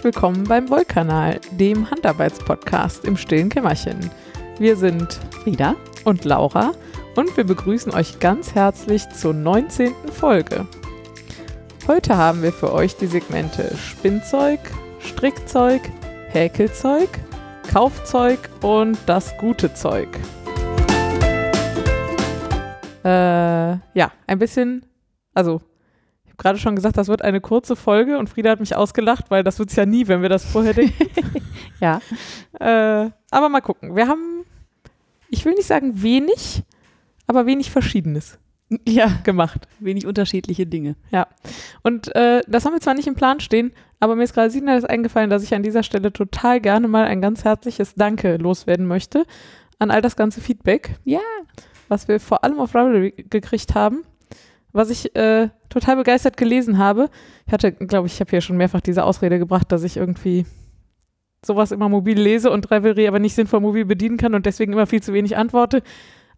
Herzlich willkommen beim Wollkanal, dem Handarbeitspodcast im stillen Kämmerchen. Wir sind Frieda und Laura und wir begrüßen euch ganz herzlich zur 19. Folge. Heute haben wir für euch die Segmente Spinnzeug, Strickzeug, Häkelzeug, Kaufzeug und das gute Zeug. Äh, ja, ein bisschen, also gerade schon gesagt, das wird eine kurze Folge und Frieda hat mich ausgelacht, weil das wird es ja nie, wenn wir das vorher denken. Ja. Äh, aber mal gucken. Wir haben, ich will nicht sagen wenig, aber wenig Verschiedenes Ja. gemacht. Wenig unterschiedliche Dinge. Und äh, das haben wir zwar nicht im Plan stehen, aber mir ist gerade signal eingefallen, dass ich an dieser Stelle total gerne mal ein ganz herzliches Danke loswerden möchte an all das ganze Feedback, Ja. was wir vor allem auf Ravelry gekriegt haben, was ich äh, total begeistert gelesen habe. Ich hatte, glaube ich, ich habe hier schon mehrfach diese Ausrede gebracht, dass ich irgendwie sowas immer mobil lese und Ravelry aber nicht sinnvoll mobil bedienen kann und deswegen immer viel zu wenig antworte.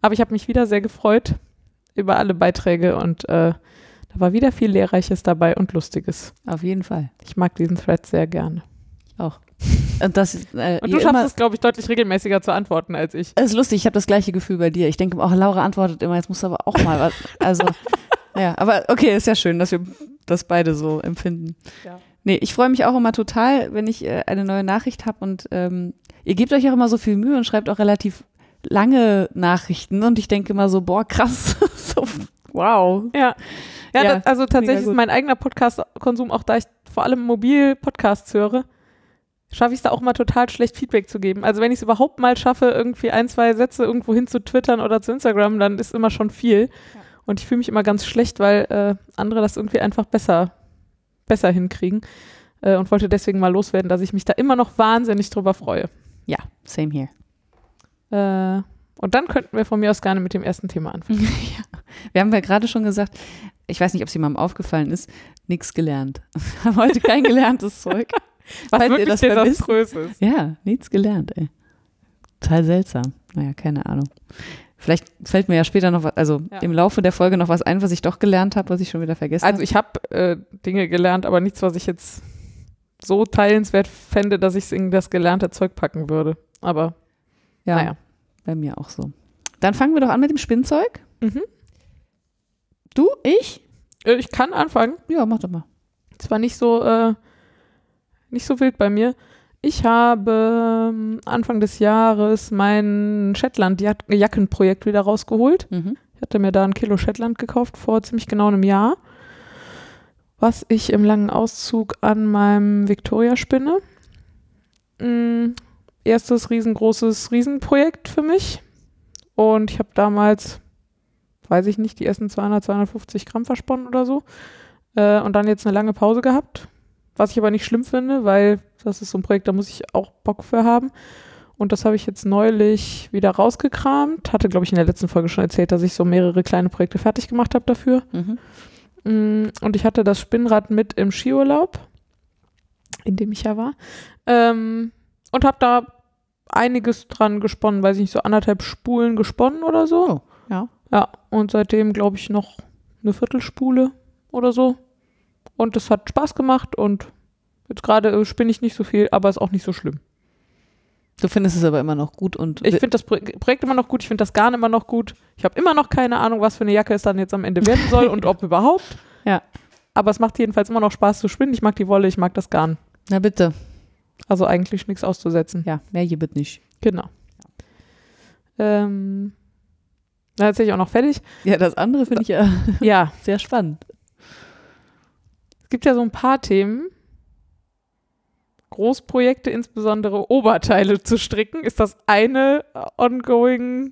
Aber ich habe mich wieder sehr gefreut über alle Beiträge und äh, da war wieder viel Lehrreiches dabei und Lustiges. Auf jeden Fall. Ich mag diesen Thread sehr gerne. Auch. Und das äh, Und du schaffst es, glaube ich, deutlich regelmäßiger zu antworten als ich. es ist lustig, ich habe das gleiche Gefühl bei dir. Ich denke, auch Laura antwortet immer, jetzt musst du aber auch mal was. Also, ja, aber okay, ist ja schön, dass wir das beide so empfinden. Ja. Nee, ich freue mich auch immer total, wenn ich äh, eine neue Nachricht habe und ähm, ihr gebt euch auch immer so viel Mühe und schreibt auch relativ lange Nachrichten und ich denke immer so, boah, krass. so, wow. Ja. Ja, Ja, das, also tatsächlich ist mein eigener Podcast-Konsum, auch da ich vor allem mobil Podcasts höre, schaffe ich es da auch mal total schlecht Feedback zu geben. Also wenn ich es überhaupt mal schaffe, irgendwie ein, zwei Sätze irgendwo hin zu twittern oder zu Instagram, dann ist immer schon viel. Und ich fühle mich immer ganz schlecht, weil äh, andere das irgendwie einfach besser, besser hinkriegen. Äh, und wollte deswegen mal loswerden, dass ich mich da immer noch wahnsinnig drüber freue. Ja, same here. Äh, und dann könnten wir von mir aus gerne mit dem ersten Thema anfangen. Wir haben ja gerade schon gesagt, ich weiß nicht, ob es jemandem aufgefallen ist, nichts gelernt. Wir haben heute kein gelerntes Zeug. Was Falls ihr wirklich das vermisst. desaströs ist. Ja, nichts gelernt, ey. Total seltsam. Naja, keine Ahnung. Vielleicht fällt mir ja später noch was, also Ja. im Laufe der Folge noch was ein, was ich doch gelernt habe, was ich schon wieder vergessen Also habe. ich habe äh, Dinge gelernt, aber nichts, was ich jetzt so teilenswert fände, dass ich es in das gelernte Zeug packen würde. Aber Ja, naja. bei mir auch so. Dann fangen wir doch an mit dem Spinnzeug. Mhm. Du, ich? Äh, ich kann anfangen. Ja, mach doch mal. Zwar nicht so, äh, nicht so wild bei mir. Ich habe ähm, Anfang des Jahres mein Shetland-Jackenprojekt wieder rausgeholt. Mhm. Ich hatte mir da ein Kilo Shetland gekauft vor ziemlich genau einem Jahr, was ich im langen Auszug an meinem Victoria spinne. Mm, erstes riesengroßes Riesenprojekt für mich. Und ich habe damals, weiß ich nicht, die ersten 200, 250 Gramm versponnen oder so. Äh, und dann jetzt eine lange Pause gehabt. Was ich aber nicht schlimm finde, weil das ist so ein Projekt, da muss ich auch Bock für haben. Und das habe ich jetzt neulich wieder rausgekramt. Hatte, glaube ich, in der letzten Folge schon erzählt, dass ich so mehrere kleine Projekte fertig gemacht habe dafür. Mhm. Mm, Und ich hatte das Spinnrad mit im Skiurlaub, in dem ich ja war. Ähm, und habe da einiges dran gesponnen, weiß ich nicht, so anderthalb Spulen gesponnen oder so. Oh, ja. Ja, und seitdem glaube ich noch eine Viertelspule oder so. Und es hat Spaß gemacht und jetzt gerade äh, spinne ich nicht so viel, aber ist auch nicht so schlimm. Du findest es aber immer noch gut und Ich finde das Pro Projekt immer noch gut, ich finde das Garn immer noch gut. Ich habe immer noch keine Ahnung, was für eine Jacke es dann jetzt am Ende werden soll und ob überhaupt. Ja. Aber es macht jedenfalls immer noch Spaß zu spinnen. Ich mag die Wolle, ich mag das Garn. na bitte. Also eigentlich nichts auszusetzen. Ja, mehr gibt nicht. Genau. Ähm, dann erzähle ich auch noch fertig. Ja, das andere finde ich ja Ja, sehr spannend. Es gibt ja so ein paar Themen. Großprojekte, insbesondere Oberteile zu stricken, ist das eine äh, ongoing,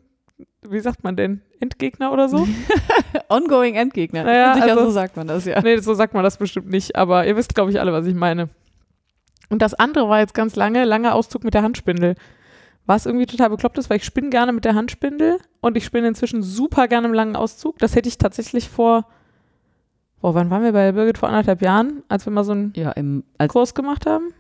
wie sagt man denn, Endgegner oder so? Ongoing Endgegner. Naja, Sicher, also- so sagt man das ja. Nee, so sagt man das bestimmt nicht, aber ihr wisst, glaube ich, alle, was ich meine. Und das andere war jetzt ganz lange, langer Auszug mit der Handspindel. Was irgendwie total bekloppt ist, weil ich spinne gerne mit der Handspindel und ich spinne inzwischen super gerne im langen Auszug. Das hätte ich tatsächlich vor, boah, wann waren wir bei Birgit vor anderthalb Jahren, als wir mal so einen Ja, im, als, Kurs gemacht haben?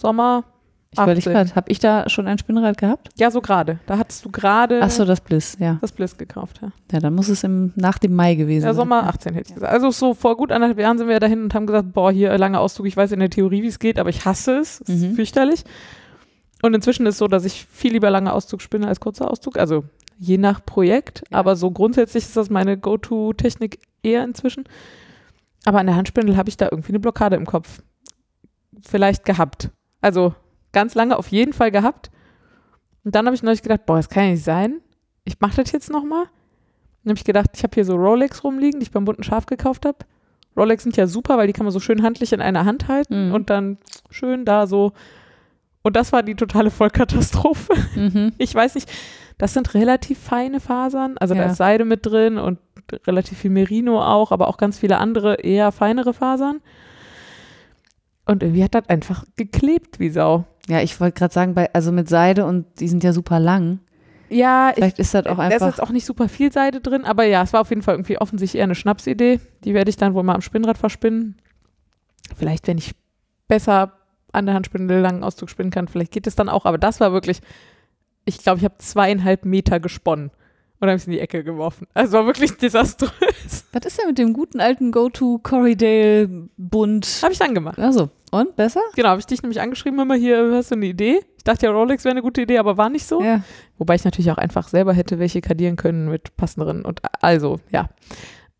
Sommer Ich überlege 18. gerade, habe ich da schon ein Spinnrad gehabt? Ja, so gerade. Da hattest du gerade Ach so, das Bliss, ja. das Bliss gekauft. Ja. Ja, dann muss es im, nach dem Mai gewesen Ja, sein. Sommer 18 hätte ich gesagt. Also so vor gut anderthalb Jahren sind wir dahin und haben gesagt, boah, hier langer Auszug, ich weiß in der Theorie, wie es geht, aber ich hasse es. Es ist Mhm. fürchterlich. Und inzwischen ist es so, dass ich viel lieber lange Auszug spinne als kurzer Auszug. Also je nach Projekt. Ja. Aber so grundsätzlich ist das meine Go-To-Technik eher inzwischen. Aber an der Handspindel habe ich da irgendwie eine Blockade im Kopf. Vielleicht gehabt. Also ganz lange auf jeden Fall gehabt. Und dann habe ich neulich gedacht, boah, das kann ja nicht sein. Ich mache das jetzt nochmal. Dann habe ich gedacht, ich habe hier so Rolex rumliegen, die ich beim bunten Schaf gekauft habe. Rolex sind ja super, weil die kann man so schön handlich in einer Hand halten Mhm. und dann schön da so. Und das war die totale Vollkatastrophe. Mhm. Ich weiß nicht, das sind relativ feine Fasern. Also da Ja. ist Seide mit drin und relativ viel Merino auch, aber auch ganz viele andere eher feinere Fasern. Und irgendwie hat das einfach geklebt wie Sau. Ja, ich wollte gerade sagen, bei, also mit Seide und die sind ja super lang. Ja, ich, Vielleicht ist das auch da ist einfach. jetzt auch nicht super viel Seide drin, aber ja, es war auf jeden Fall irgendwie offensichtlich eher eine Schnapsidee. Die werde ich dann wohl mal am Spinnrad verspinnen. Vielleicht, wenn ich besser an der Handspindel langen Auszug spinnen kann, vielleicht geht es dann auch. Aber das war wirklich, ich glaube, ich habe zweieinhalb Meter gesponnen und habe es in die Ecke geworfen. Also war wirklich desaströs. Was ist denn mit dem guten alten Go-To Corridale Bund? Habe ich dann gemacht. Also, und besser? Genau, habe ich dich nämlich angeschrieben, immer hier, hast du eine Idee? Ich dachte ja, Rolex wäre eine gute Idee, aber war nicht so. Ja. Wobei ich natürlich auch einfach selber hätte welche kadieren können mit passenderen und also, ja.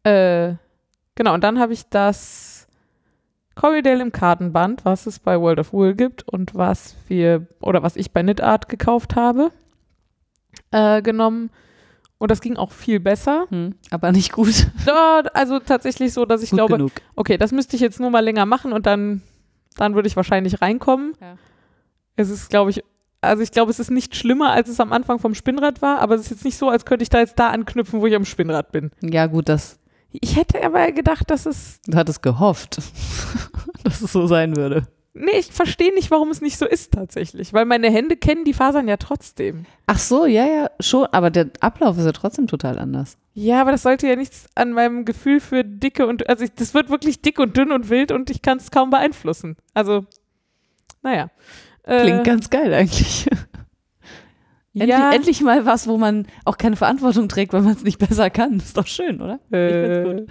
Äh, genau, und dann habe ich das Corridale im Kartenband, was es bei World of Wool gibt und was wir, oder was ich bei KnitArt gekauft habe, äh, genommen. Und das ging auch viel besser. Hm, aber nicht gut. Ja, also tatsächlich so, dass ich gut glaube, genug. okay, das müsste ich jetzt nur mal länger machen und dann, dann würde ich wahrscheinlich reinkommen. Ja. Es ist, glaube ich, also ich glaube, es ist nicht schlimmer, als es am Anfang vom Spinnrad war, aber es ist jetzt nicht so, als könnte ich da jetzt da anknüpfen, wo ich am Spinnrad bin. Ja, gut, das, Ich hätte aber gedacht, dass es, du hattest gehofft, dass es so sein würde. Nee, ich verstehe nicht, warum es nicht so ist tatsächlich, weil meine Hände kennen die Fasern ja trotzdem. Ach so, ja, ja, schon, aber der Ablauf ist ja trotzdem total anders. Ja, aber das sollte ja nichts an meinem Gefühl für dicke und, also ich, das wird wirklich dick und dünn und wild und ich kann es kaum beeinflussen. Also, naja. Äh, Klingt ganz geil eigentlich. Endlich, ja, endlich mal was, wo man auch keine Verantwortung trägt, weil man es nicht besser kann. Ist doch schön, oder? äh,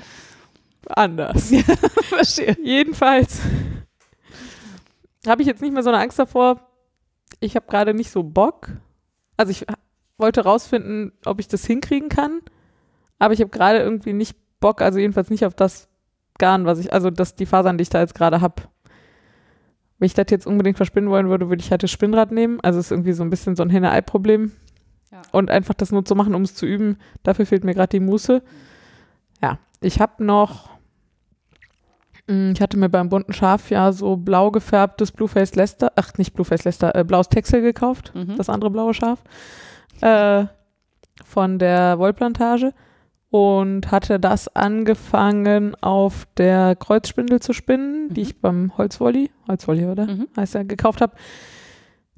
anders. Verstehe. Jedenfalls habe ich jetzt nicht mehr so eine Angst davor. Ich habe gerade nicht so Bock. Also ich wollte rausfinden, ob ich das hinkriegen kann, aber ich habe gerade irgendwie nicht Bock, also jedenfalls nicht auf das Garn, was ich, also das, die Fasern, die ich da jetzt gerade habe. Wenn ich das jetzt unbedingt verspinnen wollen würde, würde ich halt das Spinnrad nehmen. Also es ist irgendwie so ein bisschen so ein Henne-Ei-Problem. Ja. Und einfach das nur zu machen, um es zu üben, dafür fehlt mir gerade die Muße. Ja, ich habe noch, ich hatte mir beim bunten Schaf ja so blau gefärbtes Blueface Lester, ach nicht Blueface Lester, äh, blaues Texel gekauft, Mhm. das andere blaue Schaf, äh, von der Wollplantage und hatte das angefangen auf der Kreuzspindel zu spinnen, die Mhm. ich beim Holzwolli, Holzwolli oder? Mhm. heißt ja, gekauft habe.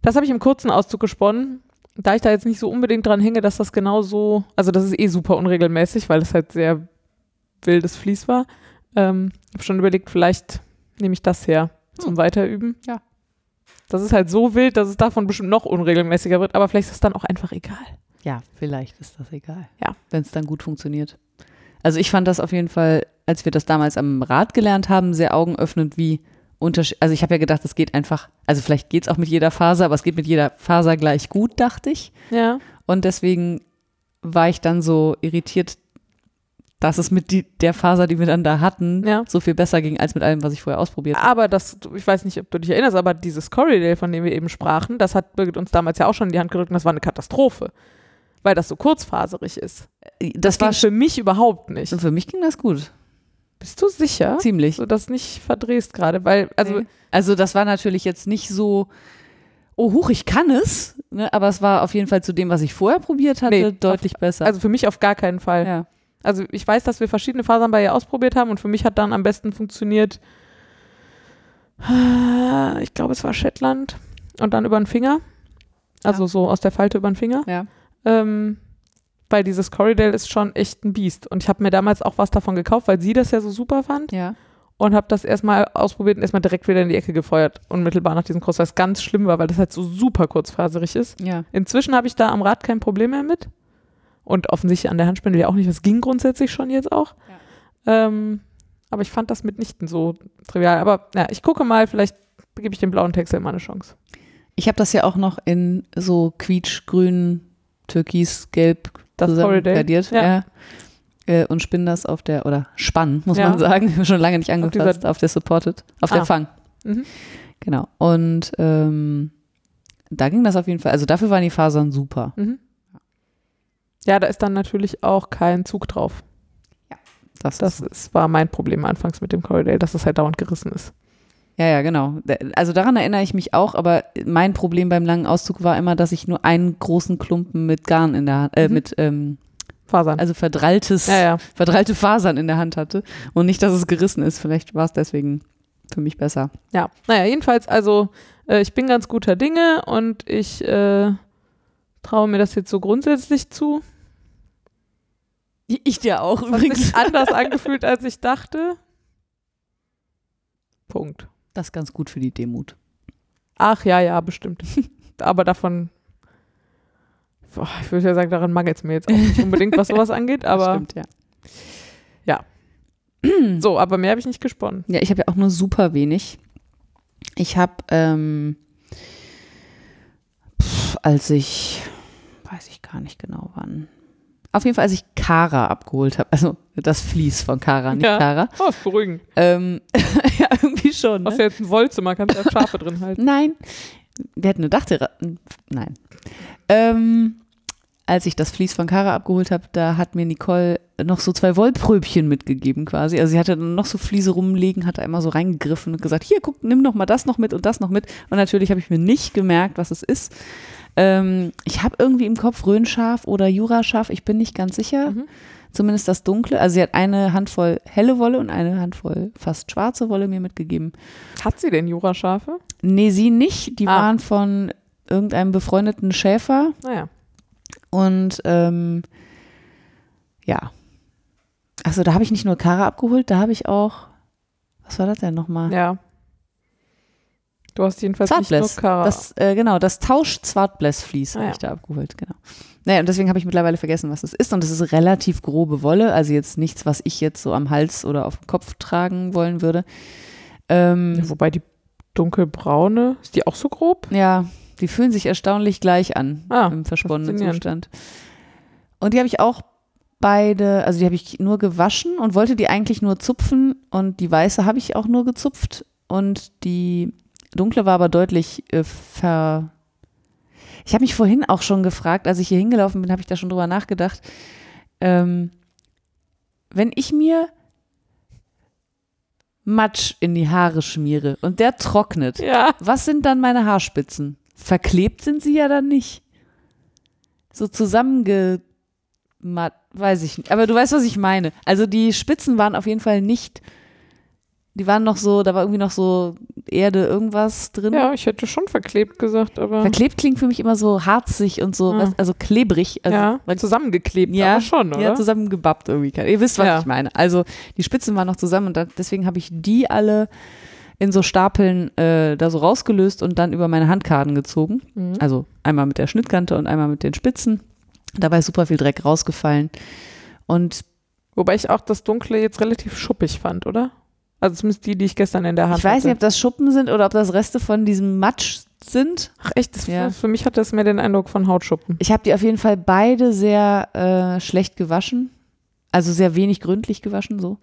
Das habe ich im kurzen Auszug gesponnen. Da ich da jetzt nicht so unbedingt dran hänge, dass das genau so, also das ist eh super unregelmäßig, weil es halt sehr wildes Vlies war. Ähm, habe schon überlegt, vielleicht nehme ich das her zum Hm. Weiterüben. Ja. Das ist halt so wild, dass es davon bestimmt noch unregelmäßiger wird, aber vielleicht ist es dann auch einfach egal. Ja, vielleicht ist das egal. Ja. Wenn es dann gut funktioniert. Also ich fand das auf jeden Fall, als wir das damals am Rad gelernt haben, sehr augenöffnend, wie Unterschied. Also ich habe ja gedacht, es geht einfach, also vielleicht geht es auch mit jeder Faser, aber es geht mit jeder Faser gleich gut, dachte ich. Ja. Und deswegen war ich dann so irritiert, dass es mit die, der Faser, die wir dann da hatten, Ja. so viel besser ging als mit allem, was ich vorher ausprobiert habe. Aber das, ich weiß nicht, ob du dich erinnerst, aber dieses Corridale, von dem wir eben sprachen, das hat Birgit uns damals ja auch schon in die Hand gedrückt und das war eine Katastrophe. Weil das so kurzfaserig ist. Das, ging war für mich überhaupt nicht. für mich ging das gut. Bist du sicher? Ziemlich. So das nicht verdrehst gerade, weil, also, Nee. also das war natürlich jetzt nicht so, oh huch, ich kann es, ne, aber es war auf jeden Fall zu dem, was ich vorher probiert hatte, Nee, deutlich besser. also für mich auf gar keinen Fall. ja. Also ich weiß, dass wir verschiedene Fasern bei ihr ausprobiert haben und für mich hat dann am besten funktioniert, äh, ich glaube, es war Shetland und dann über den Finger. Also Ja. so aus der Falte über den Finger. Ja. Ähm, weil dieses Corridale ist schon echt ein Biest. Und ich habe mir damals auch was davon gekauft, weil sie das ja so super fand. ja. und habe das erstmal ausprobiert und erstmal direkt wieder in die Ecke gefeuert, unmittelbar nach diesem Cross, was ganz schlimm war, weil das halt so super kurzfaserig ist. Ja. Inzwischen habe ich da am Rad kein Problem mehr mit und offensichtlich an der Handspindel ja auch nicht, das ging grundsätzlich schon jetzt auch. Ähm, aber ich fand das mitnichten so trivial. Aber ja, ich gucke mal, vielleicht gebe ich dem blauen Texel mal eine Chance. Ich habe das ja auch noch in so quietschgrün, türkis, gelb Das gardiert. Ja. Ja. Äh, Und spinn das auf der, oder spann, muss Ja. man sagen, schon lange nicht angefasst, auf, der Supported, auf Ah. der Fang. Mhm. Genau. Und ähm, da ging das auf jeden Fall, also dafür waren die Fasern super. Mhm. Ja, da ist dann natürlich auch kein Zug drauf. Das, Das ist, ist, war mein Problem anfangs mit dem Corridale, dass es halt dauernd gerissen ist. ja, ja, genau. Also daran erinnere ich mich auch, aber mein Problem beim langen Auszug war immer, dass ich nur einen großen Klumpen mit Garn in der Hand, äh, Mhm. mit, ähm, Fasern. also verdralltes, ja, ja. verdrallte Fasern in der Hand hatte und nicht, dass es gerissen ist. Vielleicht war es deswegen für mich besser. Ja, naja, jedenfalls, also äh, ich bin ganz guter Dinge und ich äh, traue mir das jetzt so grundsätzlich zu. Ich dir auch Hat sich anders angefühlt, als ich dachte. Punkt. Das ist ganz gut für die Demut. Ach ja, ja, bestimmt. Aber davon, boah, ich würde ja sagen, daran mangelt es mir jetzt auch nicht unbedingt, was sowas angeht. Das Aber stimmt, ja. so, aber mehr habe ich nicht gesponnen. Ja, ich habe ja auch nur super wenig. Ich habe, ähm, als ich, weiß ich gar nicht genau wann. Auf jeden Fall, als ich Kara abgeholt habe, also das Vlies von Kara, nicht Ja. Kara. Oh, ist beruhigend. Ähm, ja, irgendwie schon. Hast Ne? du jetzt ein Wollzimmer, kannst du Schafe drin halten. Nein, wir hätten eine Dachterrasse. Nein. Ähm, als ich das Vlies von Kara abgeholt habe, da hat mir Nicole noch so zwei Wollpröbchen mitgegeben quasi. Also sie hatte dann noch so Fliese rumliegen, hat da immer so reingegriffen und gesagt, hier, guck, nimm noch mal das noch mit und das noch mit. Und natürlich habe ich mir nicht gemerkt, was es ist. Ähm, ich habe irgendwie im Kopf Rhönschaf oder Juraschaf, ich bin nicht ganz sicher. Mhm. Zumindest das Dunkle. Also sie hat eine Handvoll helle Wolle und eine Handvoll fast schwarze Wolle mir mitgegeben. Hat sie denn Juraschafe? Nee, sie nicht. Die Ah. waren von irgendeinem befreundeten Schäfer. Naja. Und ähm, ja. Also da habe ich nicht nur Kara abgeholt, da habe ich auch, was war das denn nochmal? Ja. Du hast jedenfalls nicht Zartbläss. nur Kara. Das, äh, genau, das Tausch-Zwartbläss-Vlies Ah, habe ich da abgeholt, genau. Naja, und deswegen habe ich mittlerweile vergessen, was das ist. Und es ist relativ grobe Wolle, also jetzt nichts, was ich jetzt so am Hals oder auf dem Kopf tragen wollen würde. Ähm, ja, wobei die dunkelbraune, ist die auch so grob? Ja, die fühlen sich erstaunlich gleich an Ah, im versponnenen. Zustand. Und die habe ich auch beide, also die habe ich nur gewaschen und wollte die eigentlich nur zupfen und die weiße habe ich auch nur gezupft und die dunkle war aber deutlich äh, ver. Ich habe mich vorhin auch schon gefragt, als ich hier hingelaufen bin, habe ich da schon drüber nachgedacht. Ähm, wenn ich mir Matsch in die Haare schmiere und der trocknet, Ja. was sind dann meine Haarspitzen? Verklebt sind sie ja dann nicht. So zusammenge, weiß ich nicht. Aber du weißt, was ich meine. Also die Spitzen waren auf jeden Fall nicht, die waren noch so, da war irgendwie noch so Erde, irgendwas drin. Ja, ich hätte schon verklebt gesagt, aber. Verklebt klingt für mich immer so harzig und so, was, also klebrig. Also, ja, weil- zusammengeklebt, Ja, aber schon, oder? ja, zusammengebappt irgendwie. Ihr wisst, was Ja. ich meine. Also die Spitzen waren noch zusammen und da, deswegen habe ich die alle in so Stapeln äh, da so rausgelöst und dann über meine Handkarten gezogen. Mhm. Also einmal mit der Schnittkante und einmal mit den Spitzen. Dabei ist super viel Dreck rausgefallen. Und Wobei ich auch das Dunkle jetzt relativ schuppig fand, oder? Also zumindest die, die ich gestern in der Hand ich weiß nicht, hatte. ob das Schuppen sind oder ob das Reste von diesem Matsch sind. Ach echt, das, Ja. für mich hat das mehr den Eindruck von Hautschuppen. Ich habe die auf jeden Fall beide sehr äh, schlecht gewaschen. Also sehr wenig gründlich gewaschen, so.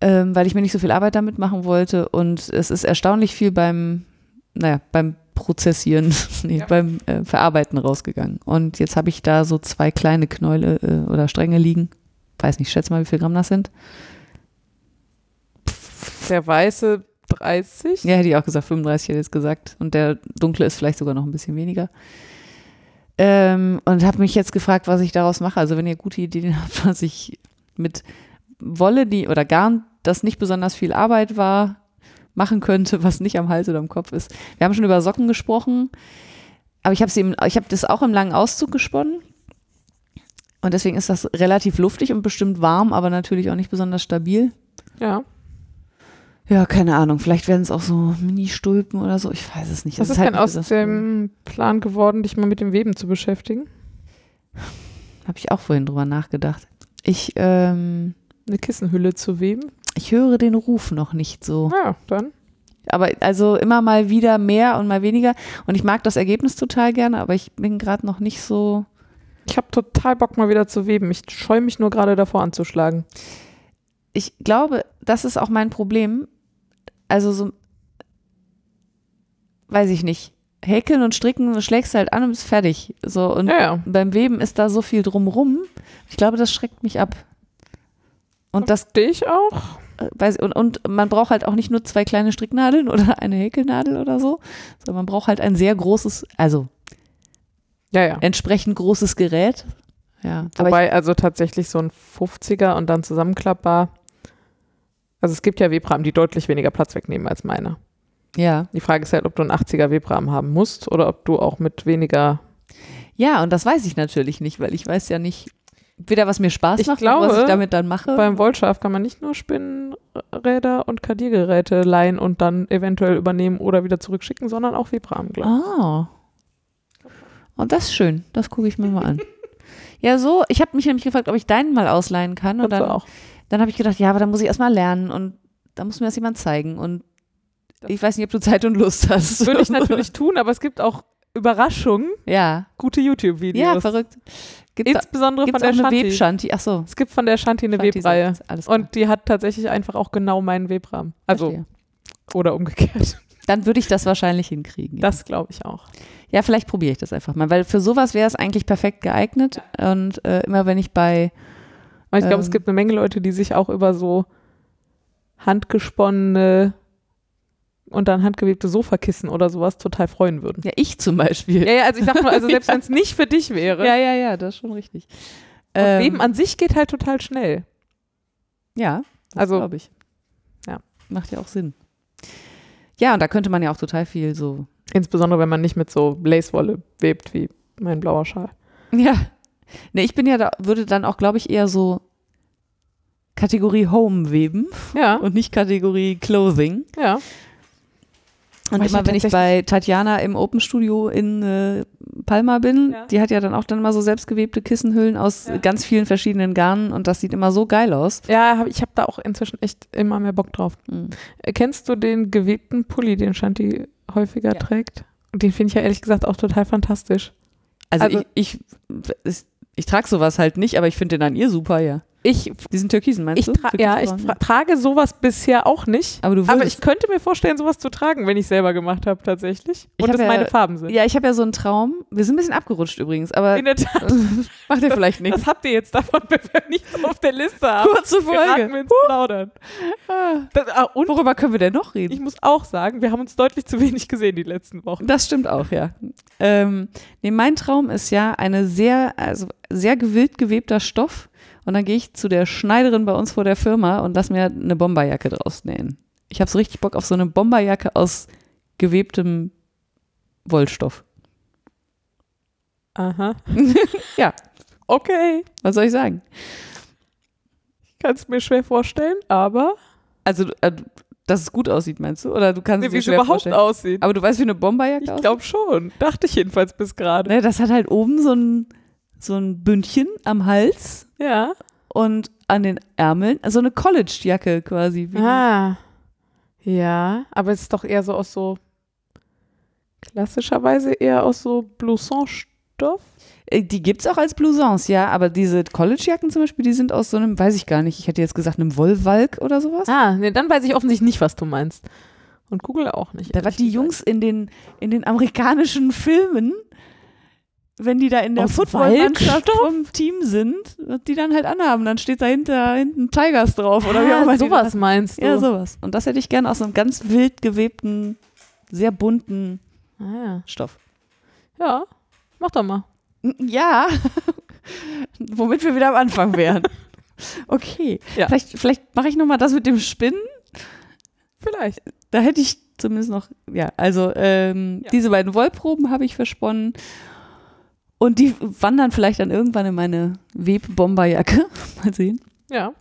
Ähm, weil ich mir nicht so viel Arbeit damit machen wollte. Und es ist erstaunlich viel beim, naja, beim Prozessieren, nee, Ja. beim äh, Verarbeiten rausgegangen. Und jetzt habe ich da so zwei kleine Knäule äh, oder Stränge liegen. Weiß nicht, schätze mal, wie viel Gramm das sind. Der weiße 30. Ja, hätte ich auch gesagt, 35 hätte ich jetzt gesagt. Und der dunkle ist vielleicht sogar noch ein bisschen weniger. Ähm, und habe mich jetzt gefragt, was ich daraus mache. Also wenn ihr gute Ideen habt, was ich mit Wolle, die oder Garn, das nicht besonders viel Arbeit war, machen könnte, was nicht am Hals oder am Kopf ist. Wir haben schon über Socken gesprochen, aber ich habe habe das auch im langen Auszug gesponnen. Und deswegen ist das relativ luftig und bestimmt warm, aber natürlich auch nicht besonders stabil. Ja. Ja, keine Ahnung. Vielleicht werden es auch so Mini-Stulpen oder so. Ich weiß es nicht. Was Es ist halt denn aus dem Plan geworden, dich mal mit dem Weben zu beschäftigen? Habe ich auch vorhin drüber nachgedacht. Ich, ähm, Eine Kissenhülle zu weben? ich höre den Ruf noch nicht so. Ja, dann. Aber also immer mal wieder mehr und mal weniger. Und ich mag das Ergebnis total gerne, aber ich bin gerade noch nicht so. Ich habe total Bock, mal wieder zu weben. Ich scheue mich nur gerade davor anzuschlagen. Ich glaube, das ist auch mein Problem. Also so, weiß ich nicht. Häkeln und stricken, du schlägst halt an und bist fertig. So, und Ja, ja. beim Weben ist da so viel drumrum. Ich glaube, das schreckt mich ab. Und das, Verstehe ich auch. äh, weiß ich, und, und man braucht halt auch nicht nur zwei kleine Stricknadeln oder eine Häkelnadel oder so, sondern man braucht halt ein sehr großes, also Ja, ja. entsprechend großes Gerät. Ja, Wobei also tatsächlich so ein 50er und dann zusammenklappbar. Also es gibt ja Webrahmen, die deutlich weniger Platz wegnehmen als meine. ja. Die Frage ist halt, ob du einen 80er Webrahmen haben musst oder ob du auch mit weniger. Ja, und das weiß ich natürlich nicht, weil ich weiß ja nicht, weder was mir Spaß Ich macht, noch was ich glaube, damit dann mache. Beim Wollschaf kann man nicht nur Spinnräder und Kardiergeräte leihen und dann eventuell übernehmen oder wieder zurückschicken, sondern auch Webrahmen, glaube ich. Ah. Und das ist schön. Das gucke ich mir mal an. Ja, so, ich habe mich nämlich gefragt, ob ich deinen mal ausleihen kann. Und Kannst du dann, auch. Dann habe ich gedacht, ja, aber dann muss ich erstmal lernen und da muss mir das jemand zeigen. Und ich weiß nicht, ob du Zeit und Lust hast. Das würde ich natürlich tun, aber es gibt auch Überraschungen, Ja. gute YouTube-Videos. Ja, verrückt. Gibt Insbesondere es von der Shanti. Webshanti? Ach so. Es gibt von der Shanti eine Shanti Webreihe. Alles klar. Und die hat tatsächlich einfach auch genau meinen Webrahmen. Also, Verstehe. oder umgekehrt. Dann würde ich das wahrscheinlich hinkriegen. Ja, Das glaube ich auch. ja vielleicht probiere ich das einfach mal, weil für sowas wäre es eigentlich perfekt geeignet. Und äh, immer wenn ich bei Aber ich glaube, es Ähm. gibt eine Menge Leute, die sich auch über so handgesponnene und dann handgewebte Sofakissen oder sowas total freuen würden. Ja, ich zum Beispiel. Ja, ja, also ich sag mal, also selbst wenn es nicht für dich wäre. ja, ja, ja, das ist schon richtig. Ähm, Leben an sich geht halt total schnell. Ja, Also- glaube ich. Ja. Macht ja auch Sinn. Ja, und da könnte man ja auch total viel so. Insbesondere, wenn man nicht mit so Lacewolle webt wie mein blauer Schal. Ja. Nee, ich bin ja da, würde dann auch, glaube ich, eher so Kategorie Home weben Ja, und nicht Kategorie Clothing. ja. Und Aber immer wenn ich bei Tatjana im Open Studio in äh, Palma bin, Ja. die hat ja dann auch dann immer so selbstgewebte Kissenhüllen aus Ja. ganz vielen verschiedenen Garnen und das sieht immer so geil aus. Ja, hab, ich habe da auch inzwischen echt immer mehr Bock drauf. Mhm. Kennst du den gewebten Pulli, den Shanti häufiger Ja. trägt? Und den finde ich ja ehrlich gesagt auch total fantastisch. Also, Also- ich, ich, ich, ich trage sowas halt nicht, aber ich finde den an ihr super, ja. Ich, Diesen Türkisen, meinst ich, du? tra ja, ich tra trage sowas bisher auch nicht. Aber Aber ich könnte mir vorstellen, sowas zu tragen, wenn ich selber gemacht habe, tatsächlich. Ich Und hab es ja- meine Farben sind. ja, ich habe ja so einen Traum. Wir sind ein bisschen abgerutscht übrigens, aber In der Tat, macht ja vielleicht nichts. was habt ihr jetzt davon, wenn wir nichts auf der Liste haben? Kurze Folge. wir ins Plaudern. Das, ah, und Worüber können wir denn noch reden? ich muss auch sagen, wir haben uns deutlich zu wenig gesehen die letzten Wochen. Das stimmt auch, ja. Ähm, nee, mein Traum ist ja eine sehr, also sehr gewillt gewebter Stoff. Und dann gehe ich zu der Schneiderin bei uns vor der Firma und lass mir eine Bomberjacke draus nähen. Ich habe so richtig Bock auf so eine Bomberjacke aus gewebtem Wollstoff. Aha. Ja. Okay. Was soll ich sagen? Ich kann es mir schwer vorstellen, aber Also, äh, dass es gut aussieht, meinst du? Oder du kannst nee, es wie es überhaupt vorstellen? aussieht. Aber du weißt, wie eine Bomberjacke Ich aussieht? glaube schon. Dachte ich jedenfalls bis gerade. Ne, das hat halt oben so ein, so ein Bündchen am Hals Ja. und an den Ärmeln, so eine College-Jacke quasi. Wie Ah. Ja, aber es ist doch eher so aus so klassischerweise eher aus so Blouson-Stoff. Äh, Die gibt's auch als Blousons, ja, aber diese College-Jacken zum Beispiel, die sind aus so einem, weiß ich gar nicht, ich hätte jetzt gesagt, einem Wollwalk oder sowas. Ah, nee, dann weiß ich offensichtlich nicht, was du meinst. Und Google auch nicht. Da ehrlich die. Jungs in den, in den amerikanischen Filmen, wenn die da in der Footballmannschaft vom Team sind, die dann halt anhaben, dann steht dahinter hinten Tigers drauf oder wie auch immer. ah, sowas meinst du? Ja, sowas. Und das hätte ich gerne aus einem ganz wild gewebten, sehr bunten Ah, Stoff. ja. ja, mach doch mal. Ja, womit wir wieder am Anfang wären. Okay, Ja. vielleicht, vielleicht mache ich nochmal das mit dem Spinnen. Vielleicht. Da hätte ich zumindest noch, ja, also ähm, Ja. diese beiden Wollproben habe ich versponnen. Und die wandern vielleicht dann irgendwann in meine Webbomberjacke. Mal sehen. Ja.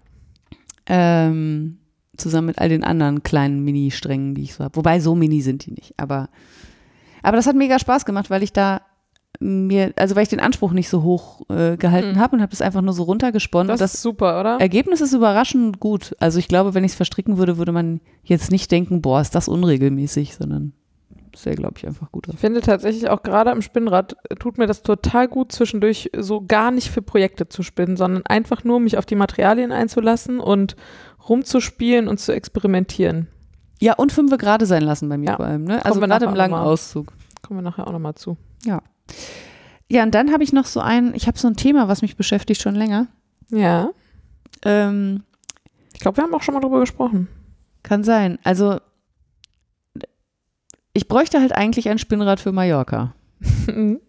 Ähm, zusammen mit all den anderen kleinen Mini-Strängen, die ich so habe. Wobei so mini sind die nicht. Aber, aber das hat mega Spaß gemacht, weil ich da mir, also weil ich den Anspruch nicht so hoch äh, gehalten Mhm. habe und habe das einfach nur so runtergesponnen. Das, das ist super, oder? Ergebnis ist überraschend gut. Also ich glaube, wenn ich es verstricken würde, würde man jetzt nicht denken, boah, ist das unregelmäßig, sondern das wäre, glaube ich, einfach gut. Ich finde tatsächlich auch gerade am Spinnrad äh, tut mir das total gut, zwischendurch so gar nicht für Projekte zu spinnen, sondern einfach nur mich auf die Materialien einzulassen und rumzuspielen und zu experimentieren. Ja, und fünfe gerade sein lassen bei mir Ja. vor allem. Ne? Also wir gerade nachher im langen. Auszug. Kommen wir nachher auch nochmal zu. Ja, und dann habe ich noch so ein, ich habe so ein Thema, was mich beschäftigt schon länger. Ja, Ähm, ich glaube, wir haben auch schon mal drüber gesprochen. kann sein. Also ich bräuchte halt eigentlich ein Spinnrad für Mallorca. Mhm.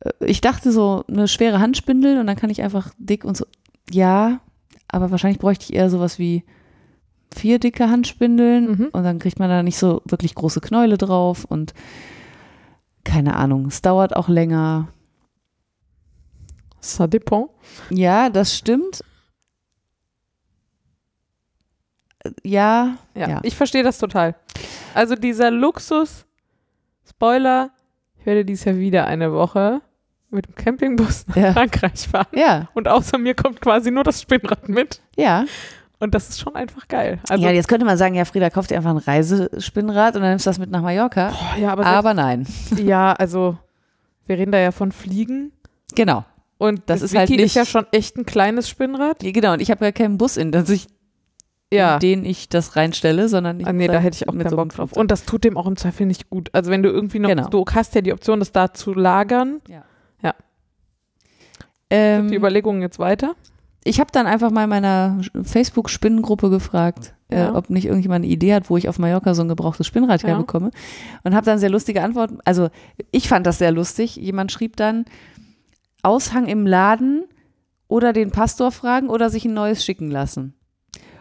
Äh, Ich dachte so eine schwere Handspindel und dann kann ich einfach dick und so. Ja, aber wahrscheinlich bräuchte ich eher sowas wie vier dicke Handspindeln Mhm. und dann kriegt man da nicht so wirklich große Knäule drauf und keine Ahnung, es dauert auch länger. Ça dépend. Ja, das stimmt. Äh, Ja, Ja, Ja. ich verstehe das total. Also dieser Luxus, Spoiler, ich werde dieses Jahr wieder eine Woche mit dem Campingbus nach Ja. Frankreich fahren. ja, Und außer mir kommt quasi nur das Spinnrad mit. ja. Und das ist schon einfach geil. Also, ja, jetzt könnte man sagen, ja, Frieda, kauf dir einfach ein Reisespinnrad und dann nimmst du das mit nach Mallorca. boah, ja, aber, Aber nein. ja, also wir reden da ja von Fliegen. Genau. Und Das das, ist halt Wiki ist nicht- ja schon echt ein kleines Spinnrad. Ja, Genau, und ich habe ja keinen Bus, in, das ich, Ja. in den ich das reinstelle, sondern ich Ah, nee, da halt hätte ich auch mit keinen so Bock drauf. Und das tut dem auch im Zweifel nicht gut. Also wenn du irgendwie noch, Genau. du hast ja die Option, das da zu lagern. ähm, Die Überlegungen jetzt weiter. ich habe dann einfach mal in meiner Facebook-Spinnengruppe gefragt, Ja. äh, ob nicht irgendjemand eine Idee hat, wo ich auf Mallorca so ein gebrauchtes Spinnrad Ja. herbekomme. Und habe dann sehr lustige Antworten. Also ich fand das sehr lustig. Jemand schrieb dann, Aushang im Laden oder den Pastor fragen oder sich ein neues schicken lassen.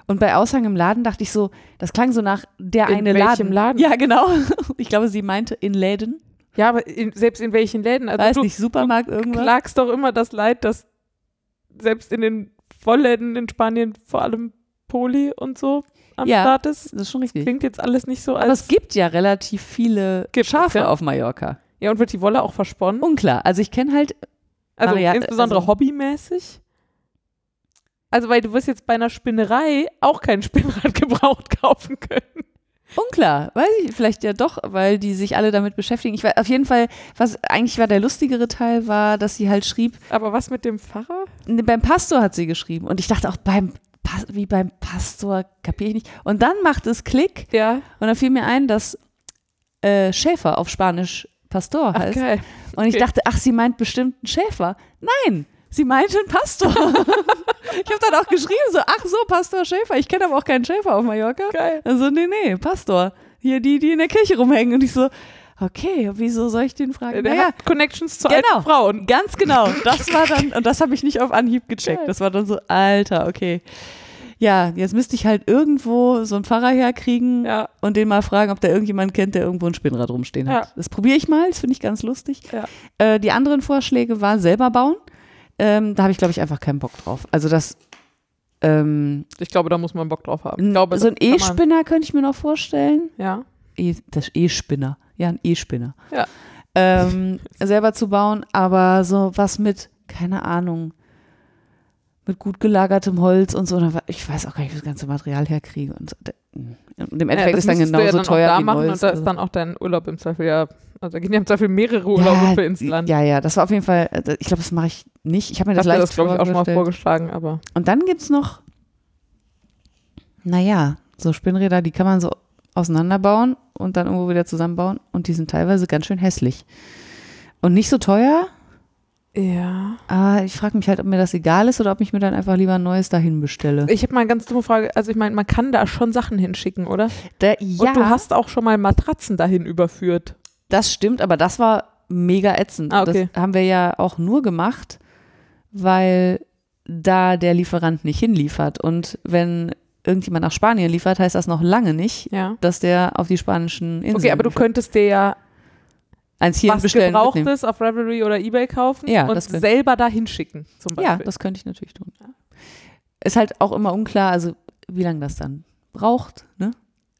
Und bei Aushang im Laden dachte ich so, das klang so nach der In eine Laden. Laden? Ja, genau. Ich glaube, sie meinte in Läden. Ja, aber in, selbst in welchen Läden? Also Weiß du nicht, Supermarkt irgendwas. klagst doch immer das Leid, dass selbst in den Vollläden in Spanien vor allem Poli und so am Ja. Start ist. Das ist schon richtig. Klingt jetzt alles nicht so Aber es als. gibt ja relativ viele Schafe ja. auf Mallorca. Ja, und wird die Wolle auch versponnen? Unklar. Also ich kenne halt, Also Variat- insbesondere also- hobbymäßig? Also, weil du wirst jetzt bei einer Spinnerei auch kein Spinnrad gebraucht kaufen können. unklar. Weiß ich, vielleicht ja doch, weil die sich alle damit beschäftigen. Ich war auf jeden Fall, was eigentlich war der lustigere Teil, war, dass sie halt schrieb, Aber was mit dem Pfarrer? ne, beim Pastor hat sie geschrieben. Und ich dachte auch beim wie beim Pastor, kapiere ich nicht. Und dann macht es Klick Ja. und dann fiel mir ein, dass äh, Schäfer auf Spanisch Pastor Ach, heißt. geil. Und ich Okay. dachte, ach, sie meint bestimmt einen Schäfer. Nein, sie meinte einen Pastor. ich habe dann auch geschrieben, so, ach so, Pastor Schäfer. Ich kenne aber auch keinen Schäfer auf Mallorca. Geil. Also, nee, nee, Pastor. Hier die, die in der Kirche rumhängen. Und ich so, okay, wieso soll ich den fragen? Der naja, hat Connections zu Genau. alten Frauen. ganz genau. Das war dann, und das habe ich nicht auf Anhieb gecheckt. Geil. Das war dann so, Alter, okay. Ja, jetzt müsste ich halt irgendwo so einen Pfarrer herkriegen Ja. und den mal fragen, ob der irgendjemand kennt, der irgendwo ein Spinnrad rumstehen hat. Ja. Das probiere ich mal, das finde ich ganz lustig. Ja. Äh, die anderen Vorschläge war selber bauen. Ähm, da habe ich, glaube ich, einfach keinen Bock drauf. Also das, ähm, Ich glaube, da muss man Bock drauf haben. Glaube, so ein E-Spinner könnte ich mir noch vorstellen. Ja. E, das E-Spinner. Ja, ein E-Spinner. Ja. Ähm, selber zu bauen, aber so was mit, keine Ahnung, mit gut gelagertem Holz und so. Ich weiß auch gar nicht, wie ich das ganze Material herkriege. Und, so. und im Endeffekt ja, ist dann du ja genauso dann teuer auch da wie machen neues. und da also. ist dann auch dein Urlaub im Zweifel ja. Also da gehen ja im Zweifel mehrere Urlaube für ins Land. Ja, ja, das war auf jeden Fall, äh, ich glaube, das mache ich nicht. Ich habe mir das hatte leicht das, glaube ich, auch schon mal vorgeschlagen, aber Und dann gibt es noch, naja, so Spinnräder, die kann man so auseinanderbauen und dann irgendwo wieder zusammenbauen und die sind teilweise ganz schön hässlich. Und nicht so teuer, ja. aber ich frage mich halt, ob mir das egal ist oder ob ich mir dann einfach lieber ein neues dahin bestelle. Ich habe mal eine ganz dumme Frage. Also ich meine, man kann da schon Sachen hinschicken, oder? Da, Und du hast auch schon mal Matratzen dahin überführt. Das stimmt, aber das war mega ätzend. Ah, okay. Das haben wir ja auch nur gemacht, weil da der Lieferant nicht hinliefert. Und wenn irgendjemand nach Spanien liefert, heißt das noch lange nicht, Ja. dass der auf die spanischen Inseln Okay, aber du liefert. könntest dir ja eins hier was bestellen. mitnehmen. Gebrauchtes auf Ravelry oder Ebay kaufen Ja, und selber dahin schicken, zum Ja, Beispiel. das könnte ich natürlich tun. Ist halt auch immer unklar, also wie lange das dann braucht. Ne?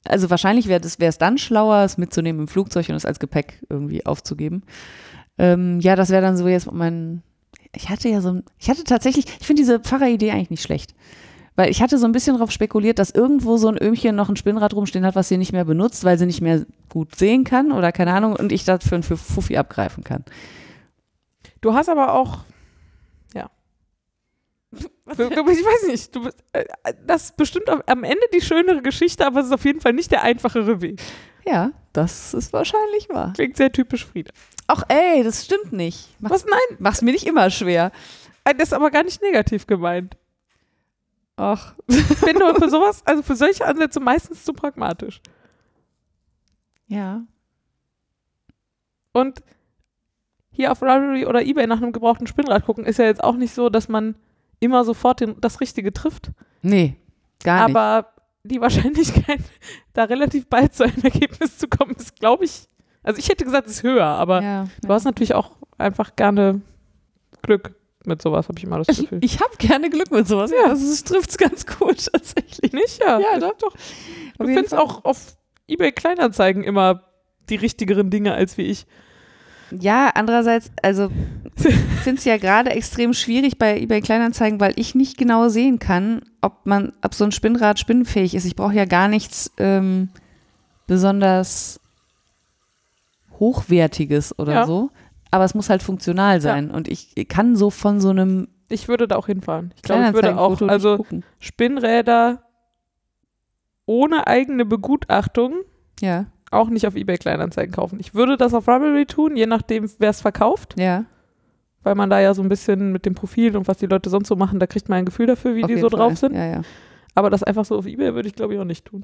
Also wahrscheinlich wäre es dann schlauer, es mitzunehmen im Flugzeug und es als Gepäck irgendwie aufzugeben. Ähm, ja, das wäre dann so jetzt mein. Ich hatte ja so ein, ich hatte tatsächlich, ich finde diese Pfarreridee eigentlich nicht schlecht. Weil ich hatte so ein bisschen darauf spekuliert, dass irgendwo so ein Öhmchen noch ein Spinnrad rumstehen hat, was sie nicht mehr benutzt, weil sie nicht mehr gut sehen kann oder keine Ahnung und ich das für, Fuffi abgreifen kann. Du hast aber auch. Ich weiß nicht, bist- äh, das ist bestimmt am- Ende die schönere Geschichte, aber es ist auf jeden Fall nicht der einfachere Weg. Ja, das ist wahrscheinlich wahr. Klingt sehr typisch Frieda. Ach ey, das stimmt nicht. Mach's, Was? Nein, mach's mir nicht immer schwer. äh, das ist aber gar nicht negativ gemeint. Ach. Ich bin nur für sowas, also für solche Ansätze meistens zu pragmatisch. Ja. Und hier auf Ravelry oder Ebay nach einem gebrauchten Spinnrad gucken, ist ja jetzt auch nicht so, dass man immer sofort den, das Richtige trifft. Nee, gar nicht. Aber die Wahrscheinlichkeit, da relativ bald zu einem Ergebnis zu kommen, ist, glaube ich, also ich hätte gesagt, ist höher, aber ja, du hast natürlich auch einfach gerne Glück mit sowas, habe ich immer das ich, Gefühl. ich habe gerne Glück mit sowas. Ja, das trifft es ganz gut tatsächlich. nicht? Ja, Ja, doch. doch. Du findest auch auf Ebay Kleinanzeigen immer die richtigeren Dinge als wie ich. Ja, andererseits, also ich finde es ja gerade extrem schwierig bei eBay Kleinanzeigen, weil ich nicht genau sehen kann, ob man, ob so ein Spinnrad spinnfähig ist. Ich brauche ja gar nichts ähm, besonders hochwertiges oder Ja. so. Aber es muss halt funktional sein. Und ich kann so von so einem Ich würde da auch hinfahren. Ich glaube, ich würde auch, also. Spinnräder ohne eigene Begutachtung Ja, auch nicht auf eBay Kleinanzeigen kaufen. Ich würde das auf Ravelry tun, je nachdem, wer es verkauft, ja. weil man da ja so ein bisschen mit dem Profil und was die Leute sonst so machen, da kriegt man ein Gefühl dafür, wie auf die so Fall. drauf sind. Ja, ja. Aber das einfach so auf eBay würde ich, glaube ich, auch nicht tun.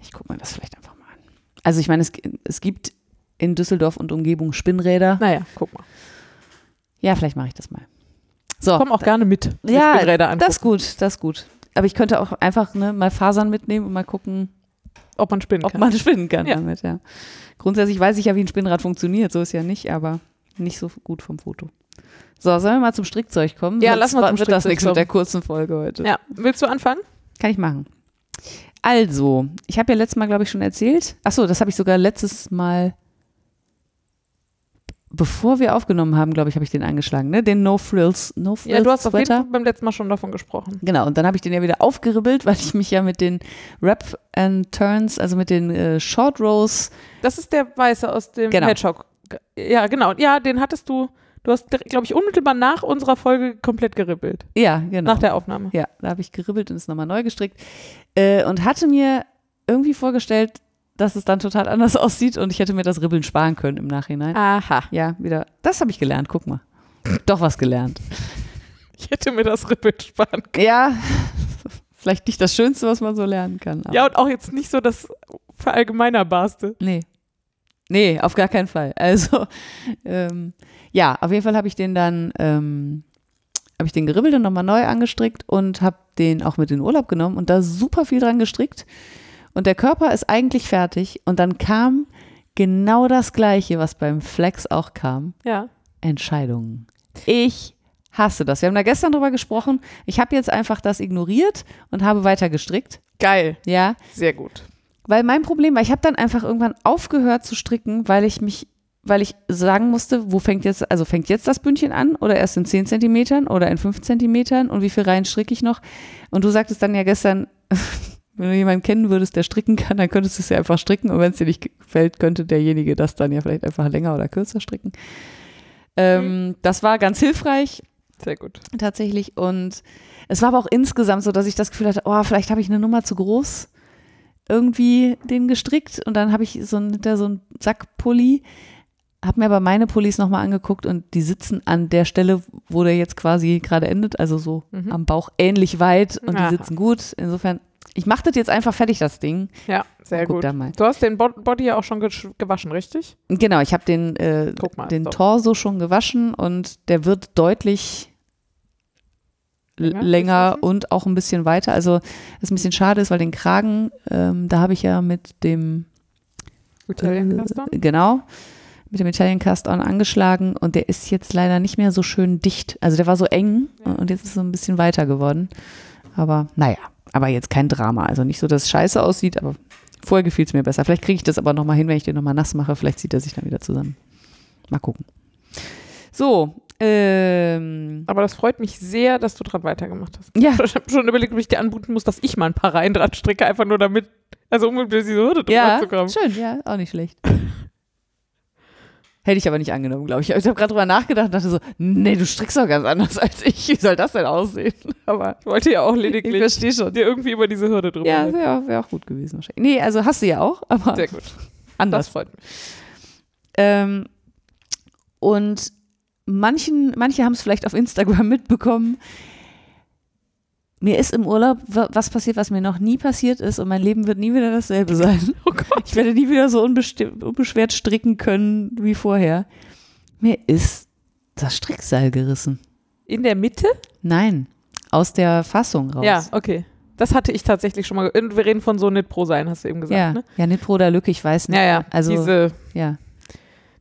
Ich gucke mir das vielleicht einfach mal an. Also ich meine, es, es gibt in Düsseldorf und Umgebung Spinnräder. Naja, guck mal. Ja, vielleicht mache ich das mal. So, Komm auch gerne mit. Ja, Spinnräder angucken, das ist gut, das ist gut. Aber ich könnte auch einfach ne, mal Fasern mitnehmen und mal gucken, ob man spinnen ob kann. man spinnen kann Ja. damit, ja. Grundsätzlich weiß ich ja, wie ein Spinnrad funktioniert, so ist ja nicht, aber nicht so gut vom Foto. So, sollen wir mal zum Strickzeug kommen? Ja, lass mal zum wird das Strickzeug nichts mit der kurzen Folge heute. ja, willst du anfangen? Kann ich machen. Also, ich habe ja letztes Mal, glaube ich, schon erzählt. Achso, das habe ich sogar letztes Mal, bevor wir aufgenommen haben, glaube ich, habe ich den angeschlagen, ne? Den No Frills, No Frills Ja, du hast auf jeden Sweater. Fall beim letzten Mal schon davon gesprochen. Genau, und dann habe ich den ja wieder aufgeribbelt, weil ich mich ja mit den Wrap and Turns, also mit den äh, Short Rows, Das ist der Weiße aus dem Genau. Hedgehog. Ja, genau. Ja, den hattest du, du hast, glaube ich, unmittelbar nach unserer Folge komplett geribbelt. ja, genau. Nach der Aufnahme. ja, da habe ich geribbelt und es nochmal neu gestrickt äh, und hatte mir irgendwie vorgestellt, dass es dann total anders aussieht und ich hätte mir das Ribbeln sparen können im Nachhinein. Aha. Ja, wieder, das habe ich gelernt, guck mal. Doch was gelernt. Ich hätte mir das Ribbeln sparen können. Ja, vielleicht nicht das Schönste, was man so lernen kann. Ja, und auch jetzt nicht so das Verallgemeinerbarste. Nee. Nee, auf gar keinen Fall. Also, ähm, ja, auf jeden Fall habe ich den dann, ähm, habe ich den geribbelt und nochmal neu angestrickt und habe den auch mit in den Urlaub genommen und da super viel dran gestrickt. Und der Körper ist eigentlich fertig und dann kam genau das Gleiche, was beim Flex auch kam. Ja. Entscheidungen. Ich hasse das. Wir haben da gestern drüber gesprochen. Ich habe jetzt einfach das ignoriert und habe weiter gestrickt. Geil. Ja, Sehr gut. weil mein Problem war, ich habe dann einfach irgendwann aufgehört zu stricken, weil ich mich, weil ich sagen musste, wo fängt jetzt, also fängt jetzt das Bündchen an oder erst in 10 Zentimetern oder in 5 Zentimetern und wie viel Reihen stricke ich noch? Und du sagtest dann ja gestern, wenn du jemanden kennen würdest, der stricken kann, dann könntest du es ja einfach stricken und wenn es dir nicht gefällt, könnte derjenige das dann ja vielleicht einfach länger oder kürzer stricken. Ähm, Das war ganz hilfreich Sehr gut. tatsächlich. Und es war aber auch insgesamt so, dass ich das Gefühl hatte, oh, vielleicht habe ich eine Nummer zu groß irgendwie den gestrickt und dann habe ich so ein, hinter so einen Sackpulli, habe mir aber meine Pullis nochmal angeguckt und die sitzen an der Stelle, wo der jetzt quasi gerade endet, also so Mhm. am Bauch ähnlich weit und Aha. die sitzen gut. Insofern, ich mache das jetzt einfach fertig, das Ding. Ja, sehr gut. Du hast den Bo Body ja auch schon gewaschen, richtig? Genau, ich habe den, äh, mal, den so. Torso schon gewaschen und der wird deutlich Länger, länger und auch ein bisschen weiter. Also was ein bisschen schade ist, weil den Kragen, ähm, da habe ich ja mit dem Italian äh, Custom. genau mit dem Italian Cast On angeschlagen und der ist jetzt leider nicht mehr so schön dicht. Also der war so eng Ja. und jetzt ist er so ein bisschen weiter geworden. Aber naja, Aber jetzt kein Drama. Also nicht so, dass es scheiße aussieht, aber vorher gefiel es mir besser. Vielleicht kriege ich das aber nochmal hin, wenn ich den nochmal nass mache. Vielleicht zieht er sich dann wieder zusammen. Mal gucken. So, ähm, Aber das freut mich sehr, dass du dran weitergemacht hast. ja, Ich habe schon überlegt, ob ich dir anbieten muss, dass ich mal ein paar Reihen dran stricke, einfach nur damit, also um diese Hürde drüber ja, zu kommen. schön, ja, auch nicht schlecht. Hätte ich aber nicht angenommen, glaube ich. Ich habe gerade drüber nachgedacht und dachte so, nee, du strickst doch ganz anders als ich. Wie soll das denn aussehen? Aber Ich wollte ja auch ich lediglich verstehe schon. dir irgendwie über diese Hürde drüber Ja, wäre wär auch gut gewesen wahrscheinlich. Nee, also hast du ja auch, aber Sehr gut. Das anders. freut mich. Ähm, und manchen, manche haben es vielleicht auf Instagram mitbekommen. Mir ist im Urlaub wa- was passiert, was mir noch nie passiert ist und mein Leben wird nie wieder dasselbe sein. Oh Gott. Ich werde nie wieder so unbeschwert stricken können wie vorher. Mir ist das Strickseil gerissen. In der Mitte? Nein, aus der Fassung raus. Ja, okay. Das hatte ich tatsächlich schon mal. Wir reden von so Knit Pro sein, hast du eben gesagt, ja, ne? ja, nicht Pro oder Lücke, ich weiß nicht. Ja, ja. Also, diese, ja.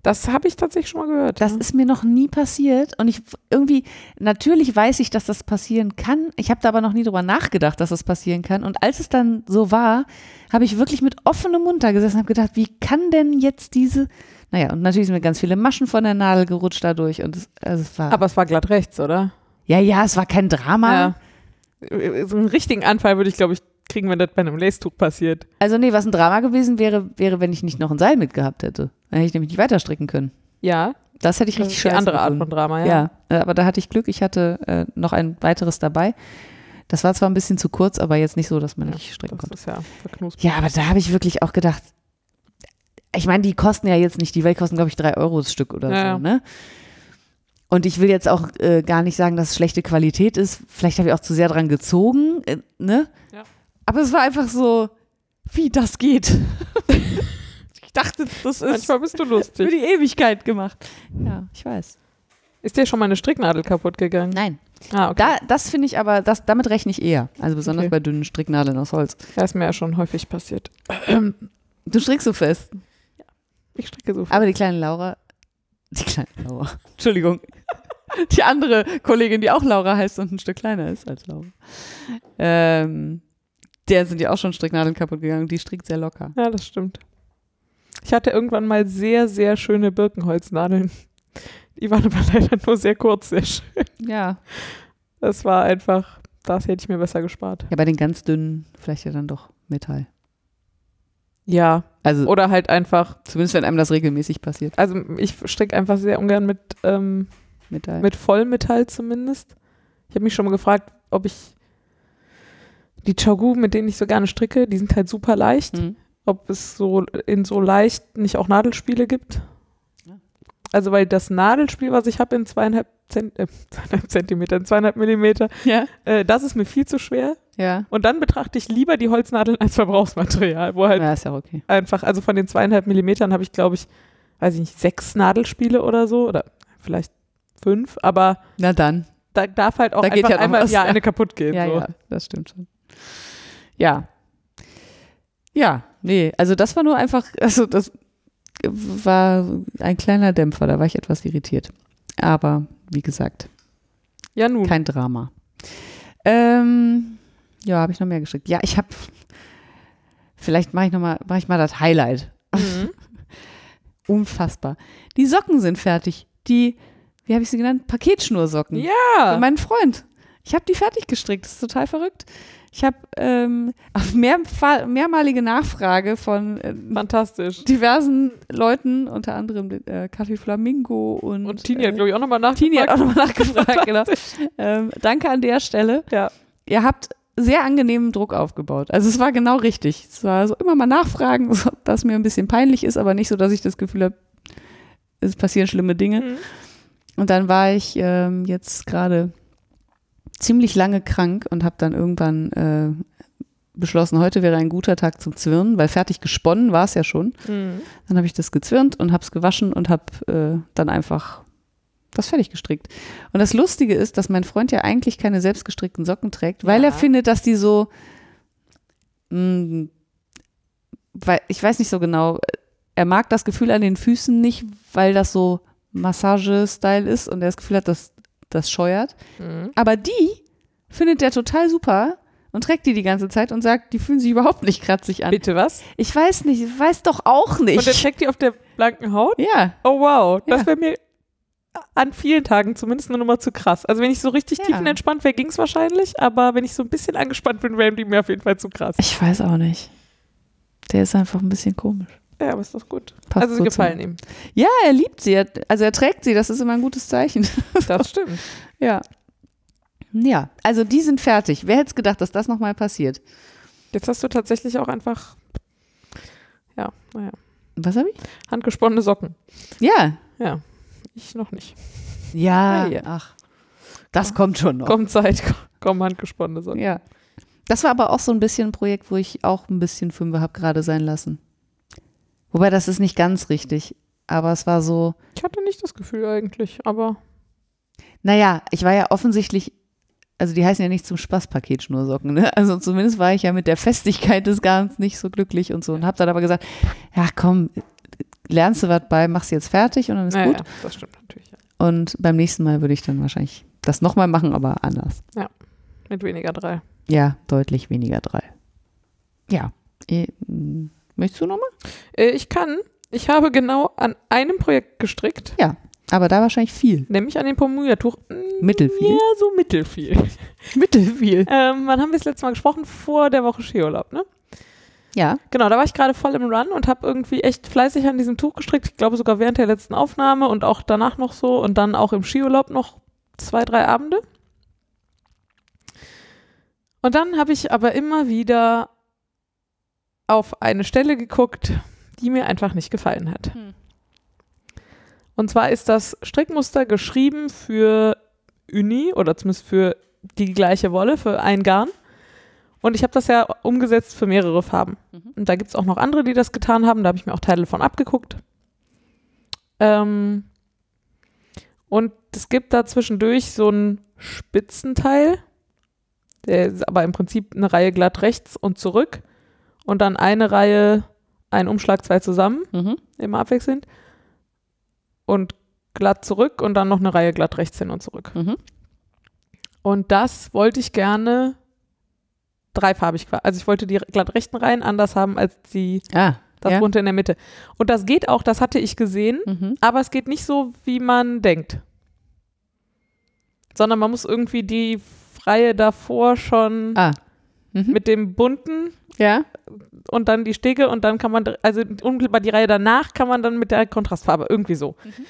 Das habe ich tatsächlich schon mal gehört. Das ja. ist mir noch nie passiert und ich irgendwie, natürlich weiß ich, dass das passieren kann. Ich habe da aber noch nie drüber nachgedacht, dass das passieren kann. Und als es dann so war, habe ich wirklich mit offenem Mund da gesessen und habe gedacht, wie kann denn jetzt diese, naja, und natürlich sind mir ganz viele Maschen von der Nadel gerutscht dadurch und es, also es war, Aber es war glatt rechts, oder? ja, ja, es war kein Drama. Ja. So einen richtigen Anfall würde ich, glaube ich, kriegen, wenn das bei einem Lace-Tuch passiert. Also nee, was ein Drama gewesen wäre, wäre, wenn ich nicht noch ein Seil mitgehabt hätte. Dann hätte ich nämlich nicht weiter stricken können. Ja, Das hätte ich das richtig scheiße andere Art von Drama, ja. Ja, äh, aber da hatte ich Glück. Ich hatte äh, noch ein weiteres dabei. Das war zwar ein bisschen zu kurz, aber jetzt nicht so, dass man nicht stricken konnte. ja. Ja, aber da habe ich wirklich auch gedacht, ich meine, die kosten ja jetzt nicht, die Welt kosten, glaube ich, drei Euro das Stück oder Ja, ja. so, ne? Und ich will jetzt auch äh, gar nicht sagen, dass es schlechte Qualität ist. Vielleicht habe ich auch zu sehr dran gezogen, äh, ne? Ja. Aber es war einfach so, wie das geht. ich dachte, das ist Manchmal bist du für lustig. die Ewigkeit gemacht. Ja, ich weiß. Ist dir schon mal eine Stricknadel kaputt gegangen? Nein. Ah, okay. Da, das finde ich aber, das, damit rechne ich eher. Also besonders Okay. bei dünnen Stricknadeln aus Holz. Das ist mir ja schon häufig passiert. Du strickst so fest. Ich stricke so viel. Aber die kleine Laura, die kleine Laura, Entschuldigung, die andere Kollegin, die auch Laura heißt und ein Stück kleiner ist als Laura, ähm, der sind ja auch schon Stricknadeln kaputt gegangen. Die strickt sehr locker. Ja, das stimmt. Ich hatte irgendwann mal sehr, sehr schöne Birkenholznadeln. Die waren aber leider nur sehr kurz, sehr schön. Ja. Das war einfach, das hätte ich mir besser gespart. Ja, bei den ganz dünnen vielleicht ja dann doch Metall. Ja, Also oder halt einfach, zumindest wenn einem das regelmäßig passiert. also ich stricke einfach sehr ungern mit, ähm, Metall. mit Vollmetall zumindest. Ich habe mich schon mal gefragt, ob ich die Chogu, mit denen ich so gerne stricke, die sind halt super leicht. Mhm. ob es so in so leicht nicht auch Nadelspiele gibt. Ja. Also weil das Nadelspiel, was ich habe in zweieinhalb, Zent äh, zweieinhalb Zentimeter, in zweieinhalb Millimeter, Ja. äh, das ist mir viel zu schwer. Ja. Und dann betrachte ich lieber die Holznadeln als Verbrauchsmaterial, wo halt Ja, ist ja okay. einfach, also von den zweieinhalb Millimetern habe ich, glaube ich, weiß ich nicht, sechs Nadelspiele oder so oder vielleicht fünf, aber Na dann. da darf halt auch Da geht einfach ja einmal was, ja. eine kaputt gehen. Ja, so. ja, das stimmt schon. Ja. Ja, nee, also das war nur einfach, also das war ein kleiner Dämpfer, da war ich etwas irritiert. Aber wie gesagt, ja nun. kein Drama. Ähm, ja, habe ich noch mehr geschickt. Ja, ich habe, vielleicht mache ich noch mal, mache ich mal das Highlight. Mhm. Unfassbar. Die Socken sind fertig. Die, wie habe ich sie genannt? Paketschnursocken. Für Ja. meinen Freund. Ich habe die fertig gestrickt. Das ist total verrückt. Ich habe ähm, auf mehrfa- mehrmalige Nachfrage von äh, Fantastisch. diversen Leuten, unter anderem äh, Kaffee Flamingo und, Und Tini hat, äh, glaube ich, auch nochmal nachgefragt. Tini hat auch nochmal nachgefragt. genau. ähm, danke an der Stelle. Ja. Ihr habt sehr angenehmen Druck aufgebaut. Also es war genau richtig. Es war so immer mal nachfragen, so, dass mir ein bisschen peinlich ist, aber nicht so, dass ich das Gefühl habe, es passieren schlimme Dinge. Mhm. Und dann war ich ähm, jetzt gerade ziemlich lange krank und habe dann irgendwann äh, beschlossen, heute wäre ein guter Tag zum Zwirnen, weil fertig gesponnen war es ja schon. Mhm. Dann habe ich das gezwirnt und habe es gewaschen und habe äh, dann einfach das fertig gestrickt. Und das Lustige ist, dass mein Freund ja eigentlich keine selbstgestrickten Socken trägt, weil Ja. er findet, dass die so, mh, weil ich weiß nicht so genau, er mag das Gefühl an den Füßen nicht, weil das so Massage-Style ist und er das Gefühl hat, dass das scheuert. Mhm. Aber die findet er total super, und trägt die die ganze Zeit und sagt, die fühlen sich überhaupt nicht kratzig an. Bitte was? Ich weiß nicht, ich weiß doch auch nicht. Und er trägt die auf der blanken Haut? ja, Oh wow, das Ja. wäre mir an vielen Tagen zumindest eine Nummer zu krass. Also wenn ich so richtig Ja. tiefenentspannt wäre, ging es wahrscheinlich, aber wenn ich so ein bisschen angespannt bin, wären die mir auf jeden Fall zu krass. ich weiß auch nicht. Der ist einfach ein bisschen komisch. Ja, aber ist doch gut. Passt also sie so gefallen zu- ihm. Ja, er liebt sie. Er- Also er trägt sie, das ist immer ein gutes Zeichen. Das stimmt. Ja. Ja, also die sind fertig. Wer hätte es gedacht, dass das nochmal passiert? Jetzt hast du tatsächlich auch einfach, ja, naja, Was habe ich? handgesponnene Socken. Ja. Ja, ich noch nicht. Ja, Ja, ach. Das kommt schon noch. Kommt Zeit, komm, handgesponnene Socken. Ja. Das war aber auch so ein bisschen ein Projekt, wo ich auch ein bisschen Fünfe habe gerade sein lassen. Wobei das ist nicht ganz richtig. Aber es war so, Ich hatte nicht das Gefühl eigentlich, aber naja, ich war ja offensichtlich, also die heißen ja nicht zum Spaßpaket Schnursocken, ne? Also zumindest war ich ja mit der Festigkeit des Garns nicht so glücklich und so und habe dann aber gesagt, ja komm, lernst du was bei, mach's jetzt fertig und dann ist naja, gut. das stimmt natürlich. Ja. Und beim nächsten Mal würde ich dann wahrscheinlich das nochmal machen, aber anders. Mit weniger drei. Ja, deutlich weniger drei. Ja. Möchtest du nochmal? Äh, ich kann, ich habe genau an einem Projekt gestrickt, Aber da wahrscheinlich viel. nämlich an dem Pomuja-Tuch. Mm, Mittelfiel. Ja, so mittelfiel. Mittelfiel. ähm, wann haben wir das letzte Mal gesprochen? Vor der Woche Skiurlaub, ne? Ja. Genau, da war ich gerade voll im Run und habe irgendwie echt fleißig an diesem Tuch gestrickt. Ich glaube sogar während der letzten Aufnahme und auch danach noch so und dann auch im Skiurlaub noch zwei, drei Abende. Und dann habe ich aber immer wieder auf eine Stelle geguckt, die mir einfach nicht gefallen hat. Hm. Und zwar ist das Strickmuster geschrieben für Uni oder zumindest für die gleiche Wolle, für ein Garn. Und ich habe das ja umgesetzt für mehrere Farben. Mhm. Und da gibt es auch noch andere, die das getan haben. Da habe ich mir auch Teile von abgeguckt. Ähm, und es gibt da zwischendurch so einen Spitzenteil, der ist aber im Prinzip eine Reihe glatt rechts und zurück. Und dann eine Reihe, ein Umschlag, zwei zusammen, Mhm. immer abwechselnd. Und glatt zurück und dann noch eine Reihe glatt rechts hin und zurück. Mhm. Und das wollte ich gerne dreifarbig. Also ich wollte die glatt rechten Reihen anders haben als die Ah. das ja. runter in der Mitte. Und das geht auch, das hatte ich gesehen, Mhm. aber es geht nicht so, wie man denkt. Sondern man muss irgendwie die Reihe davor schon Ah. Mhm. mit dem bunten ja. und dann die Stege und dann kann man, also unmittelbar die Reihe danach kann man dann mit der Kontrastfarbe, irgendwie so. Mhm.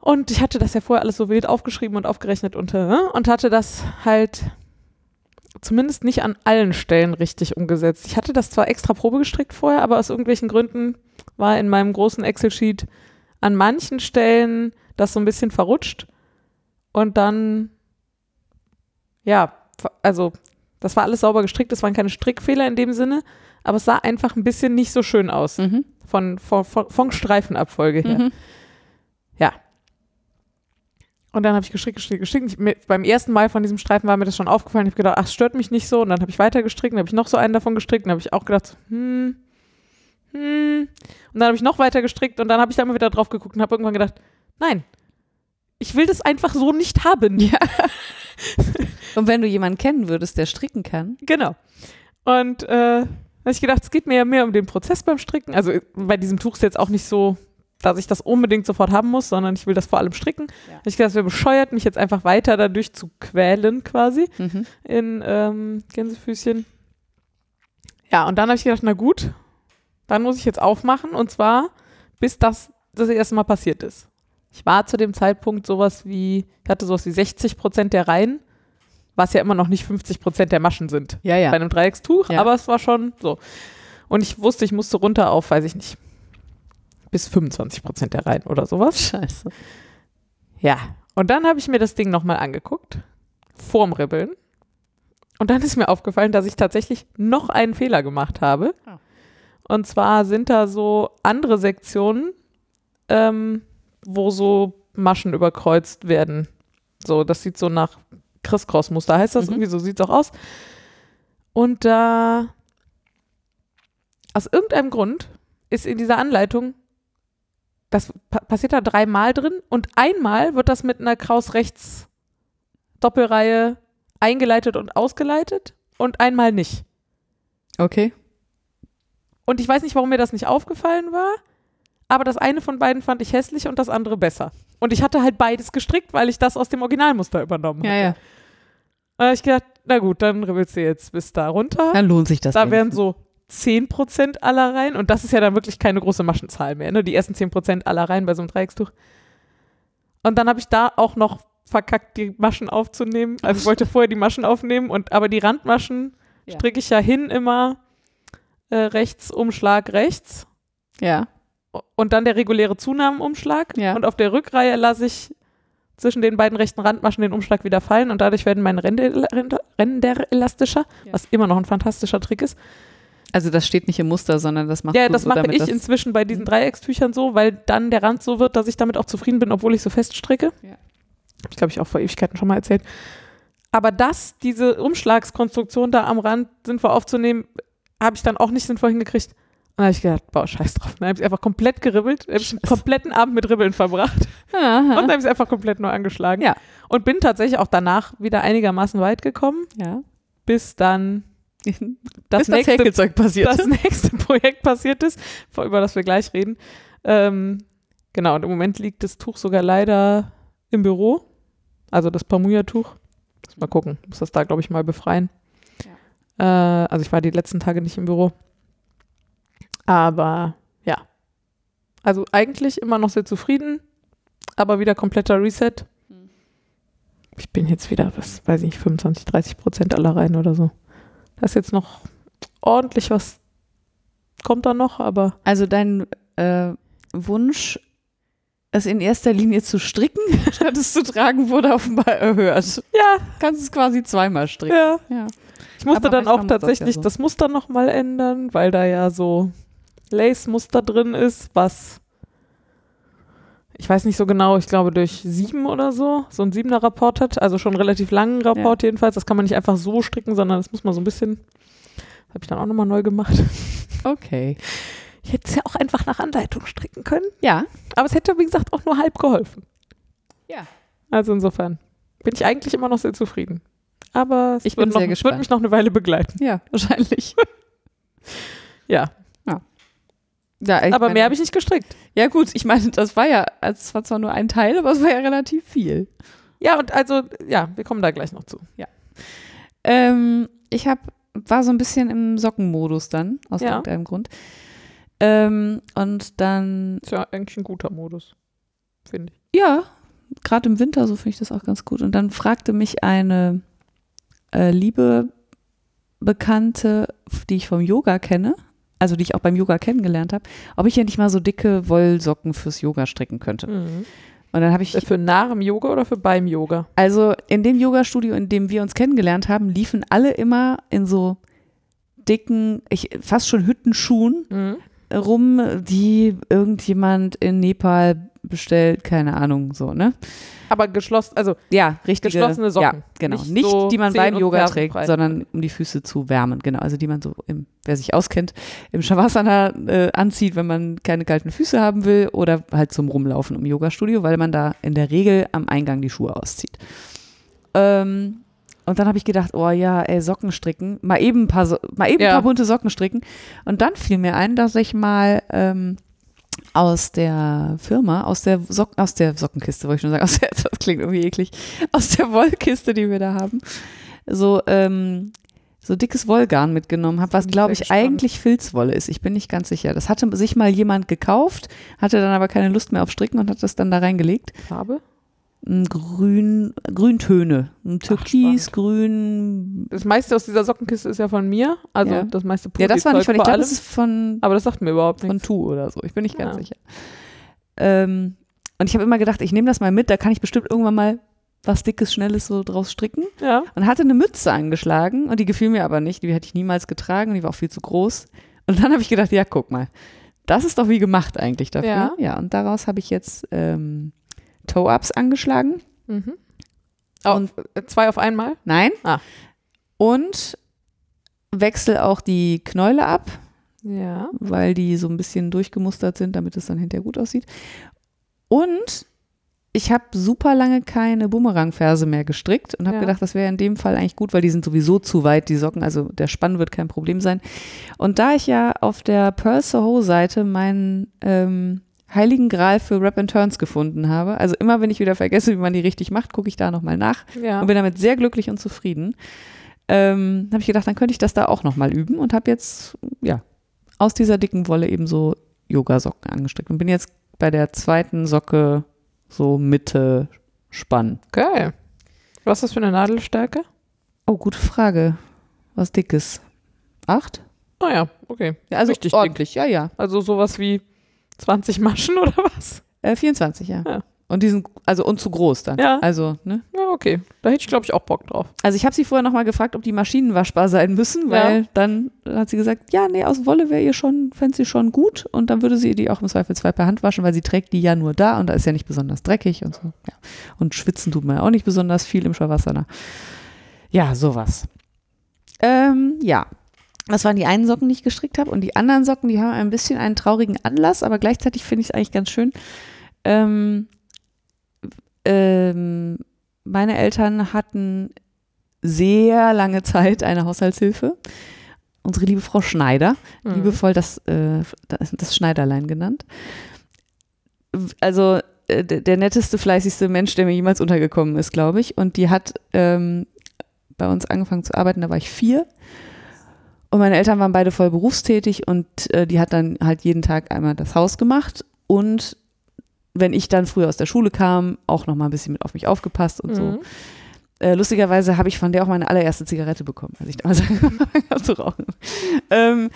Und ich hatte das ja vorher alles so wild aufgeschrieben und aufgerechnet und, äh, und hatte das halt zumindest nicht an allen Stellen richtig umgesetzt. Ich hatte das zwar extra Probe gestrickt vorher, aber aus irgendwelchen Gründen war in meinem großen Excel-Sheet an manchen Stellen das so ein bisschen verrutscht und dann, ja, also das war alles sauber gestrickt, es waren keine Strickfehler in dem Sinne, aber es sah einfach ein bisschen nicht so schön aus Mhm. von, von, von, Streifenabfolge her. Mhm. Und dann habe ich gestrickt, gestrickt, gestrickt. Ich, beim ersten Mal von diesem Streifen war mir das schon aufgefallen. Ich habe gedacht, ach, es stört mich nicht so. Und dann habe ich weiter gestrickt, dann habe ich noch so einen davon gestrickt. Dann habe ich auch gedacht, hm, hm. Und dann habe ich noch weiter gestrickt und dann habe ich da mal wieder drauf geguckt und habe irgendwann gedacht, nein, ich will das einfach so nicht haben. Ja. Und wenn du jemanden kennen würdest, der stricken kann. Genau. Und äh, habe ich gedacht, es geht mir ja mehr um den Prozess beim Stricken. Also bei diesem Tuch ist jetzt auch nicht so, dass ich das unbedingt sofort haben muss, sondern ich will das vor allem stricken. Ja. Ich gedacht, es wäre bescheuert, mich jetzt einfach weiter dadurch zu quälen quasi Mhm. in ähm, Gänsefüßchen. Ja, und dann habe ich gedacht, na gut, dann muss ich jetzt aufmachen und zwar bis das das erste Mal passiert ist. Ich war zu dem Zeitpunkt sowas wie, ich hatte sowas wie 60 Prozent der Reihen, was ja immer noch nicht 50 Prozent der Maschen sind Ja, bei ja. einem Dreieckstuch, Ja. aber es war schon so. Und ich wusste, ich musste runter auf, weiß ich nicht, bis 25 Prozent der Reihen oder sowas. Scheiße. Ja, und dann habe ich mir das Ding nochmal angeguckt, vorm Ribbeln. Und dann ist mir aufgefallen, dass ich tatsächlich noch einen Fehler gemacht habe. Oh. Und zwar sind da so andere Sektionen, ähm, wo so Maschen überkreuzt werden. So, das sieht so nach Criss-Cross-Muster, heißt das Mhm. irgendwie, so sieht es auch aus. Und da, aus irgendeinem Grund, ist in dieser Anleitung das pa passiert da dreimal drin und einmal wird das mit einer Kraus rechts Doppelreihe eingeleitet und ausgeleitet und einmal nicht. Okay. Und ich weiß nicht, warum mir das nicht aufgefallen war, aber das eine von beiden fand ich hässlich und das andere besser. Und ich hatte halt beides gestrickt, weil ich das aus dem Originalmuster übernommen habe. Ja, ja. Da habe ich gedacht, na gut, dann ribbelst du jetzt bis da runter. Dann lohnt sich das. da wären so 10% aller Reihen und das ist ja dann wirklich keine große Maschenzahl mehr, ne? Die ersten 10% aller Reihen bei so einem Dreieckstuch. Und dann habe ich da auch noch verkackt, die Maschen aufzunehmen. Also ich wollte vorher die Maschen aufnehmen und aber die Randmaschen Ja. stricke ich ja hin immer äh, rechts, Umschlag rechts Ja. Und dann der reguläre Zunahmenumschlag. Ja. Und auf der Rückreihe lasse ich zwischen den beiden rechten Randmaschen den Umschlag wieder fallen und dadurch werden meine Ränder, Ränder, Ränder elastischer, Ja. was immer noch ein fantastischer Trick ist. Also das steht nicht im Muster, sondern das macht Ja, das so, mache ich das, inzwischen bei diesen Dreieckstüchern so, weil dann der Rand so wird, dass ich damit auch zufrieden bin, obwohl ich so fest stricke. Ja. Ich glaube ich auch vor Ewigkeiten schon mal erzählt. Aber das, diese Umschlagskonstruktion da am Rand sinnvoll aufzunehmen, habe ich dann auch nicht sinnvoll hingekriegt. Und habe ich gedacht, boah, scheiß drauf. Dann habe ich einfach komplett geribbelt, habe einen kompletten Abend mit Ribbeln verbracht Aha. und dann habe ich es einfach komplett neu angeschlagen. Ja. Und bin tatsächlich auch danach wieder einigermaßen weit gekommen, ja. bis dann das Bis das nächste Häkelzeug passiert. das nächste Projekt passiert ist, über das wir gleich reden. Ähm, genau, und im Moment liegt das Tuch sogar leider im Büro. Also das Pamuja-Tuch. Mal gucken. Muss das da, glaube ich, mal befreien. Äh, also ich war die letzten Tage nicht im Büro. Aber ja. Also eigentlich immer noch sehr zufrieden, aber wieder kompletter Reset. Ich bin jetzt wieder, was weiß ich nicht, 25, 30 Prozent aller Reihen oder so. Da ist jetzt noch ordentlich was, kommt da noch, aber Also dein äh, Wunsch, es in erster Linie zu stricken, statt es zu tragen, wurde offenbar erhört. ja, Kannst es quasi zweimal stricken. ja. Ja. Ich musste Aber dann auch muss das ja tatsächlich so. das Muster nochmal ändern, weil da ja so Lace-Muster drin ist, was ich weiß nicht so genau, ich glaube durch sieben oder so, so ein siebener Rapport hat, also schon einen relativ langen Rapport jedenfalls. Das kann man nicht einfach so stricken, sondern das muss man so ein bisschen, habe ich dann auch nochmal neu gemacht. Okay. Ich hätte es ja auch einfach nach Anleitung stricken können, Ja. aber es hätte, wie gesagt, auch nur halb geholfen. Ja. Also insofern bin ich eigentlich immer noch sehr zufrieden. Aber es Ich wird, bin noch, wird mich noch eine Weile begleiten. Ja, wahrscheinlich. Ja, Ja, aber meine- mehr habe ich nicht gestrickt. Ja, gut, ich meine, das war ja, also es war zwar nur ein Teil, aber es war ja relativ viel. Ja, und also, ja, wir kommen da gleich noch zu. Ähm, ich hab, war so ein bisschen im Sockenmodus dann, aus Ja. irgendeinem Grund. Ähm, und dann, Ist ja eigentlich ein guter Modus, finde ich. ja, gerade im Winter, so finde ich das auch ganz gut. Und dann fragte mich eine äh, liebe Bekannte, die ich vom Yoga kenne, also die ich auch beim Yoga kennengelernt habe, ob ich ja nicht mal so dicke Wollsocken fürs Yoga stricken könnte. Und dann habe ich Äh, Für nach dem Yoga oder für beim Yoga? Also in dem Yoga-Studio, in dem wir uns kennengelernt haben, liefen alle immer in so dicken, ich, fast schon Hüttenschuhen rum, die irgendjemand in Nepal bestellt, keine Ahnung, so, ne? Aber geschlossen, also Ja, richtige. Geschlossene Socken. Ja, genau. Nicht Nicht, so die man beim Yoga trägt, sondern um die Füße zu wärmen, genau. Also die man so, im, wer sich auskennt, im Shavasana äh, anzieht, wenn man keine kalten Füße haben will oder halt zum Rumlaufen im Yoga-Studio, weil man da in der Regel am Eingang die Schuhe auszieht. Ähm, und dann habe ich gedacht, oh ja, ey, Socken stricken, mal eben ein paar, so mal eben Ja. ein paar bunte Socken stricken. Und dann fiel mir ein, dass ich mal ähm, aus der Firma, aus der, Sock aus der Sockenkiste, wollte ich schon sagen, aus der, das klingt irgendwie eklig, aus der Wollkiste, die wir da haben, so, ähm, so dickes Wollgarn mitgenommen habe, was glaube ich gespannt. eigentlich Filzwolle ist. Ich bin nicht ganz sicher. Das hatte sich mal jemand gekauft, hatte dann aber keine Lust mehr auf Stricken und hat das dann da reingelegt. Farbe? Grün, Grüntöne, ein Türkis, spannend. Grün. Das meiste aus dieser Sockenkiste ist ja von mir. Also Ja. das meiste Ja, das war nicht von, ich glaube, das ist von, Aber das sagt mir überhaupt von nichts. Tu oder so. Ich bin nicht ganz Ja. sicher. Ähm, und ich habe immer gedacht, ich nehme das mal mit, da kann ich bestimmt irgendwann mal was Dickes, Schnelles so draus stricken. Ja. Und hatte eine Mütze angeschlagen und die gefiel mir aber nicht. Die hätte ich niemals getragen die war auch viel zu groß. Und dann habe ich gedacht, ja, guck mal, das ist doch wie gemacht eigentlich dafür. Ja. Ja, und daraus habe ich jetzt ähm, Toe-Ups angeschlagen. Mhm. Oh, Und- äh, zwei auf einmal? Nein. Ah. Und wechsel auch die Knäule ab, Ja. weil die so ein bisschen durchgemustert sind, damit es dann hinterher gut aussieht. Und ich habe super lange keine Boomerang-Ferse mehr gestrickt und habe Ja. gedacht, das wäre in dem Fall eigentlich gut, weil die sind sowieso zu weit, die Socken. Also der Spann wird kein Problem sein. Und da ich ja auf der Pearl Soho-Seite meinen ähm, heiligen Gral für Rap and Turns gefunden habe, also immer wenn ich wieder vergesse, wie man die richtig macht, gucke ich da nochmal nach Ja. und bin damit sehr glücklich und zufrieden. Ähm, habe ich gedacht, dann könnte ich das da auch nochmal üben und habe jetzt, ja, aus dieser dicken Wolle eben so Yoga-Socken angestrickt und bin jetzt bei der zweiten Socke so Mitte Spann. Geil. Was ist das für eine Nadelstärke? Oh, gute Frage. Was dickes? Acht? Ah ja, okay. Ja, also Richtig dick. ordentlich, ja, ja. Also sowas wie 20 Maschen oder was? Äh, 24, ja. Ja. Und die sind, also und zu groß dann. Ja. Also, ne? Ja, okay. Da hätte ich, glaube ich, auch Bock drauf. Also ich habe sie vorher nochmal gefragt, ob die maschinenwaschbar sein müssen, weil Ja. dann hat sie gesagt, ja, nee, aus Wolle wäre ihr schon, fände sie schon gut und dann würde sie die auch im Zweifelsfall per Hand waschen, weil sie trägt die ja nur da und da ist ja nicht besonders dreckig und so. Ja. Und schwitzen tut man ja auch nicht besonders viel im Shavasana. Ja, sowas. Ähm, ja. Das waren die einen Socken, die ich gestrickt habe. Und die anderen Socken, die haben ein bisschen einen traurigen Anlass, aber gleichzeitig finde ich es eigentlich ganz schön. Ähm, ähm, meine Eltern hatten sehr lange Zeit eine Haushaltshilfe. Unsere liebe Frau Schneider, Mhm. liebevoll das, äh, das, Schneiderlein genannt. Also äh, der, der netteste, fleißigste Mensch, der mir jemals untergekommen ist, glaube ich. Und die hat ähm, bei uns angefangen zu arbeiten, da war ich vier. Und meine Eltern waren beide voll berufstätig und äh, die hat dann halt jeden Tag einmal das Haus gemacht und wenn ich dann früher aus der Schule kam, auch noch mal ein bisschen mit auf mich aufgepasst und so. Mhm. Äh, lustigerweise habe ich von der auch meine allererste Zigarette bekommen, als ich damals angefangen habe zu rauchen. Ähm,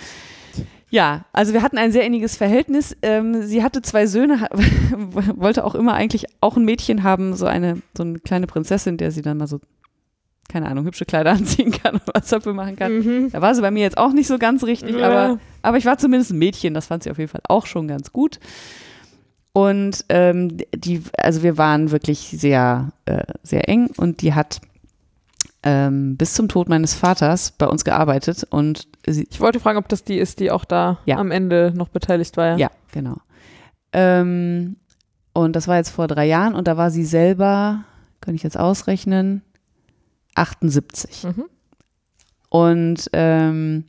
ja, also wir hatten ein sehr inniges Verhältnis. Ähm, sie hatte zwei Söhne, ha- wollte auch immer eigentlich auch ein Mädchen haben, so eine, so eine kleine Prinzessin, der sie dann mal so, keine Ahnung, hübsche Kleider anziehen kann oder Zöpfe machen kann. Mhm. Da war sie bei mir jetzt auch nicht so ganz richtig, Ja. aber, aber ich war zumindest ein Mädchen, das fand sie auf jeden Fall auch schon ganz gut. Und ähm, die, also wir waren wirklich sehr, äh, sehr eng und die hat ähm, bis zum Tod meines Vaters bei uns gearbeitet und sie, Ich wollte fragen, ob das die ist, die auch da Ja. am Ende noch beteiligt war. ja, genau. Ähm, und das war jetzt vor drei Jahren und da war sie selber, könnte ich jetzt ausrechnen, 78. Mhm. Und ähm,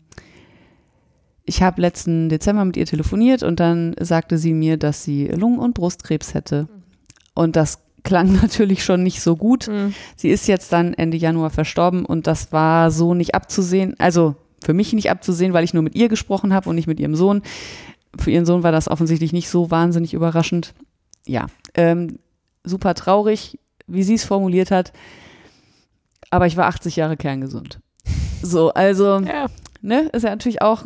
ich habe letzten Dezember mit ihr telefoniert und dann sagte sie mir, dass sie Lungen- und Brustkrebs hätte. Und das klang natürlich schon nicht so gut. Mhm. Sie ist jetzt dann Ende Januar verstorben und das war so nicht abzusehen. Also für mich nicht abzusehen, weil ich nur mit ihr gesprochen habe und nicht mit ihrem Sohn. Für ihren Sohn war das offensichtlich nicht so wahnsinnig überraschend. Ja, ähm, super traurig, wie sie es formuliert hat. Aber ich war 80 Jahre kerngesund. So, also Ja. ne, ist ja natürlich auch,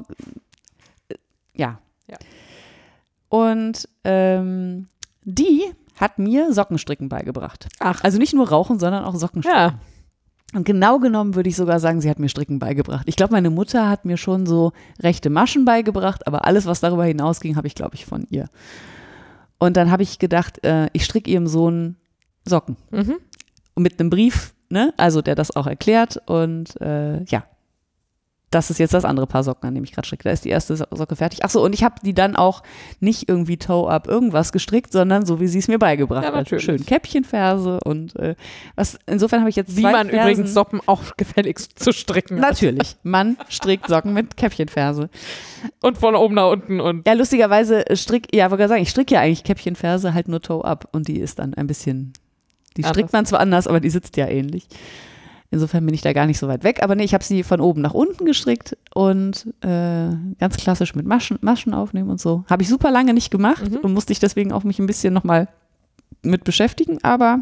ja. Ja. Und ähm, die hat mir Sockenstricken beigebracht. Ach. Also nicht nur Rauchen, sondern auch Sockenstricken. Ja. Und genau genommen würde ich sogar sagen, sie hat mir Stricken beigebracht. Ich glaube, meine Mutter hat mir schon so rechte Maschen beigebracht, aber alles, was darüber hinausging, habe ich, glaube ich, von ihr. Und dann habe ich gedacht, äh, ich stricke ihrem Sohn Socken. Mhm. Und mit einem Brief, ne, also der das auch erklärt. Und äh, ja, das ist jetzt das andere Paar Socken, an dem ich gerade stricke. Da ist die erste So- Socke fertig. Ach so, und ich habe die dann auch nicht irgendwie Toe-Up irgendwas gestrickt, sondern so, wie sie es mir beigebracht Ja, hat. natürlich. Schön Käppchenferse und äh, was, insofern habe ich jetzt Wie zwei man Fersen. übrigens Soppen auch gefälligst zu stricken hat. Natürlich, man strickt Socken mit Käppchenferse. Und von oben nach unten und Ja, lustigerweise strick, ja, wollte gerade sagen, ich stricke ja eigentlich Käppchenferse halt nur Toe-Up und die ist dann ein bisschen, die strickt man zwar anders, aber die sitzt ja ähnlich. Insofern bin ich da gar nicht so weit weg. Aber nee, ich habe sie von oben nach unten gestrickt und äh, ganz klassisch mit Maschen, Maschen aufnehmen und so. Habe ich super lange nicht gemacht Mhm. und musste ich deswegen auch mich ein bisschen nochmal mit beschäftigen, aber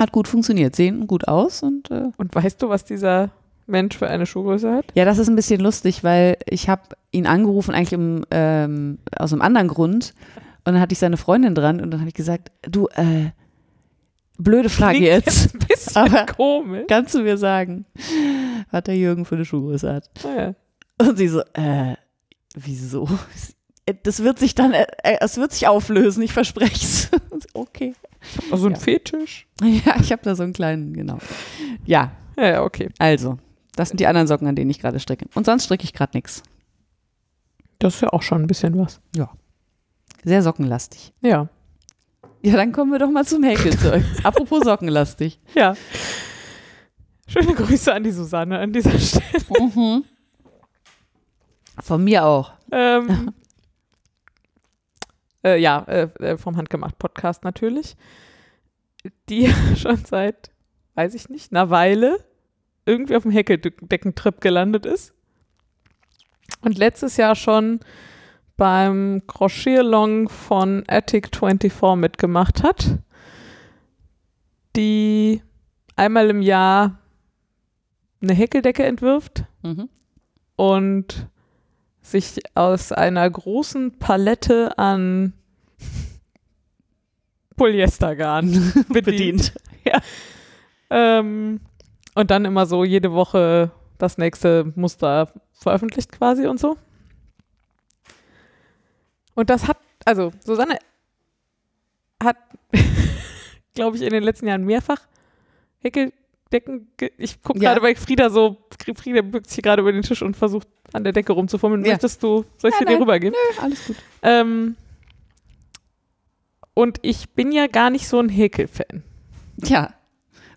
hat gut funktioniert, sehen gut aus und äh, Und weißt du, was dieser Mensch für eine Schuhgröße hat? ja, das ist ein bisschen lustig, weil ich habe ihn angerufen eigentlich im, ähm, aus einem anderen Grund und dann hatte ich seine Freundin dran und dann habe ich gesagt, du, äh, blöde Frage Klingt jetzt. ein bisschen Aber- komisch. Kannst du mir sagen, was der Jürgen für eine Schuhgröße hat? Naja. Und sie so, äh, wieso? Das wird sich dann, äh, äh, es wird sich auflösen, ich verspreche es. Okay. Also ein Ja. Fetisch? Ja, ich habe da so einen kleinen, genau. Ja, Ja, ja, okay. also, das sind die anderen Socken, an denen ich gerade stricke. Und sonst stricke ich gerade nichts. Das ist ja auch schon ein bisschen was. Sehr sockenlastig. Ja. Ja, dann kommen wir doch mal zum Häkelzeug. Apropos sockenlastig. Ja. Schöne Grüße an die Susanne an dieser Stelle. Mhm. Von mir auch. Ähm, äh, ja, äh, äh, vom Handgemacht Podcast natürlich. Die schon seit, weiß ich nicht, einer Weile irgendwie auf dem Häkeldeckentrip gelandet ist. Und letztes Jahr schon beim Crochet-Long von Attic24 mitgemacht hat. Die einmal im Jahr eine Häkeldecke entwirft Mhm. und sich aus einer großen Palette an Polyestergarn bedient. ja. Ähm, und dann immer so jede Woche das nächste Muster veröffentlicht quasi und so. Und das hat, also Susanne hat, glaube ich, in den letzten Jahren mehrfach Häkeldecken, ich gucke Ja. gerade bei Frieda so, Frieda bückt sich gerade über den Tisch und versucht an der Decke rumzufummeln. Ja. Möchtest du, soll ich sie dir rübergeben? Alles gut. Ähm, und ich bin ja gar nicht so ein Häkel-Fan. Tja.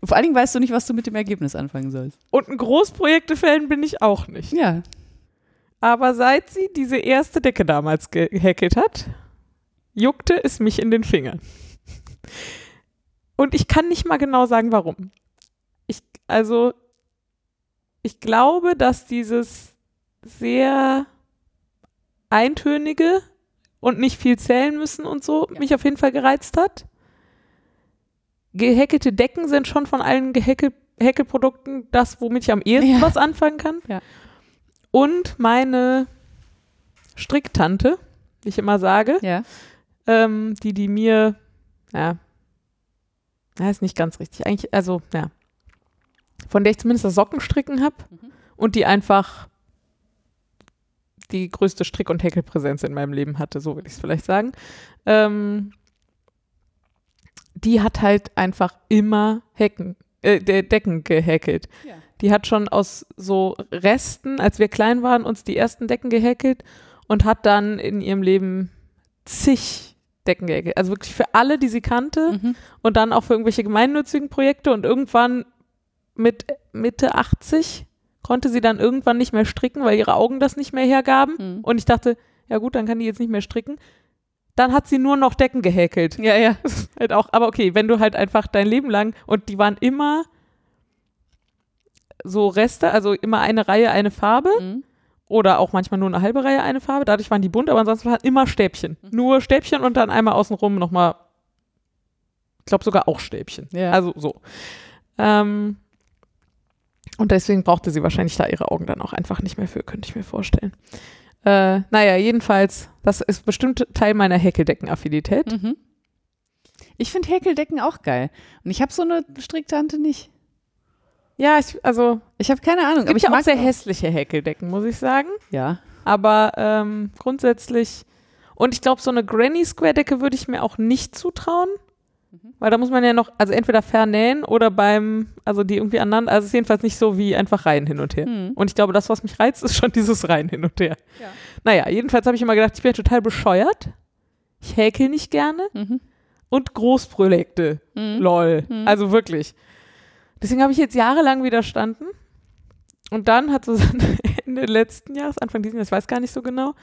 Vor allen Dingen weißt du nicht, was du mit dem Ergebnis anfangen sollst. Und ein Großprojekte-Fan bin ich auch nicht. Ja. Aber seit sie diese erste Decke damals gehäkelt hat, juckte es mich in den Fingern. Und ich kann nicht mal genau sagen, warum. Ich, also, ich glaube, dass dieses sehr eintönige und nicht viel zählen müssen und so Ja. mich auf jeden Fall gereizt hat. Gehäkelte Decken sind schon von allen Gehäkel Häkelprodukten das, womit ich am ehesten Ja. was anfangen kann. Ja. Und meine Stricktante, wie ich immer sage, Ja. ähm, die, die mir, ja, ist nicht ganz richtig. Eigentlich, also, ja, von der ich zumindest das Sockenstricken habe Mhm. und die einfach die größte Strick- und Häkelpräsenz in meinem Leben hatte, so will ich es vielleicht sagen. Ähm, die hat halt einfach immer Hecken, äh, De Decken gehäkelt. Ja. Die hat schon aus so Resten, als wir klein waren, uns die ersten Decken gehäkelt und hat dann in ihrem Leben zig Decken gehäkelt. Also wirklich für alle, die sie kannte Mhm. und dann auch für irgendwelche gemeinnützigen Projekte und irgendwann mit Mitte 80 konnte sie dann irgendwann nicht mehr stricken, weil ihre Augen das nicht mehr hergaben. Mhm. Und ich dachte, ja gut, dann kann die jetzt nicht mehr stricken. Dann hat sie nur noch Decken gehäkelt. Ja, ja. Halt auch, aber okay, wenn du halt einfach dein Leben lang und die waren immer so Reste, also immer eine Reihe, eine Farbe Mhm. oder auch manchmal nur eine halbe Reihe, eine Farbe. Dadurch waren die bunt, aber ansonsten waren immer Stäbchen. Mhm. Nur Stäbchen und dann einmal außenrum nochmal, ich glaube sogar auch Stäbchen. Ja. Also so. Ähm, und deswegen brauchte sie wahrscheinlich da ihre Augen dann auch einfach nicht mehr für, könnte ich mir vorstellen. Äh, naja, jedenfalls, das ist bestimmt Teil meiner Häkeldecken-Affinität. Mhm. Ich finde Häkeldecken auch geil. Und ich habe so eine Stricktante nicht. Ja, ich, also Ich habe keine Ahnung, es aber gibt ich ja auch mag sehr hässliche Häkeldecken, muss ich sagen. Ja. Aber ähm, grundsätzlich, und ich glaube, so eine Granny Square Decke würde ich mir auch nicht zutrauen. Mhm. Weil da muss man ja noch, also entweder vernähen oder beim, also die irgendwie aneinander, also es ist jedenfalls nicht so wie einfach rein hin und her. Hm. Und ich glaube, das, was mich reizt, ist schon dieses rein hin und her. Ja. Naja, jedenfalls habe ich immer gedacht, ich bin total bescheuert. Ich häkel nicht gerne. Mhm. Und Großprojekte. Mhm. Lol. Mhm. Also wirklich. Deswegen habe ich jetzt jahrelang widerstanden. Und dann hat Susanne Ende letzten Jahres, Anfang dieses Jahres, ich weiß gar nicht so genau,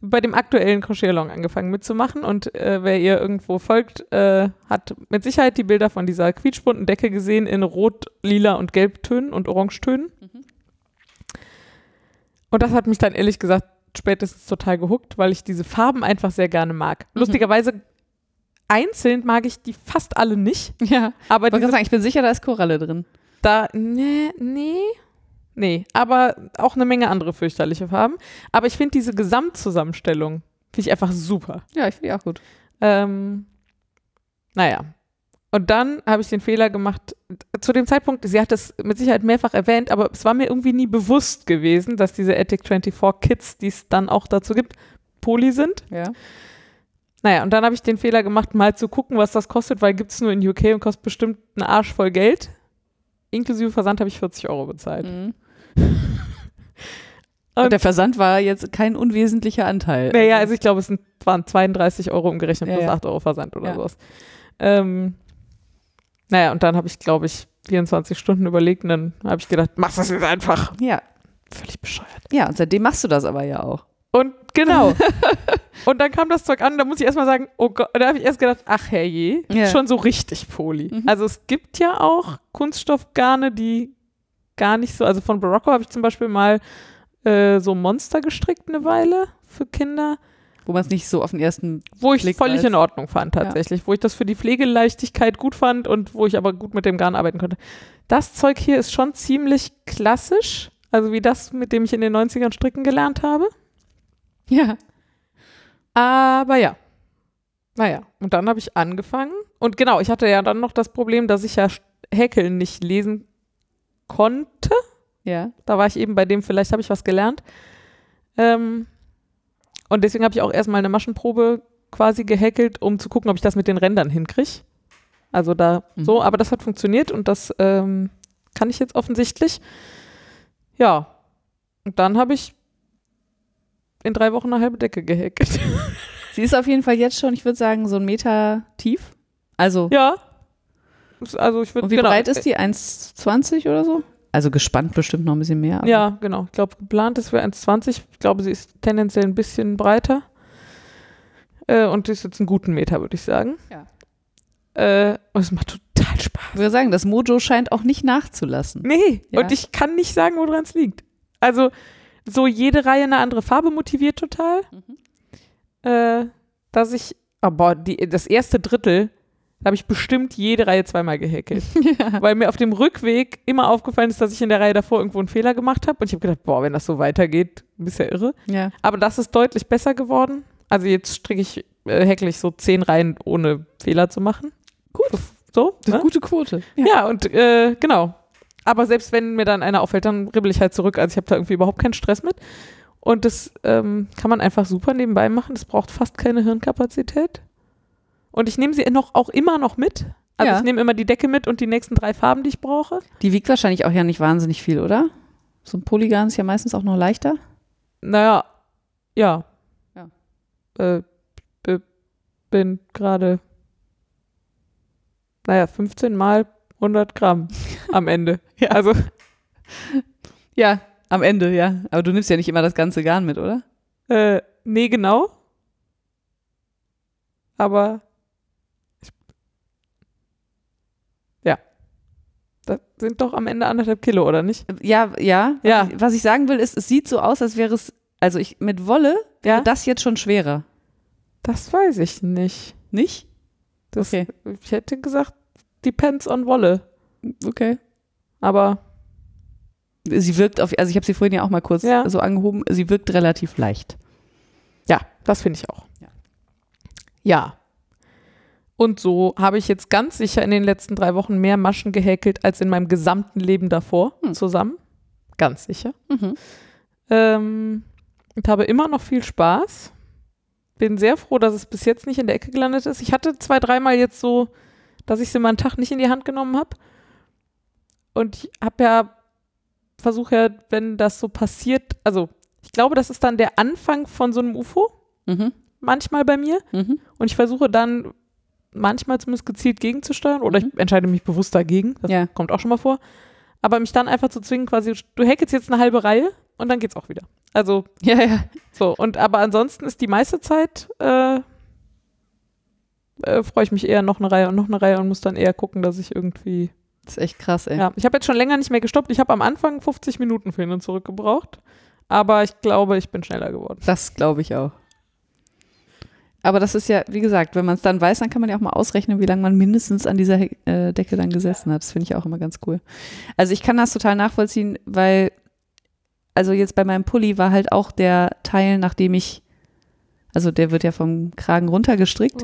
bei dem aktuellen Crochet-Along angefangen mitzumachen. Und äh, wer ihr irgendwo folgt, äh, hat mit Sicherheit die Bilder von dieser quietschbunten Decke gesehen in Rot, Lila und Gelbtönen und Orangetönen. Mhm. Und das hat mich dann ehrlich gesagt spätestens total gehuckt, weil ich diese Farben einfach sehr gerne mag. Mhm. Lustigerweise einzeln mag ich die fast alle nicht, Ja. aber Ich sagen, ich bin sicher, da ist Koralle drin. da, nee, nee, nee, aber auch eine Menge andere fürchterliche Farben. Aber ich finde diese Gesamtzusammenstellung, finde ich einfach super. Ja, ich finde die auch gut. Ähm, naja. Und dann habe ich den Fehler gemacht, zu dem Zeitpunkt, sie hat es mit Sicherheit mehrfach erwähnt, aber es war mir irgendwie nie bewusst gewesen, dass diese Ethic 24 Kits, die es dann auch dazu gibt, Poly sind. Ja. Naja, und dann habe ich den Fehler gemacht, mal zu gucken, was das kostet, weil gibt es nur in UK und kostet bestimmt einen Arsch voll Geld. Inklusive Versand habe ich 40 Euro bezahlt. Mhm. Und der Versand war jetzt kein unwesentlicher Anteil. Naja, also ich glaube, es waren 32 Euro umgerechnet Ja, plus ja. 8 Euro Versand oder Ja. sowas. Ähm, naja, und dann habe ich, glaube ich, 24 Stunden überlegt und dann habe ich gedacht, machst das jetzt einfach. Ja. Völlig bescheuert. Ja, und seitdem machst du das aber ja auch. Und genau. und dann kam das Zeug an, da muss ich erstmal sagen, oh Gott, da habe ich erst gedacht, ach herrje, Ja. schon so richtig Poli. Mhm. Also es gibt ja auch Kunststoffgarne, die gar nicht so, also von Barocco habe ich zum Beispiel mal äh, so Monster gestrickt eine Weile für Kinder, Wo man es nicht so auf den ersten. wo ich Blick völlig weiß. in Ordnung fand tatsächlich, wo ich das für die Pflegeleichtigkeit gut fand und wo ich aber gut mit dem Garn arbeiten konnte. Das Zeug hier ist schon ziemlich klassisch, also wie das, mit dem ich in den 90ern stricken gelernt habe. Ja. Aber ja. Naja, und dann habe ich angefangen. Und genau, ich hatte ja dann noch das Problem, dass ich ja Häkeln nicht lesen konnte. Ja. Da war ich eben bei dem, vielleicht habe ich was gelernt. Ähm, und deswegen habe ich auch erstmal eine Maschenprobe quasi gehäkelt, um zu gucken, ob ich das mit den Rändern hinkriege. Also da Mhm. so, aber das hat funktioniert und das ähm, kann ich jetzt offensichtlich. Ja. Und dann habe ich in drei Wochen eine halbe Decke gehäkelt. Sie ist auf jeden Fall jetzt schon, ich würde sagen, so ein Meter tief. Also, Ja. Also ich würde und wie breit ist die? 1,20 oder so? Also gespannt bestimmt noch ein bisschen mehr. Ja, genau. Ich glaube, geplant ist für 1,20. Ich glaube, sie ist tendenziell ein bisschen breiter. Äh, und ist jetzt einen guten Meter, würde ich sagen. Ja. Äh, und es macht total Spaß. Ich würde sagen, das Mojo scheint auch nicht nachzulassen. Nee, Ja. und ich kann nicht sagen, woran es liegt. Also, so jede Reihe eine andere Farbe motiviert total. Mhm. Äh, dass ich, aber die, das erste Drittel, da habe ich bestimmt jede Reihe zweimal gehäkelt. ja. Weil mir auf dem Rückweg immer aufgefallen ist, dass ich in der Reihe davor irgendwo einen Fehler gemacht habe. Und ich habe gedacht, boah, wenn das so weitergeht, bist ja irre. ja. Aber das ist deutlich besser geworden. Also jetzt stricke ich, äh, häkle ich so zehn Reihen, ohne Fehler zu machen. Gut. So, ist ne? gute Quote. Ja, und äh, genau. Aber selbst wenn mir dann einer auffällt, dann ribbel ich halt zurück. Also ich habe da irgendwie überhaupt keinen Stress mit. Und das ähm, kann man einfach super nebenbei machen. Das braucht fast keine Hirnkapazität. Und ich nehme sie noch, auch immer noch mit. Also Ja. ich nehme immer die Decke mit und die nächsten drei Farben, die ich brauche. Die wiegt wahrscheinlich auch ja nicht wahnsinnig viel, oder? So ein Polygon ist ja meistens auch noch leichter. Naja, ja. Ja. Äh, bin gerade, naja, 15 mal 100 Gramm am Ende. Ja. Also, Ja, am Ende, ja. Aber du nimmst ja nicht immer das ganze Garn mit, oder? äh, nee, genau. Aber, ja. Das sind doch am Ende anderthalb Kilo, oder nicht? Ja, ja. Ja. Was ich sagen will, ist, es sieht so aus, als wäre es, also ich, mit Wolle wäre Ja. das jetzt schon schwerer. Das weiß ich nicht. Nicht? Das, Okay. Ich hätte gesagt, depends on Wolle. Okay. Aber Sie wirkt auf, also ich habe sie vorhin ja auch mal kurz Ja. so angehoben, sie wirkt relativ leicht. Ja, das finde ich auch. Ja. Ja. Und so habe ich jetzt ganz sicher in den letzten drei Wochen mehr Maschen gehäkelt als in meinem gesamten Leben davor Hm. zusammen. Ganz sicher. Mhm. Ähm, und habe immer noch viel Spaß. Bin sehr froh, dass es bis jetzt nicht in der Ecke gelandet ist. Ich hatte zwei, dreimal jetzt so, dass ich sie mal einen Tag nicht in die Hand genommen habe. Und ich habe ja, versuche ja, wenn das so passiert, also ich glaube, das ist dann der Anfang von so einem UFO, Mhm. manchmal bei mir. Mhm. Und ich versuche dann manchmal zumindest gezielt gegenzusteuern oder Mhm. ich entscheide mich bewusst dagegen. Das Ja. kommt auch schon mal vor. Aber mich dann einfach zu zwingen, quasi, du häkelst jetzt eine halbe Reihe und dann geht's auch wieder. Also Ja, ja. so, und aber ansonsten ist die meiste Zeit, äh, äh, freue ich mich eher noch eine Reihe und noch eine Reihe und muss dann eher gucken, dass ich irgendwie. Das ist echt krass, ey. Ja, ich habe jetzt schon länger nicht mehr gestoppt. Ich habe am Anfang 50 Minuten für hin und zurück gebraucht. Aber ich glaube, ich bin schneller geworden. Das glaube ich auch. Aber das ist ja, wie gesagt, wenn man es dann weiß, dann kann man ja auch mal ausrechnen, wie lange man mindestens an dieser äh, Decke dann gesessen hat. Das finde ich auch immer ganz cool. Also ich kann das total nachvollziehen, weil, also jetzt bei meinem Pulli war halt auch der Teil, nachdem ich, also der wird ja vom Kragen runtergestrickt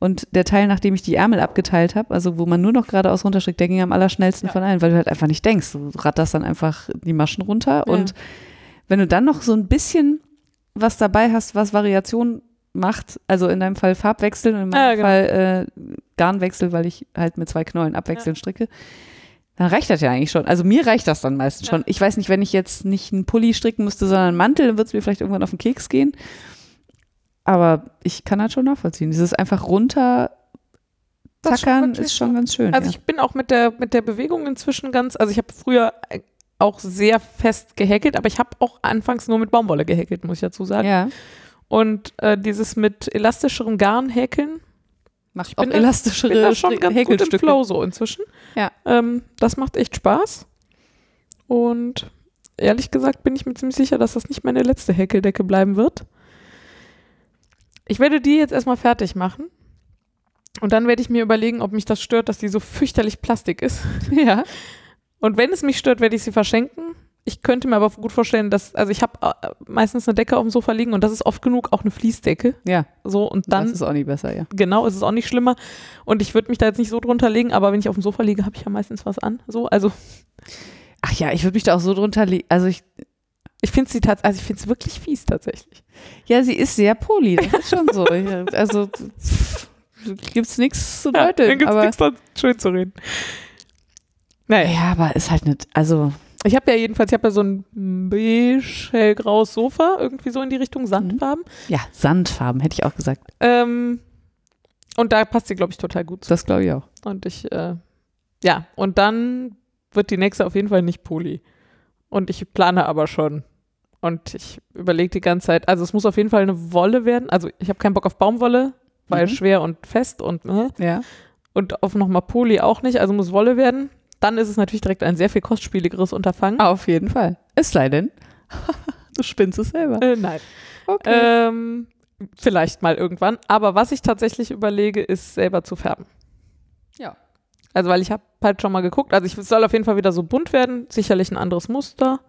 und der Teil, nachdem ich die Ärmel abgeteilt habe, also wo man nur noch geradeaus runterstrickt, der ging am allerschnellsten Ja. von allen, weil du halt einfach nicht denkst. Du ratterst dann einfach die Maschen runter Ja. und wenn du dann noch so ein bisschen was dabei hast, was Variation macht, also in deinem Fall Farbwechsel und in meinem Ja, genau. Fall äh, Garnwechsel, weil ich halt mit zwei Knollen abwechselnd stricke, Dann reicht das ja eigentlich schon. Also mir reicht das dann meistens schon. Ich weiß nicht, wenn ich jetzt nicht einen Pulli stricken müsste, sondern einen Mantel, dann würde es mir vielleicht irgendwann auf den Keks gehen. Aber ich kann das schon nachvollziehen. Dieses einfach runter Das ist schon tackern ist schon ganz schön. Also ja. ich bin auch mit der, mit der Bewegung inzwischen ganz, also ich habe früher auch sehr fest gehäkelt, aber ich habe auch anfangs nur mit Baumwolle gehäkelt, muss ich dazu sagen. ja, Und äh, dieses mit elastischerem Garn häkeln, macht bin auch da- elastischere bin da schon ganz gut im. Flow so inzwischen. Ja. Ähm, das macht echt Spaß. Und ehrlich gesagt bin ich mir ziemlich sicher, dass das nicht meine letzte Häkeldecke bleiben wird. Ich werde die jetzt erstmal fertig machen. Und dann werde ich mir überlegen, ob mich das stört, dass die so fürchterlich Plastik ist. Ja. Und wenn es mich stört, werde ich sie verschenken. Ich könnte mir aber gut vorstellen, dass, also ich habe äh, meistens eine Decke auf dem Sofa liegen und das ist oft genug auch eine Fließdecke. Ja, So und dann das ist auch nicht besser, ja. genau, ist es auch nicht schlimmer. Und ich würde mich da jetzt nicht so drunter legen, aber wenn ich auf dem Sofa liege, habe ich ja meistens was an. So, also Ach ja, ich würde mich da auch so drunter legen. Also ich, ich finde sie tatsächlich, also ich finde es wirklich fies tatsächlich. ja, sie ist sehr poli, das ist schon so. Ja, also pff, gibt's nichts zu Ja, deuteln. dann gibt's nichts dran schön zu reden. Naja, ja, aber ist halt nicht, also ich habe ja jedenfalls, ich habe ja so ein beige, hellgraues Sofa, irgendwie so in die Richtung Sandfarben. ja, Sandfarben, hätte ich auch gesagt. Ähm, und da passt sie, glaube ich, total gut zu. Das glaube ich auch. Und ich, äh, ja, und dann wird die nächste auf jeden Fall nicht Poli. Und ich plane aber schon. Und ich überlege die ganze Zeit, also es muss auf jeden Fall eine Wolle werden. Also ich habe keinen Bock auf Baumwolle, weil Mhm. schwer und fest und ne? Ja. und auf nochmal Poli auch nicht, also muss Wolle werden. Dann ist es natürlich direkt ein sehr viel kostspieligeres Unterfangen. Auf jeden Fall. Es sei denn, du spinnst es selber. Äh, nein. Okay. Ähm, vielleicht mal irgendwann. Aber was ich tatsächlich überlege, ist selber zu färben. Ja. Also weil ich habe halt schon mal geguckt, also ich es soll auf jeden Fall wieder so bunt werden, sicherlich ein anderes Muster.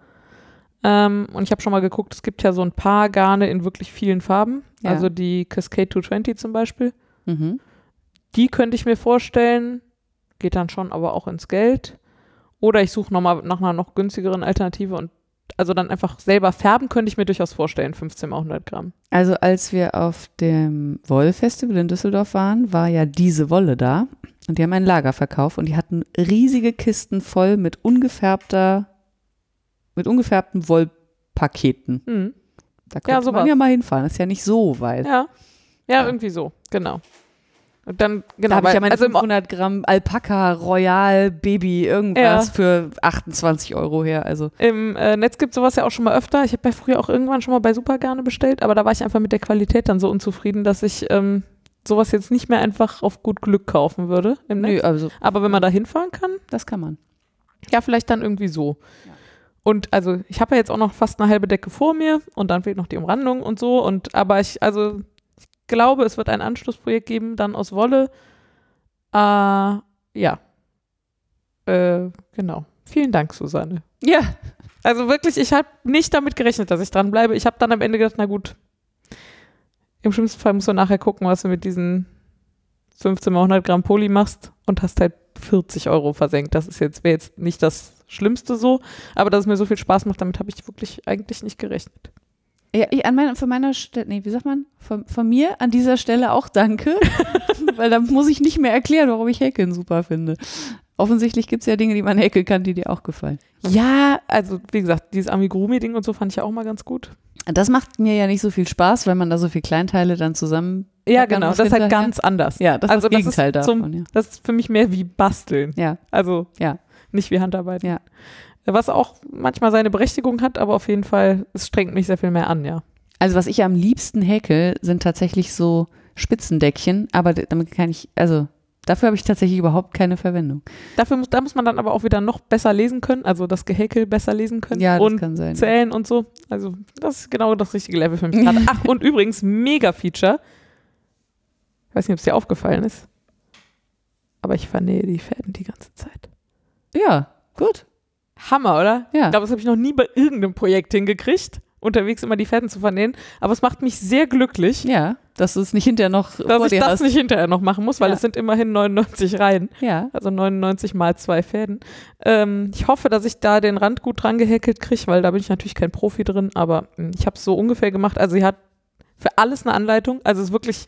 Ähm, und ich habe schon mal geguckt, es gibt ja so ein paar Garne in wirklich vielen Farben. Ja. Also die Cascade 220 zum Beispiel. Mhm. Die könnte ich mir vorstellen, geht dann schon aber auch ins Geld. Oder ich suche nochmal nach einer noch günstigeren Alternative und also dann einfach selber färben könnte ich mir durchaus vorstellen, 15 mal 100 Gramm. Also als wir auf dem Wollfestival in Düsseldorf waren, war ja diese Wolle da und die haben ein Lager verkauft und die hatten riesige Kisten voll mit ungefärbter, mit ungefärbten Wollpaketen. Hm. Da könnte man sowas. ja mal hinfahren, das ist ja nicht so weit. Ja. ja, Ja. irgendwie so, genau. Und dann, Da genau, habe ich ja meine also im, 500 Gramm Alpaka Royal Baby irgendwas Ja. für 28 Euro her. Also im äh, Netz gibt sowas ja auch schon mal öfter. Ich habe ja früher auch irgendwann schon mal bei Supergarne bestellt, aber da war ich einfach mit der Qualität dann so unzufrieden, dass ich ähm, sowas jetzt nicht mehr einfach auf gut Glück kaufen würde im Netz. nö, also Aber wenn man da hinfahren kann, das kann man. ja, vielleicht dann irgendwie so. Ja. Und also ich habe ja jetzt auch noch fast eine halbe Decke vor mir und dann fehlt noch die Umrandung und so. Und aber ich, also ich glaube, es wird ein Anschlussprojekt geben, dann aus Wolle. Äh, ja. Äh, genau. Vielen Dank, Susanne. Ja, Also wirklich, ich habe nicht damit gerechnet, dass ich dranbleibe. Ich habe dann am Ende gedacht, na gut, im schlimmsten Fall musst du nachher gucken, was du mit diesen 15 mal 100 Gramm Poli machst und hast halt 40 Euro versenkt. Das ist jetzt, wäre jetzt nicht das Schlimmste so, aber dass es mir so viel Spaß macht, damit habe ich wirklich eigentlich nicht gerechnet. Ja, ich, an meiner, von meiner Stelle, nee, wie sagt man? Von, von mir an dieser Stelle auch danke, weil da muss ich nicht mehr erklären, warum ich Häkeln super finde. Offensichtlich gibt es ja Dinge, die man häkeln kann, die dir auch gefallen. Ja, also wie gesagt, dieses Amigurumi-Ding und so fand ich ja auch mal ganz gut. Das macht mir ja nicht so viel Spaß, weil man da so viele Kleinteile dann zusammen. Ja, genau, das ist halt ganz anders. Ja, das Also ist das das ist Gegenteil zum- davon, ja. Das ist für mich mehr wie Basteln. Ja, Also Ja. nicht wie Handarbeit. Ja. Was auch manchmal seine Berechtigung hat, aber auf jeden Fall, es strengt mich sehr viel mehr an, ja. also was ich am liebsten häkel, sind tatsächlich so Spitzendeckchen, aber damit kann ich, also dafür habe ich tatsächlich überhaupt keine Verwendung. Dafür muss, da muss man dann aber auch wieder noch besser lesen können, also das Gehäkel besser lesen können Ja, das und kann sein. zählen und so. Also das ist genau das richtige Level für mich gerade. Ach, und übrigens, mega Feature. Ich weiß nicht, ob es dir aufgefallen ist. Aber ich vernähe die Fäden die ganze Zeit. Ja, gut. Hammer, oder? Ja. Ich glaube, das habe ich noch nie bei irgendeinem Projekt hingekriegt, unterwegs immer die Fäden zu vernähen. Aber es macht mich sehr glücklich, Ja, dass du es nicht hinterher noch dass vor ich dir das hast. nicht hinterher noch machen muss, weil Ja. es sind immerhin 99 Reihen. Ja, Also 99 mal zwei Fäden. Ähm, ich hoffe, dass ich da den Rand gut dran gehäkelt kriege, weil da bin ich natürlich kein Profi drin, aber mh, ich habe es so ungefähr gemacht. Also sie hat für alles eine Anleitung. Also es ist wirklich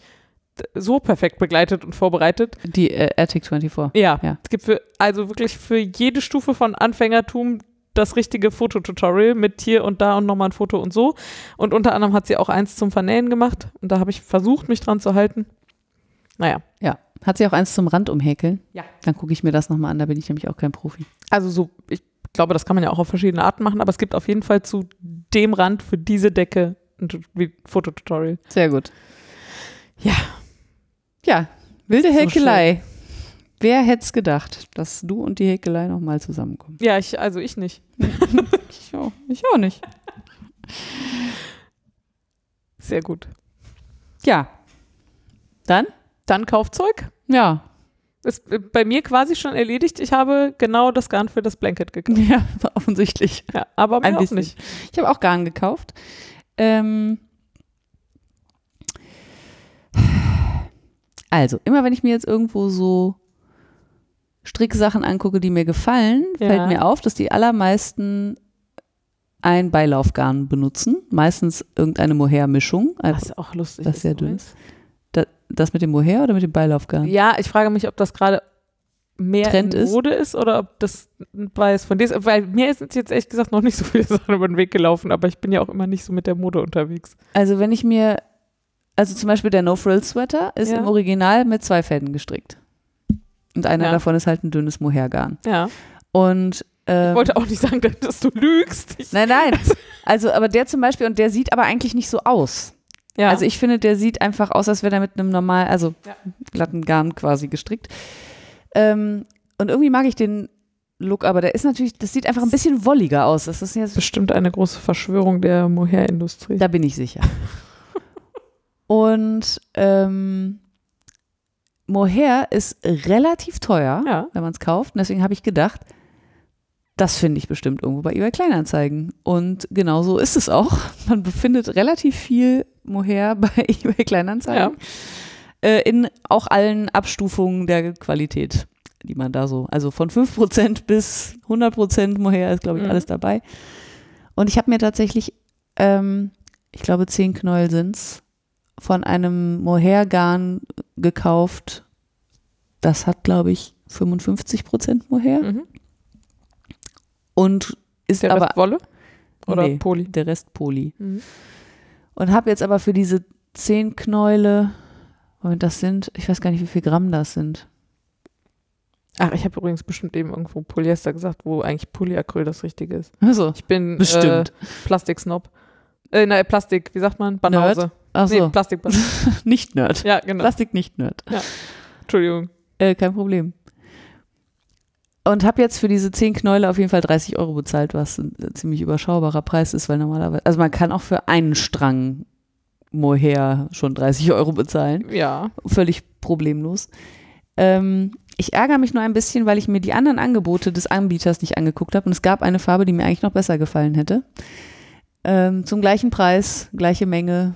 so perfekt begleitet und vorbereitet. Die äh, Attic 24. Ja, Ja. es gibt für, also wirklich für jede Stufe von Anfängertum das richtige Fototutorial mit hier und da und nochmal ein Foto und so. Und unter anderem hat sie auch eins zum Vernähen gemacht und da habe ich versucht, mich dran zu halten. Naja, Ja. Hat sie auch eins zum Rand umhäkeln? Ja. Dann gucke ich mir das nochmal an, da bin ich nämlich auch kein Profi. also so, ich glaube, das kann man ja auch auf verschiedene Arten machen, aber es gibt auf jeden Fall zu dem Rand für diese Decke ein Fototutorial. Sehr gut. Ja. Ja, wilde So Häkelei. Wer hätte es gedacht, dass du und die Häkelei nochmal zusammenkommen? Ja, ich, also ich nicht. Ich auch, ich auch nicht. Sehr gut. Ja. Dann? Dann Kaufzeug. Ja. Ist äh, bei mir quasi schon erledigt. Ich habe genau das Garn für das Blanket gekauft. Ja, offensichtlich. Ja, aber mir Ein auch bisschen. nicht. Ich habe auch Garn gekauft. Ähm also, immer wenn ich mir jetzt irgendwo so Stricksachen angucke, die mir gefallen, Ja. fällt mir auf, dass die allermeisten ein Beilaufgarn benutzen. Meistens irgendeine Mohair-Mischung. Also Was auch lustig das ist. sehr dünn das mit dem Mohair oder mit dem Beilaufgarn? Ja, ich frage mich, ob das gerade mehr Trend in ist. Mode ist oder ob das ein Bias von dir ist. Weil mir sind jetzt ehrlich gesagt noch nicht so viele Sachen über den Weg gelaufen, aber ich bin ja auch immer nicht so mit der Mode unterwegs. Also, wenn ich mir, also zum Beispiel der No-Frill-Sweater ist Ja. im Original mit zwei Fäden gestrickt. Und einer Ja. davon ist halt ein dünnes Mohairgarn. Ja. Und ähm, Ich wollte auch nicht sagen, dass du lügst. Ich, Nein, nein. Also, aber der zum Beispiel, und der sieht aber eigentlich nicht so aus. ja. Also ich finde, der sieht einfach aus, als wäre er mit einem normal, also Ja. glatten Garn quasi gestrickt. Ähm, und irgendwie mag ich den Look, aber der ist natürlich, das sieht einfach ein bisschen wolliger aus. Das ist jetzt, bestimmt eine große Verschwörung der Mohair-Industrie. da bin ich sicher. Und ähm, Mohair ist relativ teuer, Ja. wenn man es kauft. Und deswegen habe ich gedacht, das finde ich bestimmt irgendwo bei eBay Kleinanzeigen. Und genau so ist es auch. Man befindet relativ viel Mohair bei eBay Kleinanzeigen. Äh, in auch allen Abstufungen der Qualität, die man da so, also von 5% bis 100% Mohair ist, glaube ich, Mhm. alles dabei. Und ich habe mir tatsächlich, ähm, ich glaube, 10 Knäuel sind's, von einem Mohair-Garn gekauft. Das hat, glaube ich, 55% Mohair. Mhm. Und ist Der aber Rest Wolle? Oder Nee. Poli? der Rest Poly. Mhm. Und habe jetzt aber für diese 10 Knäule, Moment, das sind, ich weiß gar nicht, wie viel Gramm das sind. Ach, ich habe übrigens bestimmt eben irgendwo Polyester gesagt, wo eigentlich Polyacryl das Richtige ist. Also, Ich bin Bestimmt. Äh, Plastiksnob. Äh, nein, Plastik, wie sagt man? Banause. Ach Nee, so, Plastik. nicht Nerd. ja, genau. Plastik nicht Nerd. Entschuldigung. Äh, kein Problem. Und habe jetzt für diese 10 Knäule auf jeden Fall 30 Euro bezahlt, was ein äh, ziemlich überschaubarer Preis ist, weil normalerweise, also man kann auch für einen Strang Mohair schon 30 Euro bezahlen. Ja. Völlig problemlos. Ähm, ich ärgere mich nur ein bisschen, weil ich mir die anderen Angebote des Anbieters nicht angeguckt habe und es gab eine Farbe, die mir eigentlich noch besser gefallen hätte. Ähm, zum gleichen Preis, gleiche Menge.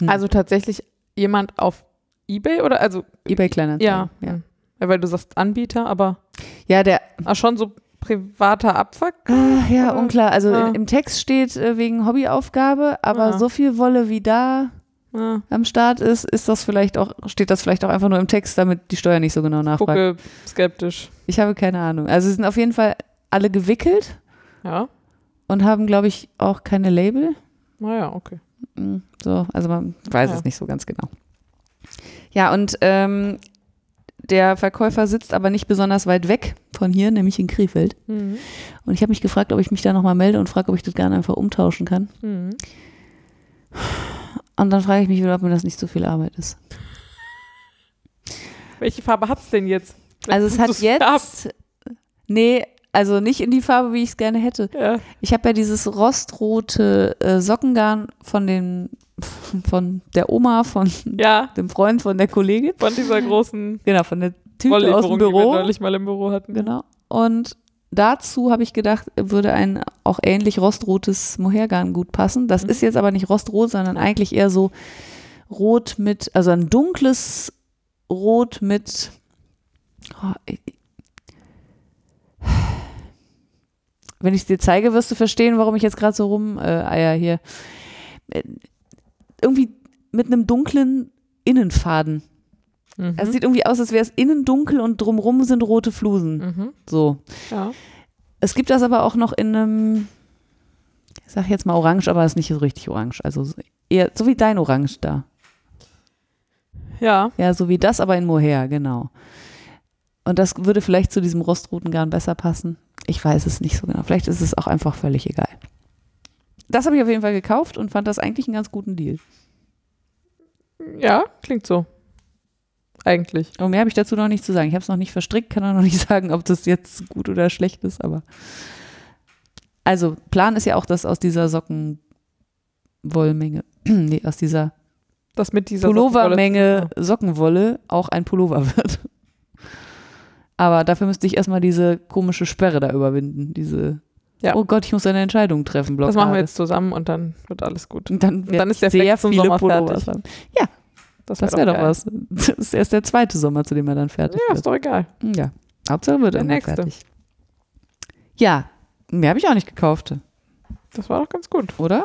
Hm. Also tatsächlich jemand auf Ebay oder also eBay Kleinanzeigen. ja, ja. ja. Weil du sagst Anbieter, aber Ja, der, ah, schon so privater Abfuck. Ah, ja, Oder? unklar. Also Ja. im Text steht äh, wegen Hobbyaufgabe, aber Ja. so viel Wolle wie da Ja, am Start ist, ist das vielleicht auch, steht das vielleicht auch einfach nur im Text, damit die Steuer nicht so genau nachfragt. gucke skeptisch. Ich habe keine Ahnung. Also sie sind auf jeden Fall alle gewickelt Ja. und haben, glaube ich, auch keine Label. Naja, okay. Mm, So, also man weiß Ja. es nicht so ganz genau. Ja, und ähm, der Verkäufer sitzt aber nicht besonders weit weg von hier, nämlich in Krefeld. Mhm. Und ich habe mich gefragt, ob ich mich da nochmal melde und frage, ob ich das gerne einfach umtauschen kann. Mhm. Und dann frage ich mich wieder, ob mir das nicht so viel Arbeit ist. Welche Farbe hat es denn jetzt? Also es hat jetzt, nee, also nicht in die Farbe, wie ich es gerne hätte. Ja. Ich habe ja dieses rostrote äh, Sockengarn von den, von der Oma, von ja, dem Freund, von der Kollegin. von dieser großen Genau, von der Tüte aus dem Wolllieferung, die wir Büro. neulich mal im Büro hatten. Genau. Und dazu habe ich gedacht, würde ein auch ähnlich rostrotes Mohairgarn gut passen. Das Mhm. ist jetzt aber nicht rostrot, sondern eigentlich eher so rot mit, also ein dunkles Rot mit. Oh, wenn ich es dir zeige, wirst du verstehen, warum ich jetzt gerade so rum äh, eier hier. Äh, Irgendwie mit einem dunklen Innenfaden. Mhm. Es sieht irgendwie aus, als wäre es innen dunkel und drumrum sind rote Flusen. mhm. So. Ja. Es gibt das aber auch noch in einem, ich sag jetzt mal orange, aber es ist nicht so richtig orange. Also so eher so wie dein Orange da. Ja. Ja, so wie das, aber in Mohair, genau. Und das würde vielleicht zu diesem rostroten Garn besser passen. Ich weiß es nicht so genau. Vielleicht ist es auch einfach völlig egal. Das habe ich auf jeden Fall gekauft und fand das eigentlich einen ganz guten Deal. Ja, klingt so. Eigentlich. Und mehr habe ich dazu noch nicht zu sagen. Ich habe es noch nicht verstrickt, kann auch noch nicht sagen, ob das jetzt gut oder schlecht ist, aber. Also, Plan ist ja auch, dass aus dieser Sockenwollmenge, nee, aus dieser Das mit dieser Pullovermenge Sockenwolle auch ein Pullover wird. Aber dafür müsste ich erstmal diese komische Sperre da überwinden. Diese, Ja. oh Gott, ich muss eine Entscheidung treffen, Das Blockade. machen wir jetzt zusammen und dann wird alles gut. Und dann, Und dann ist der sehr zum viele Sommer Pullovers fertig. haben. Das Das wär wäre doch geil. was. Das ist erst der zweite Sommer, zu dem er dann fertig Ja, ist wird. doch egal. Ja, Hauptsache wird Der irgendwann nächste. fertig. Ja, mehr habe ich auch nicht gekauft, Das war doch ganz gut. oder?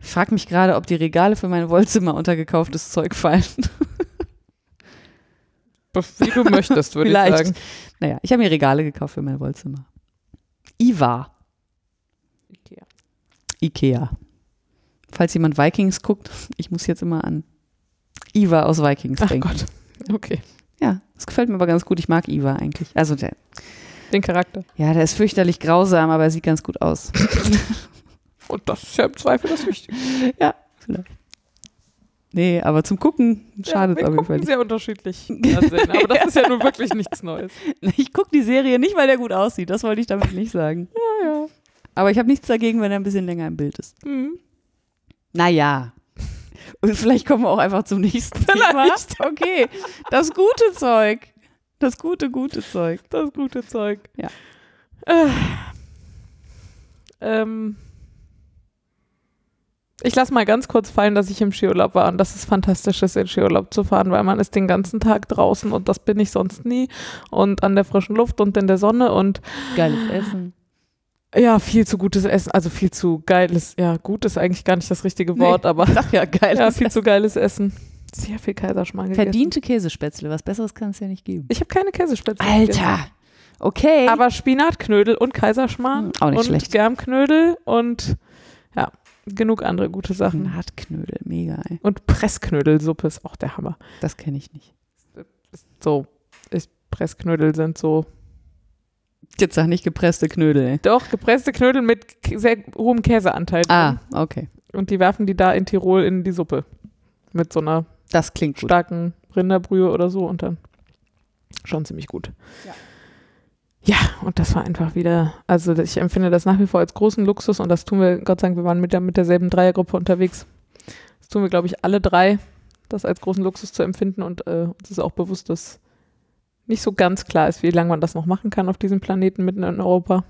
Ich frage mich gerade, ob die Regale für mein Wollzimmer unter gekauftes Zeug fallen. Wie du möchtest, würde ich Vielleicht. sagen. Naja, ich habe mir Regale gekauft für mein Wollzimmer. Iva, Ikea. Falls jemand Vikings guckt, ich muss jetzt immer an Iva aus Vikings Ach denken. Gott. Okay. Ja, das gefällt mir aber ganz gut. Ich mag Iva eigentlich. Also der, Den Charakter. ja, der ist fürchterlich grausam, aber er sieht ganz gut aus. Und das ist ja im Zweifel das Wichtige. ja, vielleicht. Nee, aber zum Gucken schadet ja, es wir auf jeden Fall gucken nicht. sehr unterschiedlich. Aber das ist ja nun wirklich nichts Neues. Ich gucke die Serie nicht, weil der gut aussieht. Das wollte ich damit nicht sagen. Ja, ja. Aber ich habe nichts dagegen, wenn er ein bisschen länger im Bild ist. Mhm. Naja. Und vielleicht kommen wir auch einfach zum nächsten Thema. Vielleicht. Okay. Das gute Zeug. Das gute, gute Zeug. Das gute Zeug. Ja. Äh, ähm, ich lasse mal ganz kurz fallen, dass ich im Skiurlaub war und dass es fantastisch ist, in Skiurlaub zu fahren, weil man ist den ganzen Tag draußen und das bin ich sonst nie und an der frischen Luft und in der Sonne und Geiles Essen. ja, viel zu gutes Essen, also viel zu geiles, ja, gut ist eigentlich gar nicht das richtige Wort, aber Sag ja, geiles ja, viel Essen. zu geiles Essen. Sehr viel Kaiserschmarrn gegessen. Verdiente Käsespätzle. Was Besseres kann es ja nicht geben. Ich habe keine Käsespätzle gegessen. Alter. Okay. Aber Spinatknödel und Kaiserschmarrn Hm, auch nicht und schlecht. Germknödel und genug andere gute Sachen. Nahtknödel. Mega, ey. Und Pressknödelsuppe ist auch der Hammer. Das kenne ich nicht. So, ich, Pressknödel sind so. Jetzt sag nicht gepresste Knödel, ey. Doch, gepresste Knödel mit sehr hohem Käseanteil. Ah, okay. Und die werfen die da in Tirol in die Suppe. Mit so einer Das klingt gut. starken Rinderbrühe oder so und dann schon ziemlich gut. Ja. Ja, und das war einfach wieder, also ich empfinde das nach wie vor als großen Luxus und das tun wir, Gott sei Dank, wir waren mit, der, mit derselben Dreiergruppe unterwegs. Das tun wir, glaube ich, alle drei, das als großen Luxus zu empfinden und äh, uns ist auch bewusst, dass nicht so ganz klar ist, wie lange man das noch machen kann auf diesem Planeten mitten in Europa.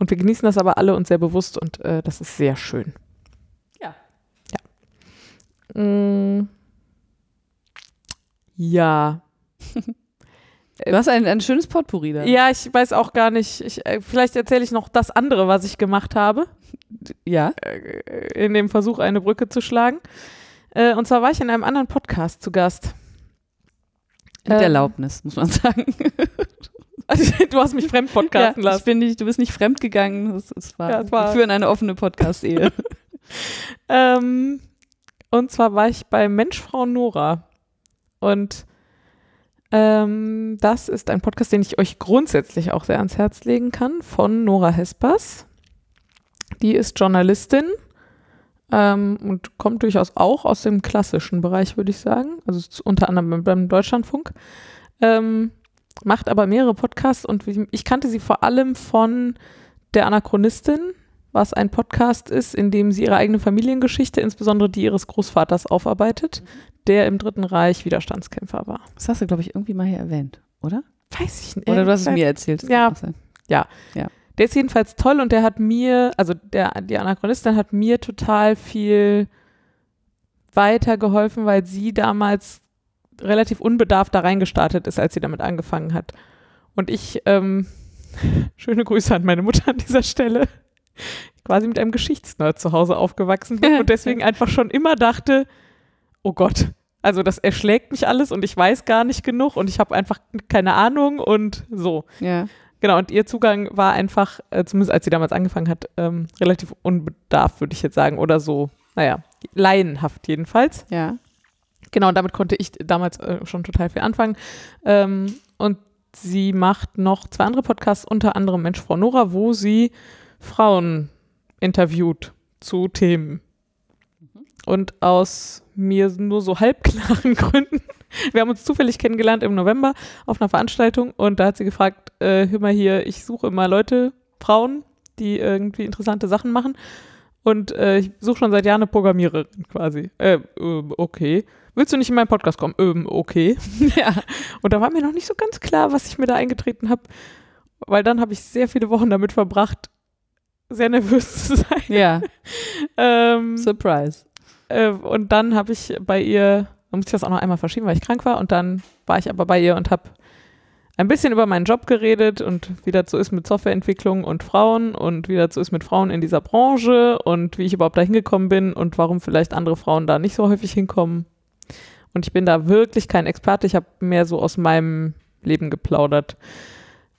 Und wir genießen das aber alle und sehr bewusst und äh, das ist sehr schön. Ja. Ja. Mm. Ja. Du hast ein, ein schönes Potpourri da. Ja, ich weiß auch gar nicht. Ich, äh, vielleicht erzähle ich noch das andere, was ich gemacht habe, Ja. äh, in dem Versuch, eine Brücke zu schlagen. Äh, und zwar war ich in einem anderen Podcast zu Gast. Mit Ähm, Erlaubnis, muss man sagen. Also, du hast mich fremd podcasten ich lassen. bin nicht, du bist nicht fremdgegangen. Es, es war, Ja, es war- wir führen eine offene Podcast-Ehe. Ähm, und zwar war ich bei Mensch, Frau Nora. Und ähm, das ist ein Podcast, den ich euch grundsätzlich auch sehr ans Herz legen kann, von Nora Hespers. Die ist Journalistin ähm, und kommt durchaus auch aus dem klassischen Bereich, würde ich sagen. Also unter anderem beim- Deutschlandfunk. Ähm, macht aber mehrere Podcasts und ich kannte sie vor allem von der Anachronistin, was ein Podcast ist, in dem sie ihre eigene Familiengeschichte, insbesondere die ihres Großvaters, aufarbeitet, der im Dritten Reich Widerstandskämpfer war. Das hast du, glaube ich, irgendwie mal hier erwähnt, oder? Weiß ich nicht. Oder du hast es mir erzählt. Ja. auch sein. Der ist jedenfalls toll und der hat mir, also der, die Anachronistin hat mir total viel weitergeholfen, weil sie damals relativ unbedarft da reingestartet ist, als sie damit angefangen hat. Und ich, ähm, schöne Grüße an meine Mutter an dieser Stelle. quasi mit einem Geschichtsnerd zu Hause aufgewachsen bin und deswegen einfach schon immer dachte, oh Gott, also das erschlägt mich alles und ich weiß gar nicht genug und ich habe einfach keine Ahnung und so. Ja. Genau, und ihr Zugang war einfach, äh, zumindest als sie damals angefangen hat, ähm, relativ unbedarft, würde ich jetzt sagen, oder so, naja, laienhaft jedenfalls. Ja. Genau, und damit konnte ich damals äh, schon total viel anfangen. Ähm, und sie macht noch zwei andere Podcasts, unter anderem Mensch, Frau Nora, wo sie Frauen interviewt zu Themen. Und aus mir nur so halbklaren Gründen. Wir haben uns zufällig kennengelernt im November auf einer Veranstaltung und da hat sie gefragt, äh, hör mal hier, ich suche immer Leute, Frauen, die irgendwie interessante Sachen machen. Und äh, ich suche schon seit Jahren eine Programmiererin quasi. Äh, okay. Willst du nicht in meinen Podcast kommen? Ähm, okay. Ja. Und da war mir noch nicht so ganz klar, was ich mir da eingetreten habe, weil dann habe ich sehr viele Wochen damit verbracht, sehr nervös zu sein. Ja. Ähm, Surprise. Äh, und dann habe ich bei ihr, da musste ich das auch noch einmal verschieben, weil ich krank war. Und dann war ich aber bei ihr und habe ein bisschen über meinen Job geredet und wie das so ist mit Softwareentwicklung und Frauen und wie das so ist mit Frauen in dieser Branche und wie ich überhaupt da hingekommen bin und warum vielleicht andere Frauen da nicht so häufig hinkommen. Und ich bin da wirklich kein Experte. Ich habe mehr so aus meinem Leben geplaudert.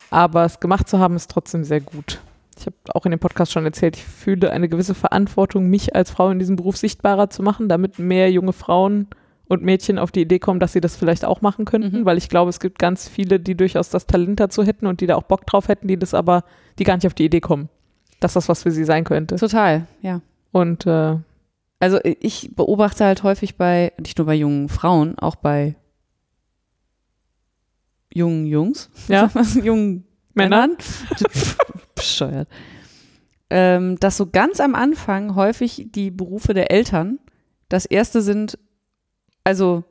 Aber es gemacht zu haben, ist trotzdem sehr gut. Ich habe auch in dem Podcast schon erzählt, ich fühle eine gewisse Verantwortung, mich als Frau in diesem Beruf sichtbarer zu machen, damit mehr junge Frauen und Mädchen auf die Idee kommen, dass sie das vielleicht auch machen könnten, Mhm. weil ich glaube, es gibt ganz viele, die durchaus das Talent dazu hätten und die da auch Bock drauf hätten, die das aber, die gar nicht auf die Idee kommen, dass das was für sie sein könnte. Total, ja. Und äh, Also ich beobachte halt häufig bei, nicht nur bei jungen Frauen, auch bei jungen Jungs, Ja. jungen Männern. Bescheuert, ähm, dass so ganz am Anfang häufig die Berufe der Eltern das erste sind, also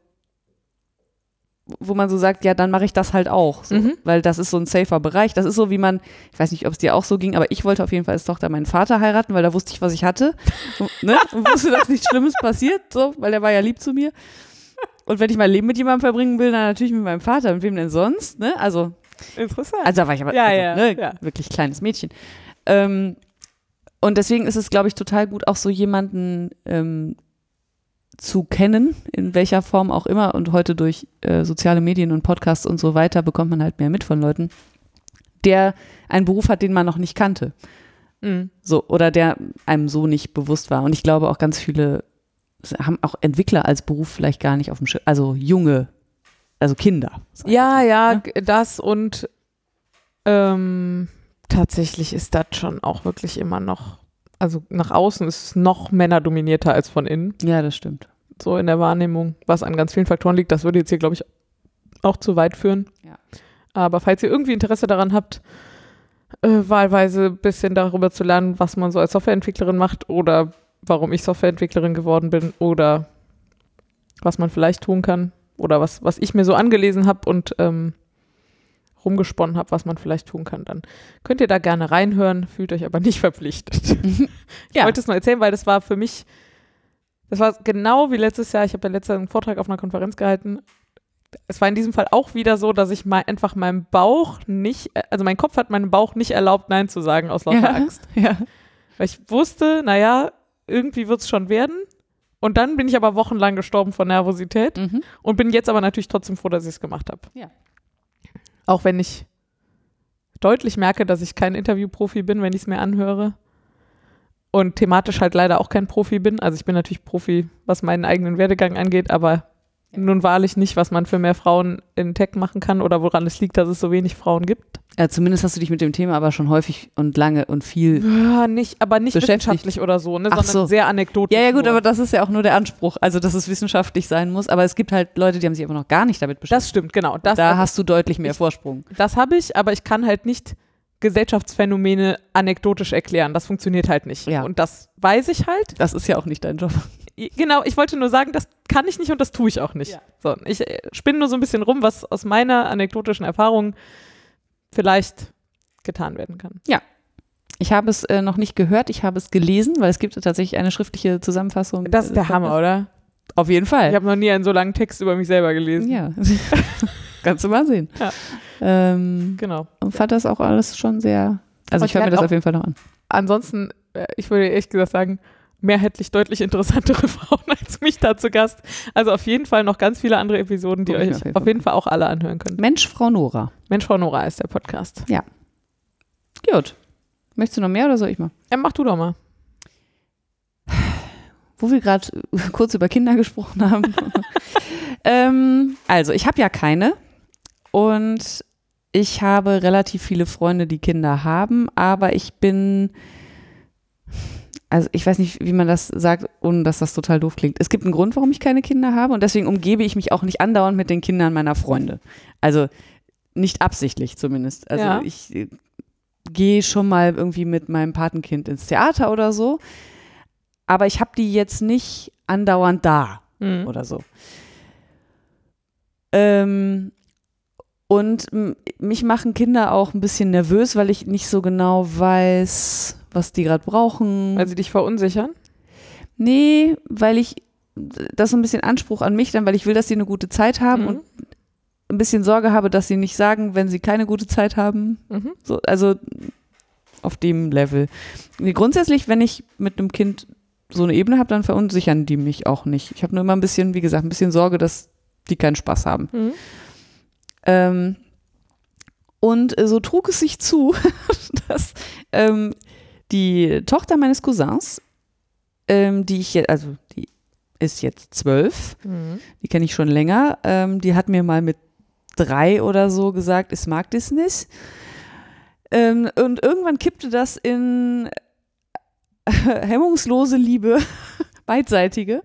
wo man so sagt, ja, dann mache ich das halt auch, so, Mhm. weil das ist so ein safer Bereich. Das ist so, wie man, ich weiß nicht, ob es dir auch so ging, aber ich wollte auf jeden Fall als Tochter meinen Vater heiraten, weil da wusste ich, was ich hatte, und, ne? und wusste, dass nichts Schlimmes passiert, so, weil der war ja lieb zu mir. Und wenn ich mein Leben mit jemandem verbringen will, dann natürlich mit meinem Vater. Mit wem denn sonst? Ne? Also interessant. also da war ich aber Ja, also, ja, ne, ja. wirklich kleines Mädchen. Ähm, und deswegen ist es, glaube ich, total gut, auch so jemanden ähm, zu kennen, in welcher Form auch immer. Und heute durch äh, soziale Medien und Podcasts und so weiter bekommt man halt mehr mit von Leuten, der einen Beruf hat, den man noch nicht kannte. Mhm. So, oder der einem so nicht bewusst war. Und ich glaube auch ganz viele haben auch Entwickler als Beruf vielleicht gar nicht auf dem Schirm, also junge, also Kinder. Ja, ja, ne? das und ähm, tatsächlich ist das schon auch wirklich immer noch, also nach außen ist es noch männerdominierter als von innen, Ja, das stimmt. so in der Wahrnehmung, was an ganz vielen Faktoren liegt. Das würde jetzt hier, glaube ich, auch zu weit führen. Ja. Aber falls ihr irgendwie Interesse daran habt, äh, wahlweise ein bisschen darüber zu lernen, was man so als Softwareentwicklerin macht oder warum ich Softwareentwicklerin geworden bin oder was man vielleicht tun kann oder was, was ich mir so angelesen habe und ähm, rumgesponnen habe, was man vielleicht tun kann, dann könnt ihr da gerne reinhören, fühlt euch aber nicht verpflichtet. Ich Ja. wollte es nur erzählen, weil das war für mich, das war genau wie letztes Jahr, ich habe ja letztes Jahr einen Vortrag auf einer Konferenz gehalten. Es war in diesem Fall auch wieder so, dass ich mal einfach meinem Bauch nicht, also mein Kopf hat meinem Bauch nicht erlaubt, Nein zu sagen aus lauter Ja. Angst. Ja. Weil ich wusste, naja, irgendwie wird es schon werden. Und dann bin ich aber wochenlang gestorben vor Nervosität Mhm. und bin jetzt aber natürlich trotzdem froh, dass ich es gemacht habe. Ja. Auch wenn ich deutlich merke, dass ich kein Interviewprofi bin, wenn ich es mir anhöre. Und thematisch halt leider auch kein Profi bin. Also ich bin natürlich Profi, was meinen eigenen Werdegang angeht, aber nun wahrlich nicht, was man für mehr Frauen in Tech machen kann oder woran es liegt, dass es so wenig Frauen gibt. Ja, zumindest hast du dich mit dem Thema aber schon häufig und lange und viel. Ja, nicht, aber nicht wissenschaftlich oder so, ne, Ach sondern so. sehr anekdotisch. Ja, ja, gut, nur. aber das ist ja auch nur der Anspruch, also dass es wissenschaftlich sein muss. Aber es gibt halt Leute, die haben sich aber noch gar nicht damit beschäftigt. das stimmt, genau. Das, da hast du deutlich mehr Ich- Vorsprung. Das habe ich, aber ich kann halt nicht Gesellschaftsphänomene anekdotisch erklären. Das funktioniert halt nicht. Ja. Und das weiß ich halt. Das ist ja auch nicht dein Job. Genau, ich wollte nur sagen, das kann ich nicht und das tue ich auch nicht. Ja. So, ich äh, spinne nur so ein bisschen rum, was aus meiner anekdotischen Erfahrung vielleicht getan werden kann. Ich habe es äh, noch nicht gehört, ich habe es gelesen, weil es gibt ja tatsächlich eine schriftliche Zusammenfassung. Das ist der Hammer, oder? Auf jeden Fall. Ich habe noch nie einen so langen Text über mich selber gelesen. ja. Kannst du mal sehen. Ja. Ähm, Genau. und fand das auch alles schon sehr. Also Und ich höre mir das auf jeden Fall noch an. Ansonsten äh, ich würde ehrlich gesagt sagen, mehrheitlich deutlich interessantere Frauen als mich da zu Gast. Also auf jeden Fall noch ganz viele andere Episoden, die ich euch auf jeden auf Fall. jeden Fall auch alle anhören könnt. Mensch, Frau Nora. Mensch, Frau Nora ist der Podcast. Gut. Möchtest du noch mehr oder soll ich mal? Ja, mach du doch mal. Wo wir gerade kurz über Kinder gesprochen haben. ähm, also, ich habe ja keine und ich habe relativ viele Freunde, die Kinder haben, aber ich bin, also ich weiß nicht, wie man das sagt, ohne dass das total doof klingt. Es gibt einen Grund, warum ich keine Kinder habe und deswegen umgebe ich mich auch nicht andauernd mit den Kindern meiner Freunde. Also nicht absichtlich zumindest. Also Ja. ich äh, gehe schon mal irgendwie mit meinem Patenkind ins Theater oder so, aber ich habe die jetzt nicht andauernd da Mhm. oder so. Ähm, und mich machen Kinder auch ein bisschen nervös, weil ich nicht so genau weiß, was die gerade brauchen. Weil sie dich verunsichern. nee, weil ich das ist so ein bisschen Anspruch an mich dann, weil ich will, dass sie eine gute Zeit haben Mhm. und ein bisschen Sorge habe, dass sie nicht sagen, wenn sie keine gute Zeit haben. Mhm. So, also auf dem Level. Grundsätzlich, wenn ich mit einem Kind so eine Ebene habe, dann verunsichern die mich auch nicht. Ich habe nur immer ein bisschen, wie gesagt, ein bisschen Sorge, dass die keinen Spaß haben. Mhm. Ähm, und äh, so trug es sich zu, dass ähm, die Tochter meines Cousins, ähm, die ich jetzt, also die ist jetzt zwölf, Mhm. die kenne ich schon länger, ähm, die hat mir mal mit drei oder so gesagt, es mag das nicht. Ähm, und irgendwann kippte das in äh, hemmungslose Liebe, beidseitige.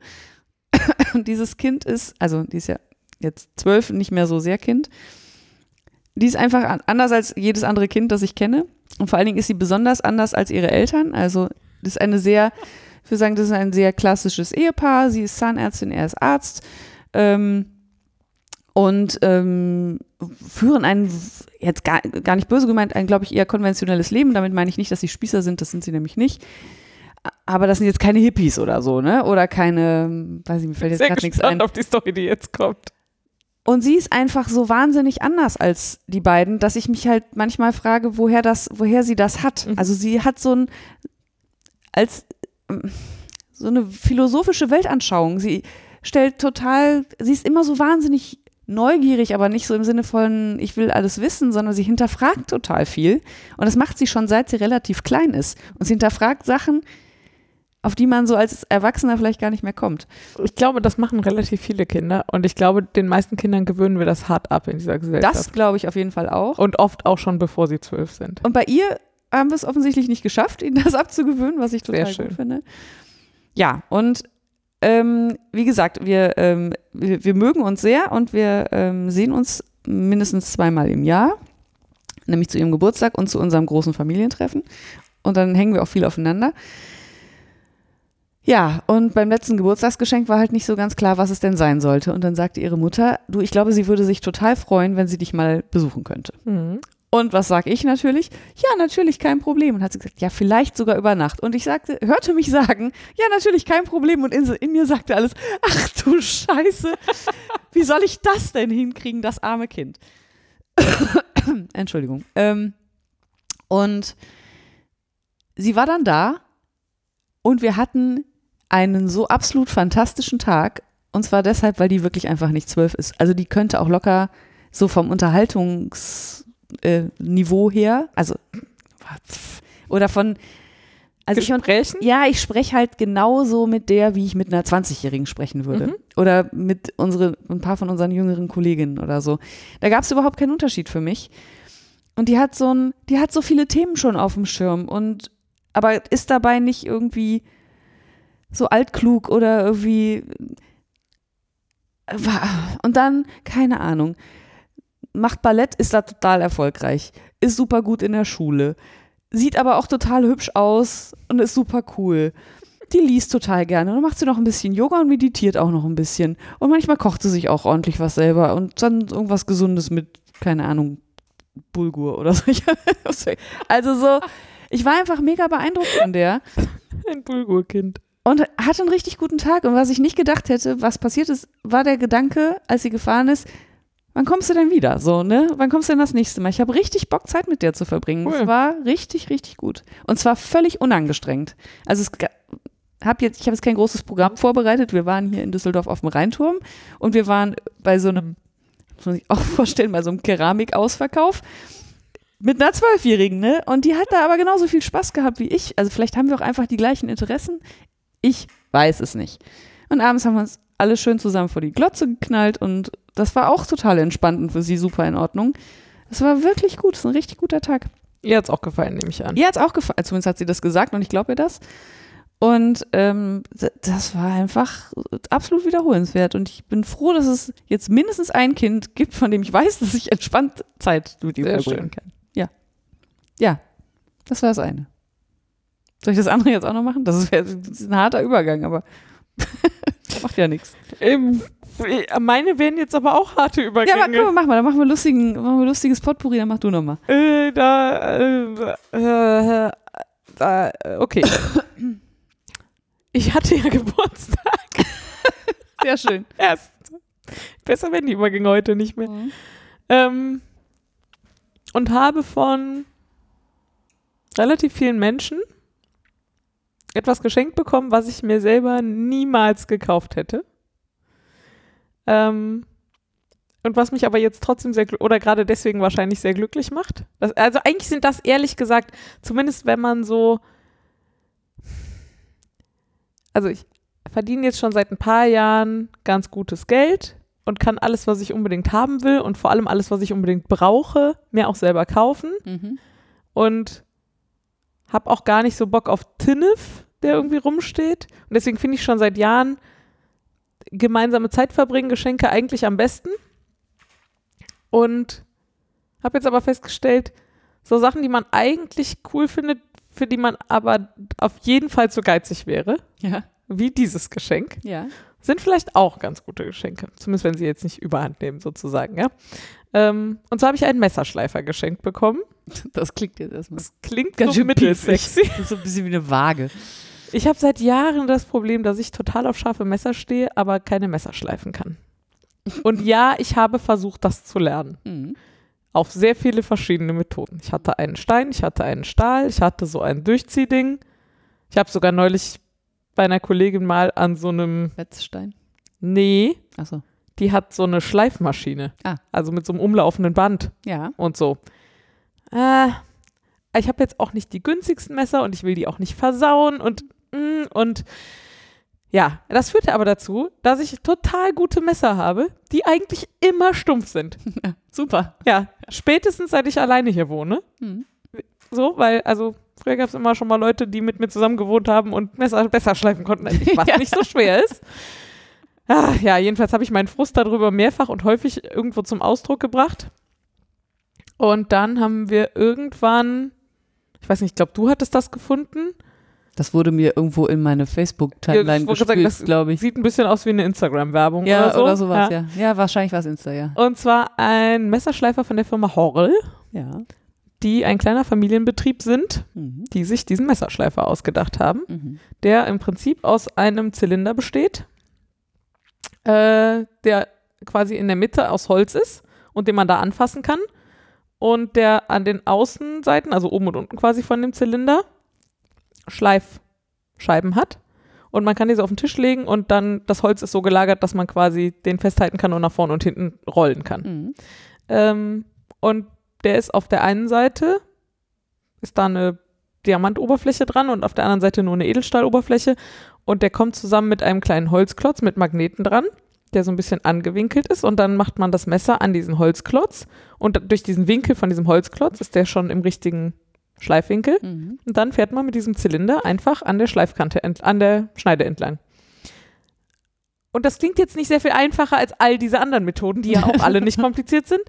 Und dieses Kind ist, also die ist ja jetzt zwölf, nicht mehr so sehr Kind. Die ist einfach an- anders als jedes andere Kind, das ich kenne. Und vor allen Dingen ist sie besonders anders als ihre Eltern. Also das ist eine sehr, ich würde sagen, das ist ein sehr klassisches Ehepaar. Sie ist Zahnärztin, er ist Arzt. Ähm, und ähm, führen ein, jetzt gar, gar nicht böse gemeint, ein, glaube ich, eher konventionelles Leben. Damit meine ich nicht, dass sie Spießer sind, das sind sie nämlich nicht. Aber das sind jetzt keine Hippies oder so, ne? Oder keine, weiß ich, mir fällt jetzt gerade nichts gespannt ein. auf die Story, die jetzt kommt. Und sie ist einfach so wahnsinnig anders als die beiden, dass ich mich halt manchmal frage, woher das, woher sie das hat. Mhm. Also sie hat so ein, als ähm, so eine philosophische Weltanschauung. Sie stellt total, sie ist immer so wahnsinnig neugierig, aber nicht so im Sinne von, ich will alles wissen, sondern sie hinterfragt total viel. Und das macht sie schon seit sie relativ klein ist. Und sie hinterfragt Sachen, auf die man so als Erwachsener vielleicht gar nicht mehr kommt. Ich glaube, das machen relativ viele Kinder und ich glaube, den meisten Kindern gewöhnen wir das hart ab in dieser Gesellschaft. Das glaube ich auf jeden Fall auch. und oft auch schon bevor sie zwölf sind. Und bei ihr haben wir es offensichtlich nicht geschafft, ihnen das abzugewöhnen, was ich total Sehr schön. gut finde. Ja, und ähm, wie gesagt, wir, ähm, wir, wir mögen uns sehr und wir ähm, sehen uns mindestens zweimal im Jahr, nämlich zu ihrem Geburtstag und zu unserem großen Familientreffen. Und dann hängen wir auch viel aufeinander. Ja, und beim letzten Geburtstagsgeschenk war halt nicht so ganz klar, was es denn sein sollte. Und dann sagte ihre Mutter, du, ich glaube, sie würde sich total freuen, wenn sie dich mal besuchen könnte. Mhm. Und was sag ich natürlich? Ja, natürlich, kein Problem. Und hat sie gesagt, ja, vielleicht sogar über Nacht. Und ich sagte, hörte mich sagen, ja, natürlich, kein Problem. Und in, in mir sagte alles, ach du Scheiße, wie soll ich das denn hinkriegen, das arme Kind? Entschuldigung. Ähm, und sie war dann da und wir hatten einen so absolut fantastischen Tag. Und zwar deshalb, weil die wirklich einfach nicht zwölf ist. Also die könnte auch locker so vom Unterhaltungs äh, her, also oder von also ich Gesprächen? ja, ich spreche halt genauso mit der, wie ich mit einer 20-Jährigen sprechen würde. Mhm. Oder mit unsere, ein paar von unseren jüngeren Kolleginnen oder so. Da gab es überhaupt keinen Unterschied für mich. Und die hat so ein, die hat so viele Themen schon auf dem Schirm und aber ist dabei nicht irgendwie so altklug oder irgendwie und dann, keine Ahnung, macht Ballett, ist da total erfolgreich, ist super gut in der Schule, sieht aber auch total hübsch aus und ist super cool. Die liest total gerne. Dann macht sie noch ein bisschen Yoga und meditiert auch noch ein bisschen. Und manchmal kocht sie sich auch ordentlich was selber und dann irgendwas Gesundes mit, keine Ahnung, Bulgur oder so. Also so, ich war einfach mega beeindruckt von der Ein Bulgurkind. Und hatte einen richtig guten Tag. Und was ich nicht gedacht hätte, was passiert ist, war der Gedanke, als sie gefahren ist, wann kommst du denn wieder? So, ne? Wann kommst du denn das nächste Mal? Ich habe richtig Bock, Zeit mit dir zu verbringen. Cool. Es war richtig, richtig gut. Und zwar völlig unangestrengt. Also es hab jetzt, ich habe jetzt kein großes Programm vorbereitet. Wir waren hier in Düsseldorf auf dem Rheinturm und wir waren bei so einem, muss man sich auch vorstellen, bei so einem Keramikausverkauf mit einer Zwölfjährigen, ne? Und die hat da aber genauso viel Spaß gehabt wie ich. Also vielleicht haben wir auch einfach die gleichen Interessen. Ich weiß es nicht. Und abends haben wir uns alle schön zusammen vor die Glotze geknallt und das war auch total entspannt und für sie super in Ordnung. Es war wirklich gut, es ist ein richtig guter Tag. Ihr hat es auch gefallen, nehme ich an. Ihr hat es auch gefallen, zumindest hat sie das gesagt und ich glaube ihr das. Und ähm, das war einfach absolut wiederholenswert. Und ich bin froh, dass es jetzt mindestens ein Kind gibt, von dem ich weiß, dass ich entspannt Zeit mit ihm verbringen kann. Ja. Ja, das war das eine. Soll ich das andere jetzt auch noch machen? Das ist, das ist ein harter Übergang, aber macht ja nichts. Ähm, meine wären jetzt aber auch harte Ja, Übergänge. aber komm, mach mal, dann machen wir, lustigen, machen wir lustiges Potpourri, dann mach du nochmal. Äh, da, äh, äh, da, äh, okay. Ich hatte ja Geburtstag Sehr schön. erst. Besser werden die Übergänge heute nicht mehr. Ähm, und habe von relativ vielen Menschen etwas geschenkt bekommen, was ich mir selber niemals gekauft hätte. Ähm, und was mich aber jetzt trotzdem sehr, oder gerade deswegen wahrscheinlich sehr glücklich macht. Das, also eigentlich sind das ehrlich gesagt, zumindest wenn man so, also ich verdiene jetzt schon seit ein paar Jahren ganz gutes Geld und kann alles, was ich unbedingt haben will und vor allem alles, was ich unbedingt brauche, mir auch selber kaufen Mhm. und habe auch gar nicht so Bock auf Tinnef, der irgendwie rumsteht. Und deswegen finde ich schon seit Jahren gemeinsame Zeit verbringen, Geschenke eigentlich am besten. Und habe jetzt aber festgestellt, so Sachen, die man eigentlich cool findet, für die man aber auf jeden Fall zu geizig wäre, Ja. wie dieses Geschenk, Ja. sind vielleicht auch ganz gute Geschenke. Zumindest wenn sie jetzt nicht überhand nehmen, sozusagen, ja. Ähm, und so habe ich einen Messerschleifer geschenkt bekommen. Das klingt jetzt erstmal. Das klingt Ganz so schön mittelsexy. Das ist so ein bisschen wie eine Waage. Ich habe seit Jahren das Problem, dass ich total auf scharfe Messer stehe, aber keine Messer schleifen kann. Und ja, ich habe versucht, das zu lernen. Mhm. Auf sehr viele verschiedene Methoden. Ich hatte einen Stein, ich hatte einen Stahl, ich hatte so ein Durchziehding. Ich habe sogar neulich bei einer Kollegin mal an so einem, Wetzstein. nee, Achso. Die hat so eine Schleifmaschine. Ah. Also mit so einem umlaufenden Band Ja. und so. Äh, ich habe jetzt auch nicht die günstigsten Messer und ich will die auch nicht versauen und mm, und ja, das führte aber dazu, dass ich total gute Messer habe, die eigentlich immer stumpf sind. Super. Ja, spätestens seit ich alleine hier wohne. Mhm. So, weil, also früher gab es immer schon mal Leute, die mit mir zusammen gewohnt haben und Messer besser schleifen konnten was Ja. nicht so schwer ist. Ah, ja, jedenfalls habe ich meinen Frust darüber mehrfach und häufig irgendwo zum Ausdruck gebracht. Und dann haben wir irgendwann, ich weiß nicht, ich glaube, du hattest das gefunden. Das wurde mir irgendwo in meine Ja, Facebook-Timeline sagen, gespielt, glaube ich. Sieht ein bisschen aus wie eine Instagram-Werbung Ja, oder so. oder sowas, ja. ja. wahrscheinlich war es Insta, ja. Und zwar ein Messerschleifer von der Firma Horrell, Ja. die ein kleiner Familienbetrieb sind, Mhm. die sich diesen Messerschleifer ausgedacht haben. Mhm. der im Prinzip aus einem Zylinder besteht, äh, der quasi in der Mitte aus Holz ist und den man da anfassen kann und der an den Außenseiten, also oben und unten quasi von dem Zylinder, Schleifscheiben hat. Und man kann diese auf den Tisch legen und dann das Holz ist so gelagert, dass man quasi den festhalten kann und nach vorne und hinten rollen kann. Mhm. Ähm, und der ist auf der einen Seite, ist da eine Diamantoberfläche dran und auf der anderen Seite nur eine Edelstahloberfläche. Und der kommt zusammen mit einem kleinen Holzklotz mit Magneten dran, der so ein bisschen angewinkelt ist. Und dann macht man das Messer an diesen Holzklotz. Und durch diesen Winkel von diesem Holzklotz ist der schon im richtigen Schleifwinkel. Mhm. Und dann fährt man mit diesem Zylinder einfach an der Schleifkante, ent an der Schneide entlang. Und das klingt jetzt nicht sehr viel einfacher als all diese anderen Methoden, die ja auch alle nicht kompliziert sind.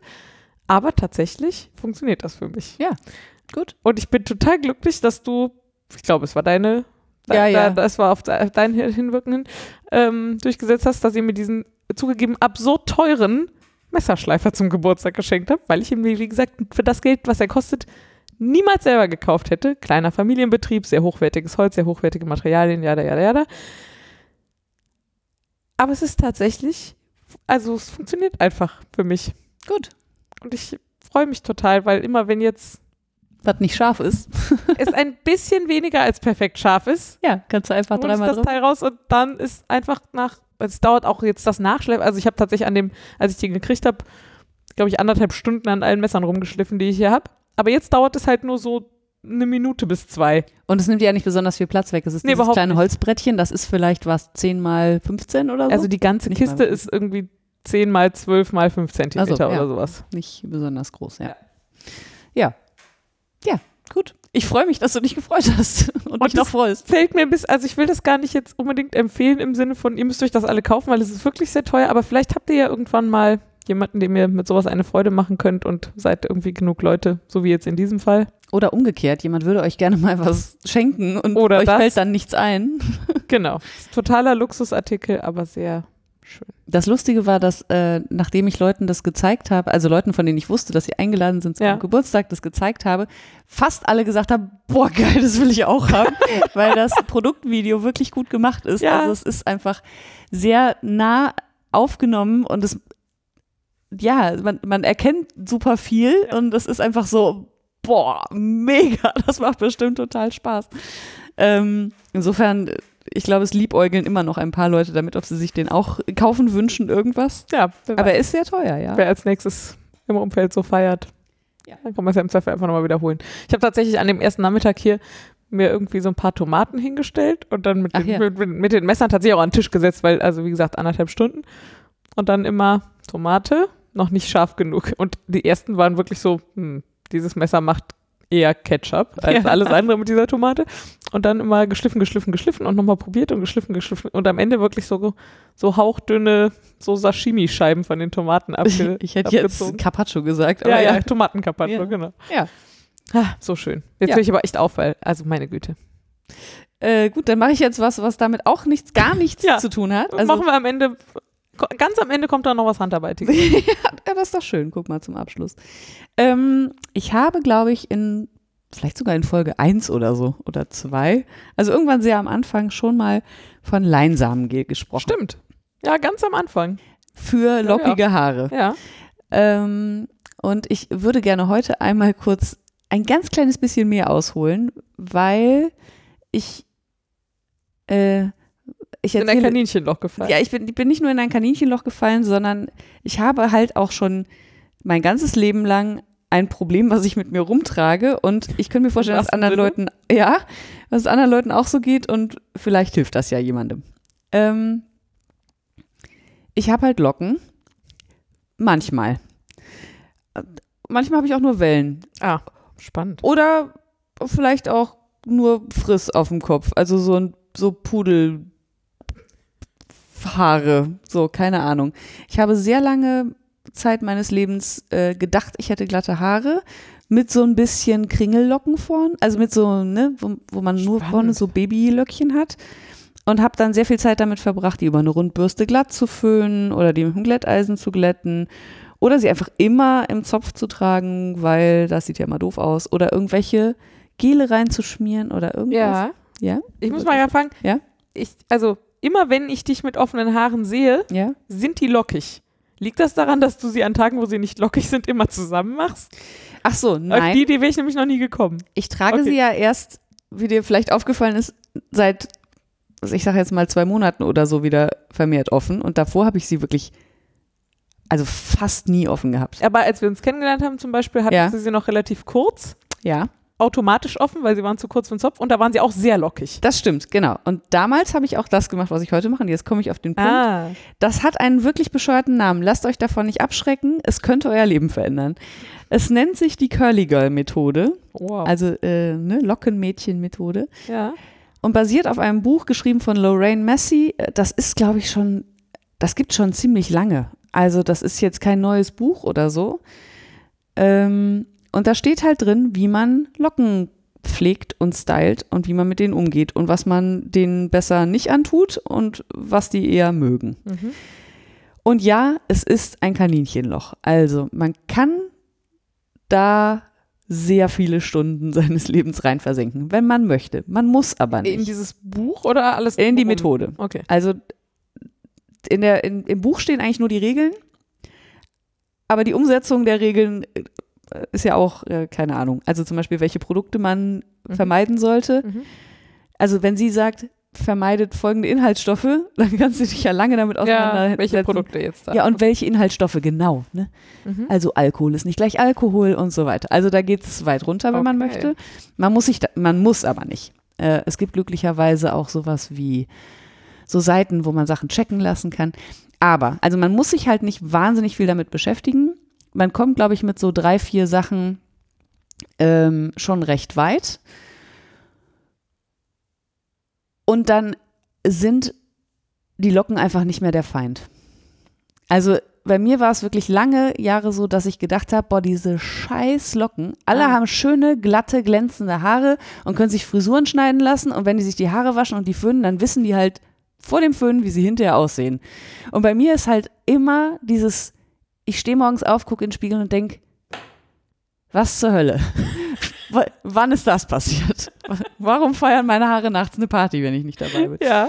Aber tatsächlich funktioniert das für mich. Gut. Und ich bin total glücklich, dass du, ich glaube, es war deine, da, Ja, ja. Da, das war auf de- dein Hinwirken hin, ähm, durchgesetzt hast, dass ihr mir diesen zugegeben absurd teuren Messerschleifer zum Geburtstag geschenkt habt, weil ich ihm, wie gesagt, für das Geld, was er kostet, niemals selber gekauft hätte. Kleiner Familienbetrieb, sehr hochwertiges Holz, sehr hochwertige Materialien, jada, jada, jada. Aber es ist tatsächlich, also es funktioniert einfach für mich. Gut. Und ich freue mich total, weil immer wenn jetzt Was nicht scharf ist. es ein bisschen weniger als perfekt scharf ist, Ja, kannst du einfach dreimal das drauf. Teil raus und dann ist einfach nach, es dauert auch jetzt das Nachschleppen, also ich habe tatsächlich an dem, als ich den gekriegt habe, glaube ich anderthalb Stunden an allen Messern rumgeschliffen, die ich hier habe. Aber jetzt dauert es halt nur so eine Minute bis zwei. Und es nimmt ja nicht besonders viel Platz weg. Es ist Nee, dieses kleine nicht. Holzbrettchen, das ist vielleicht was, 10 mal 15 oder so. Also die ganze Nicht Kiste ist irgendwie 10 mal 12 mal 5 Zentimeter Ach so, ja. oder sowas. nicht besonders groß, ja. Ja. Ja. Ja, gut. Ich freue mich, dass du dich gefreut hast und, Und dich noch freust. Fällt mir bis, also ich will das gar nicht jetzt unbedingt empfehlen im Sinne von, ihr müsst euch das alle kaufen, weil es ist wirklich sehr teuer, aber vielleicht habt ihr ja irgendwann mal jemanden, dem ihr mit sowas eine Freude machen könnt und seid irgendwie genug Leute, so wie jetzt in diesem Fall. Oder umgekehrt, jemand würde euch gerne mal was schenken und Oder euch das. fällt dann nichts ein. Genau. Totaler Luxusartikel, aber sehr schön. Das Lustige war, dass äh, nachdem ich Leuten das gezeigt habe, also Leuten, von denen ich wusste, dass sie eingeladen sind zum Ja. Geburtstag, das gezeigt habe, fast alle gesagt haben, boah geil, das will ich auch haben, weil das Produktvideo wirklich gut gemacht ist. Ja. Also es ist einfach sehr nah aufgenommen und es, ja, man, man erkennt super viel und das ist einfach so, boah, mega, das macht bestimmt total Spaß. Ähm, insofern, ich glaube, es liebäugeln immer noch ein paar Leute damit, ob sie sich den auch kaufen wünschen, irgendwas. Ja, Aber er ist sehr teuer, ja. wer als nächstes im Umfeld so feiert, Ja. dann kann man es ja im Zweifel einfach nochmal wiederholen. Ich habe tatsächlich an dem ersten Nachmittag hier mir irgendwie so ein paar Tomaten hingestellt und dann mit, den, ja. mit, mit den Messern tatsächlich auch an den Tisch gesetzt, weil, also wie gesagt, anderthalb Stunden. Und dann immer Tomate, noch nicht scharf genug. Und die ersten waren wirklich so, hm, dieses Messer macht eher Ketchup als Ja. alles andere mit dieser Tomate. Und dann immer geschliffen, geschliffen, geschliffen und nochmal probiert und geschliffen, geschliffen. Und am Ende wirklich so, so hauchdünne, so Sashimi-Scheiben von den Tomaten abge Ich hätte jetzt abgezogen. Carpaccio gesagt, Ja, ja. ja, Tomatencarpaccio, Ja. genau. Ja. Ah, so schön. Jetzt Ja. will ich aber echt auf, weil, also meine Güte. Äh, gut, dann mache ich jetzt was, was damit auch nichts, gar nichts Ja. zu tun hat. Also, machen wir am Ende, ganz am Ende kommt da noch was Handarbeitiges. ja, das ist doch schön. Guck mal zum Abschluss. Ähm, ich habe, glaube ich, in, vielleicht sogar in Folge 1 oder so oder 2, also irgendwann sehr am Anfang schon mal von Leinsamengel gesprochen. Stimmt. Ja, ganz am Anfang. Für Glaub ich lockige Haare. Ja. Ähm, und ich würde gerne heute einmal kurz ein ganz kleines bisschen mehr ausholen, weil ich, äh, ich In ein erzähle, Kaninchenloch gefallen. ja, ich bin, bin nicht nur in ein Kaninchenloch gefallen, sondern ich habe halt auch schon mein ganzes Leben lang ein Problem, was ich mit mir rumtrage und ich könnte mir vorstellen, dass wahrsten anderen? Leuten, ja, dass es anderen Leuten auch so geht und vielleicht hilft das ja jemandem. Ähm, ich habe halt Locken. Manchmal. Manchmal habe ich auch nur Wellen. Ah, spannend. Oder vielleicht auch nur Friss auf dem Kopf. Also so ein so Pudelhaare. So, keine Ahnung. Ich habe sehr lange Zeit meines Lebens äh, gedacht, ich hätte glatte Haare mit so ein bisschen Kringellocken vorn, also mit so, ne, wo, wo man nur Spannend. vorne so Babylöckchen hat. Und habe dann sehr viel Zeit damit verbracht, die über eine Rundbürste glatt zu föhnen oder die mit dem Glätteisen zu glätten. Oder sie einfach immer im Zopf zu tragen, weil das sieht ja immer doof aus. Oder irgendwelche Gele reinzuschmieren oder irgendwas. Ja. Ja? Ich muss mal anfangen. Ja? Ich, also, immer wenn ich dich mit offenen Haaren sehe, Ja? sind die lockig. Liegt das daran, dass du sie an Tagen, wo sie nicht lockig sind, immer zusammen machst? Ach so, Auf nein. die Idee wäre ich nämlich noch nie gekommen. Ich trage Okay. sie ja erst, wie dir vielleicht aufgefallen ist, seit, ich sage jetzt mal zwei Monaten oder so wieder vermehrt offen. Und davor habe ich sie wirklich, also fast nie offen gehabt. Aber als wir uns kennengelernt haben zum Beispiel, hatten Ja. sie sie noch relativ kurz, Ja, automatisch offen, weil sie waren zu kurz für den Zopf und da waren sie auch sehr lockig. das stimmt, genau. Und damals habe ich auch das gemacht, was ich heute mache. Und jetzt komme ich auf den Punkt. Ah. Das hat einen wirklich bescheuerten Namen. Lasst euch davon nicht abschrecken. Es könnte euer Leben verändern. Es nennt sich die Curly Girl Methode, Wow. also äh, ne, Lockenmädchen Methode. ja. und basiert auf einem Buch geschrieben von Lorraine Massey. Äh, Das ist, glaube ich, schon, das gibt schon ziemlich lange. Also das ist jetzt kein neues Buch oder so. Ähm, und da steht halt drin, wie man Locken pflegt und stylt und wie man mit denen umgeht und was man denen besser nicht antut und was die eher mögen. Mhm. Und ja, es ist ein Kaninchenloch. Also man kann da sehr viele Stunden seines Lebens rein versenken, wenn man möchte. Man muss aber nicht. In dieses Buch oder alles? In die? Methode. Okay. Also in der, in, im Buch stehen eigentlich nur die Regeln. aber die Umsetzung der Regeln ist ja auch, äh, keine Ahnung. Also zum Beispiel, welche Produkte man Mhm. vermeiden sollte. Mhm. Also wenn sie sagt, vermeidet folgende Inhaltsstoffe, dann kannst du dich ja lange damit auseinandersetzen. Ja, welche Produkte jetzt da? Ja, und welche Inhaltsstoffe genau. Ne? Mhm. Also Alkohol ist nicht gleich Alkohol und so weiter. Also da geht es weit runter, wenn man Okay. möchte. Man muss sich, da, man muss aber nicht. Äh, es gibt glücklicherweise auch sowas wie so Seiten, wo man Sachen checken lassen kann. Aber, also man muss sich halt nicht wahnsinnig viel damit beschäftigen. Man kommt, glaube ich, mit so drei, vier Sachen ähm, schon recht weit. Und dann sind die Locken einfach nicht mehr der Feind. Also bei mir war es wirklich lange Jahre so, dass ich gedacht habe, boah, diese scheiß Locken, alle Ah. haben schöne, glatte, glänzende Haare und können sich Frisuren schneiden lassen und wenn die sich die Haare waschen und die föhnen, dann wissen die halt vor dem Föhnen, wie sie hinterher aussehen. Und bei mir ist halt immer dieses, ich stehe morgens auf, gucke in den Spiegel und denke, was zur Hölle? W- Wann ist das passiert? Warum feiern meine Haare nachts eine Party, wenn ich nicht dabei bin? Ja.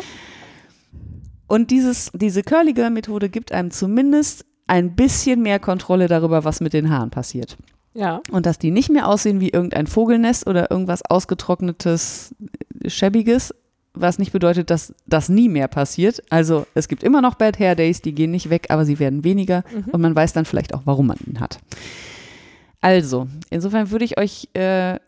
Und dieses, diese Curly Girl Methode gibt einem zumindest ein bisschen mehr Kontrolle darüber, was mit den Haaren passiert. Ja. Und dass die nicht mehr aussehen wie irgendein Vogelnest oder irgendwas ausgetrocknetes, äh, schäbiges, was nicht bedeutet, dass das nie mehr passiert. Also es gibt immer noch Bad Hair Days, die gehen nicht weg, aber sie werden weniger Mhm. und man weiß dann vielleicht auch, warum man ihn hat. Also, insofern würde ich euch äh,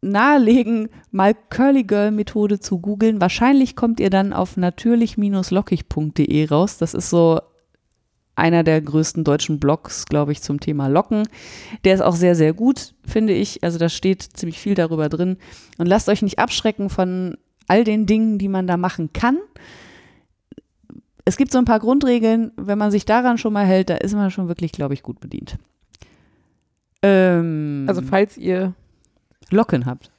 nahelegen, mal Curly Girl Methode zu googeln. Wahrscheinlich kommt ihr dann auf natürlich-lockig.de raus. Das ist so einer der größten deutschen Blogs, glaube ich, zum Thema Locken. Der ist auch sehr, sehr gut, finde ich. Also da steht ziemlich viel darüber drin. Und lasst euch nicht abschrecken von all den Dingen, die man da machen kann. Es gibt so ein paar Grundregeln, wenn man sich daran schon mal hält, da ist man schon wirklich, glaube ich, gut bedient. Ähm, Also falls ihr Locken habt.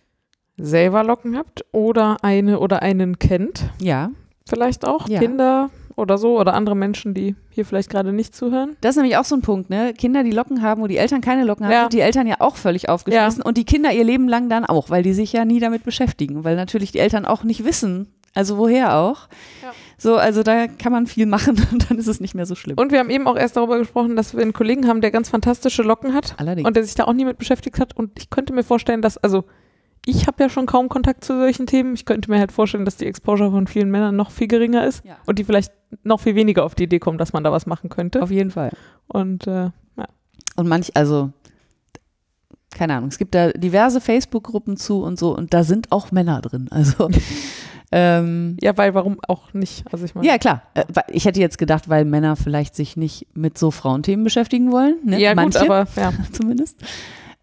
selber Locken habt oder eine oder einen kennt, Ja. vielleicht auch Ja. Kinder oder so oder andere Menschen, die hier vielleicht gerade nicht zuhören. Das ist nämlich auch so ein Punkt, ne? Kinder, die Locken haben, wo die Eltern keine Locken haben, Ja. sind die Eltern ja auch völlig aufgeschmissen und die Kinder ihr Leben lang dann auch, weil die sich ja nie damit beschäftigen, weil natürlich die Eltern auch nicht wissen, also woher auch. Ja. So, also da kann man viel machen und dann ist es nicht mehr so schlimm. Und wir haben eben auch erst darüber gesprochen, dass wir einen Kollegen haben, der ganz fantastische Locken hat Allerdings. und der sich da auch nie mit beschäftigt hat. Und ich könnte mir vorstellen, dass, also ich habe ja schon kaum Kontakt zu solchen Themen. Ich könnte mir halt vorstellen, dass die Exposure von vielen Männern noch viel geringer ist Ja. und die vielleicht noch viel weniger auf die Idee kommen, dass man da was machen könnte. Auf jeden Fall. Und äh, ja. Und manch, also, keine Ahnung, es gibt da diverse Facebook-Gruppen zu und so und da sind auch Männer drin. Also, ähm, ja, weil warum auch nicht? Also ich meine, ja, klar. Äh, Ich hätte jetzt gedacht, weil Männer vielleicht sich nicht mit so Frauenthemen beschäftigen wollen. Ne? ja gut, Manche. aber ja. zumindest.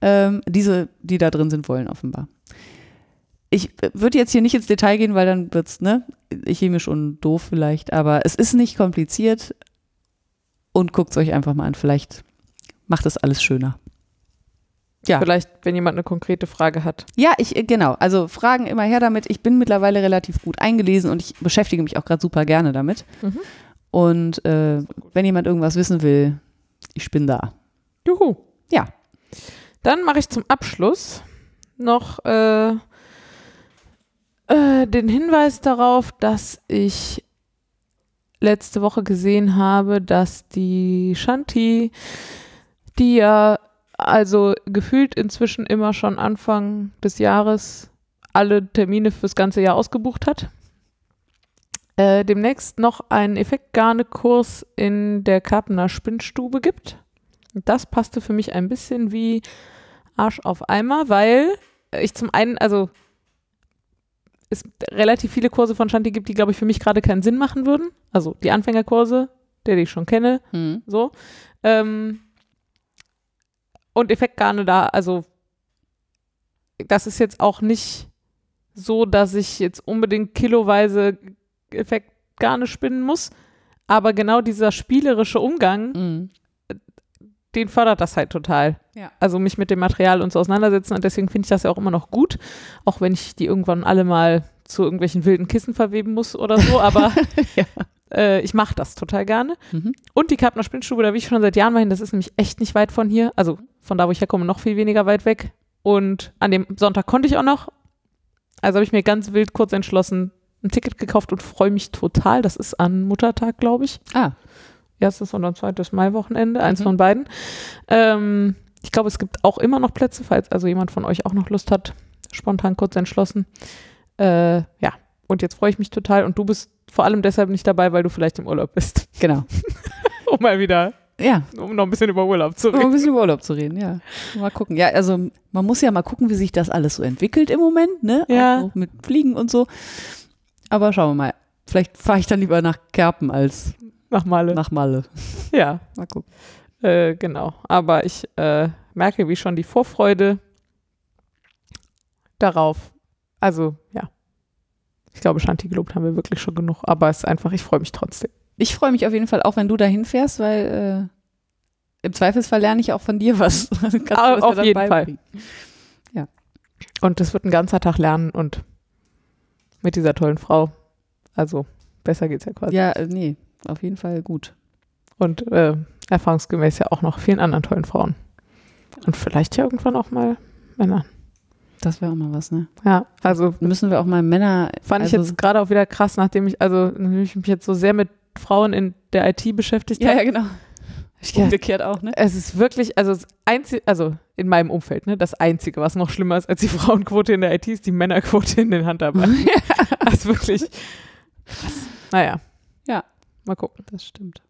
Ähm, diese, die da drin sind, wollen offenbar. Ich würde jetzt hier nicht ins Detail gehen, weil dann wird's, ne, chemisch und doof vielleicht, aber es ist nicht kompliziert und guckt es euch einfach mal an. Vielleicht macht es alles schöner. Ja. Vielleicht, wenn jemand eine konkrete Frage hat. Ja, ich, äh, genau. Also Fragen immer her damit. Ich bin mittlerweile relativ gut eingelesen und ich beschäftige mich auch gerade super gerne damit. Mhm. Und äh, wenn jemand irgendwas wissen will, ich bin da. Juhu. Ja. Dann mache ich zum Abschluss noch äh, äh, den Hinweis darauf, dass ich letzte Woche gesehen habe, dass die Shanti, die ja also gefühlt inzwischen immer schon Anfang des Jahres alle Termine fürs ganze Jahr ausgebucht hat, äh, demnächst noch einen Effektgarne-Kurs in der Kappener Spinnstube gibt. Das passte für mich ein bisschen wie Arsch auf Eimer, weil ich zum einen, also es relativ viele Kurse von Shanti gibt, die, glaube ich, für mich gerade keinen Sinn machen würden. Also die Anfängerkurse, der die ich schon kenne, Hm. so. Ähm, und Effektgarne da, also das ist jetzt auch nicht so, dass ich jetzt unbedingt kiloweise Effektgarne spinnen muss, aber genau dieser spielerische Umgang, Mhm. Den fördert das halt total. Ja. Also mich mit dem Material und so auseinandersetzen und deswegen finde ich das ja auch immer noch gut, auch wenn ich die irgendwann alle mal zu irgendwelchen wilden Kissen verweben muss oder so, aber Ja. äh, ich mache das total gerne. Mhm. Und die Kapner Spinnstube, da will ich schon seit Jahren mal hin, das ist nämlich echt nicht weit von hier, also von da, wo ich herkomme, noch viel weniger weit weg. Und an dem Sonntag konnte ich auch noch, also habe ich mir ganz wild kurz entschlossen, ein Ticket gekauft und freue mich total. Das ist an Muttertag, glaube ich. Ah, erstes oder zweites Maiwochenende, eins Mhm. von beiden. Ähm, ich glaube, es gibt auch immer noch Plätze, falls also jemand von euch auch noch Lust hat, spontan kurz entschlossen. Äh, ja, und jetzt freue ich mich total und du bist vor allem deshalb nicht dabei, weil du vielleicht im Urlaub bist. Genau. um mal wieder, Ja, um noch ein bisschen über Urlaub zu um ein reden. bisschen über Urlaub zu reden, ja. Mal gucken. Ja, also man muss ja mal gucken, wie sich das alles so entwickelt im Moment, ne? Ja. Auch mit Fliegen und so. Aber schauen wir mal. Vielleicht fahre ich dann lieber nach Kerpen als Nach Malle. nach Malle. Ja, Mal gucken. äh, genau. Aber ich äh, merke, wie schon die Vorfreude darauf. Also, ja. Ich glaube, Shanti gelobt haben wir wirklich schon genug, aber es ist einfach, ich freue mich trotzdem. Ich freue mich auf jeden Fall auch, wenn du dahin fährst, weil äh, im Zweifelsfall lerne ich auch von dir was. Ah, auf jeden Fall. beibringen. Und das wird ein ganzer Tag lernen und mit dieser tollen Frau. Also, besser geht's ja quasi. Ja, äh, nee, auf jeden Fall gut. Und äh, erfahrungsgemäß ja auch noch vielen anderen tollen Frauen. Und vielleicht ja irgendwann auch mal Männer. Das wäre auch mal was, ne? Ja, also Müssen wir auch mal Männer. Fand ich also, jetzt gerade auch wieder krass, nachdem ich, also nachdem ich mich jetzt so sehr mit Frauen in der IT beschäftigt Ja, habe. ja, genau. Ja. Umgekehrt auch, ne? Es ist wirklich, also das einzige, also in meinem Umfeld, ne, das Einzige, was noch schlimmer ist als die Frauenquote in der IT, ist die Männerquote in den Handarbeiten. das ist wirklich. Krass. Naja. Mal gucken. Das stimmt.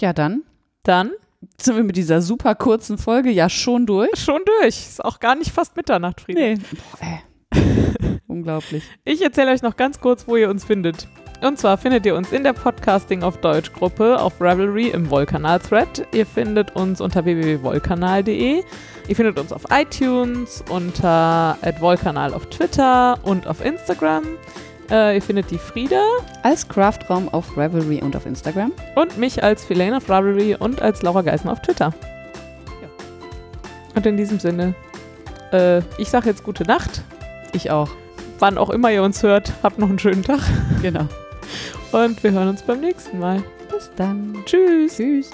Ja, dann Dann sind wir mit dieser super kurzen Folge ja schon durch. schon durch. Ist auch gar nicht fast Mitternacht, Frieda. Boah, ey. Unglaublich. Ich erzähle euch noch ganz kurz, wo ihr uns findet. Und zwar findet ihr uns in der Podcasting auf Deutsch Gruppe auf Ravelry im Wollkanal-Thread. Ihr findet uns unter www.wollkanal.de. Ihr findet uns auf iTunes, unter @wollkanal auf Twitter und auf Instagram. Äh, ihr findet die Frieda Als Craftraum auf Ravelry und auf Instagram. und mich als Philaine auf Ravelry und als Laura Geisen auf Twitter. Und in diesem Sinne, äh, ich sage jetzt gute Nacht. Ich auch. Wann auch immer ihr uns hört, habt noch einen schönen Tag Genau. und wir hören uns beim nächsten Mal. Bis dann. Tschüss. Tschüss.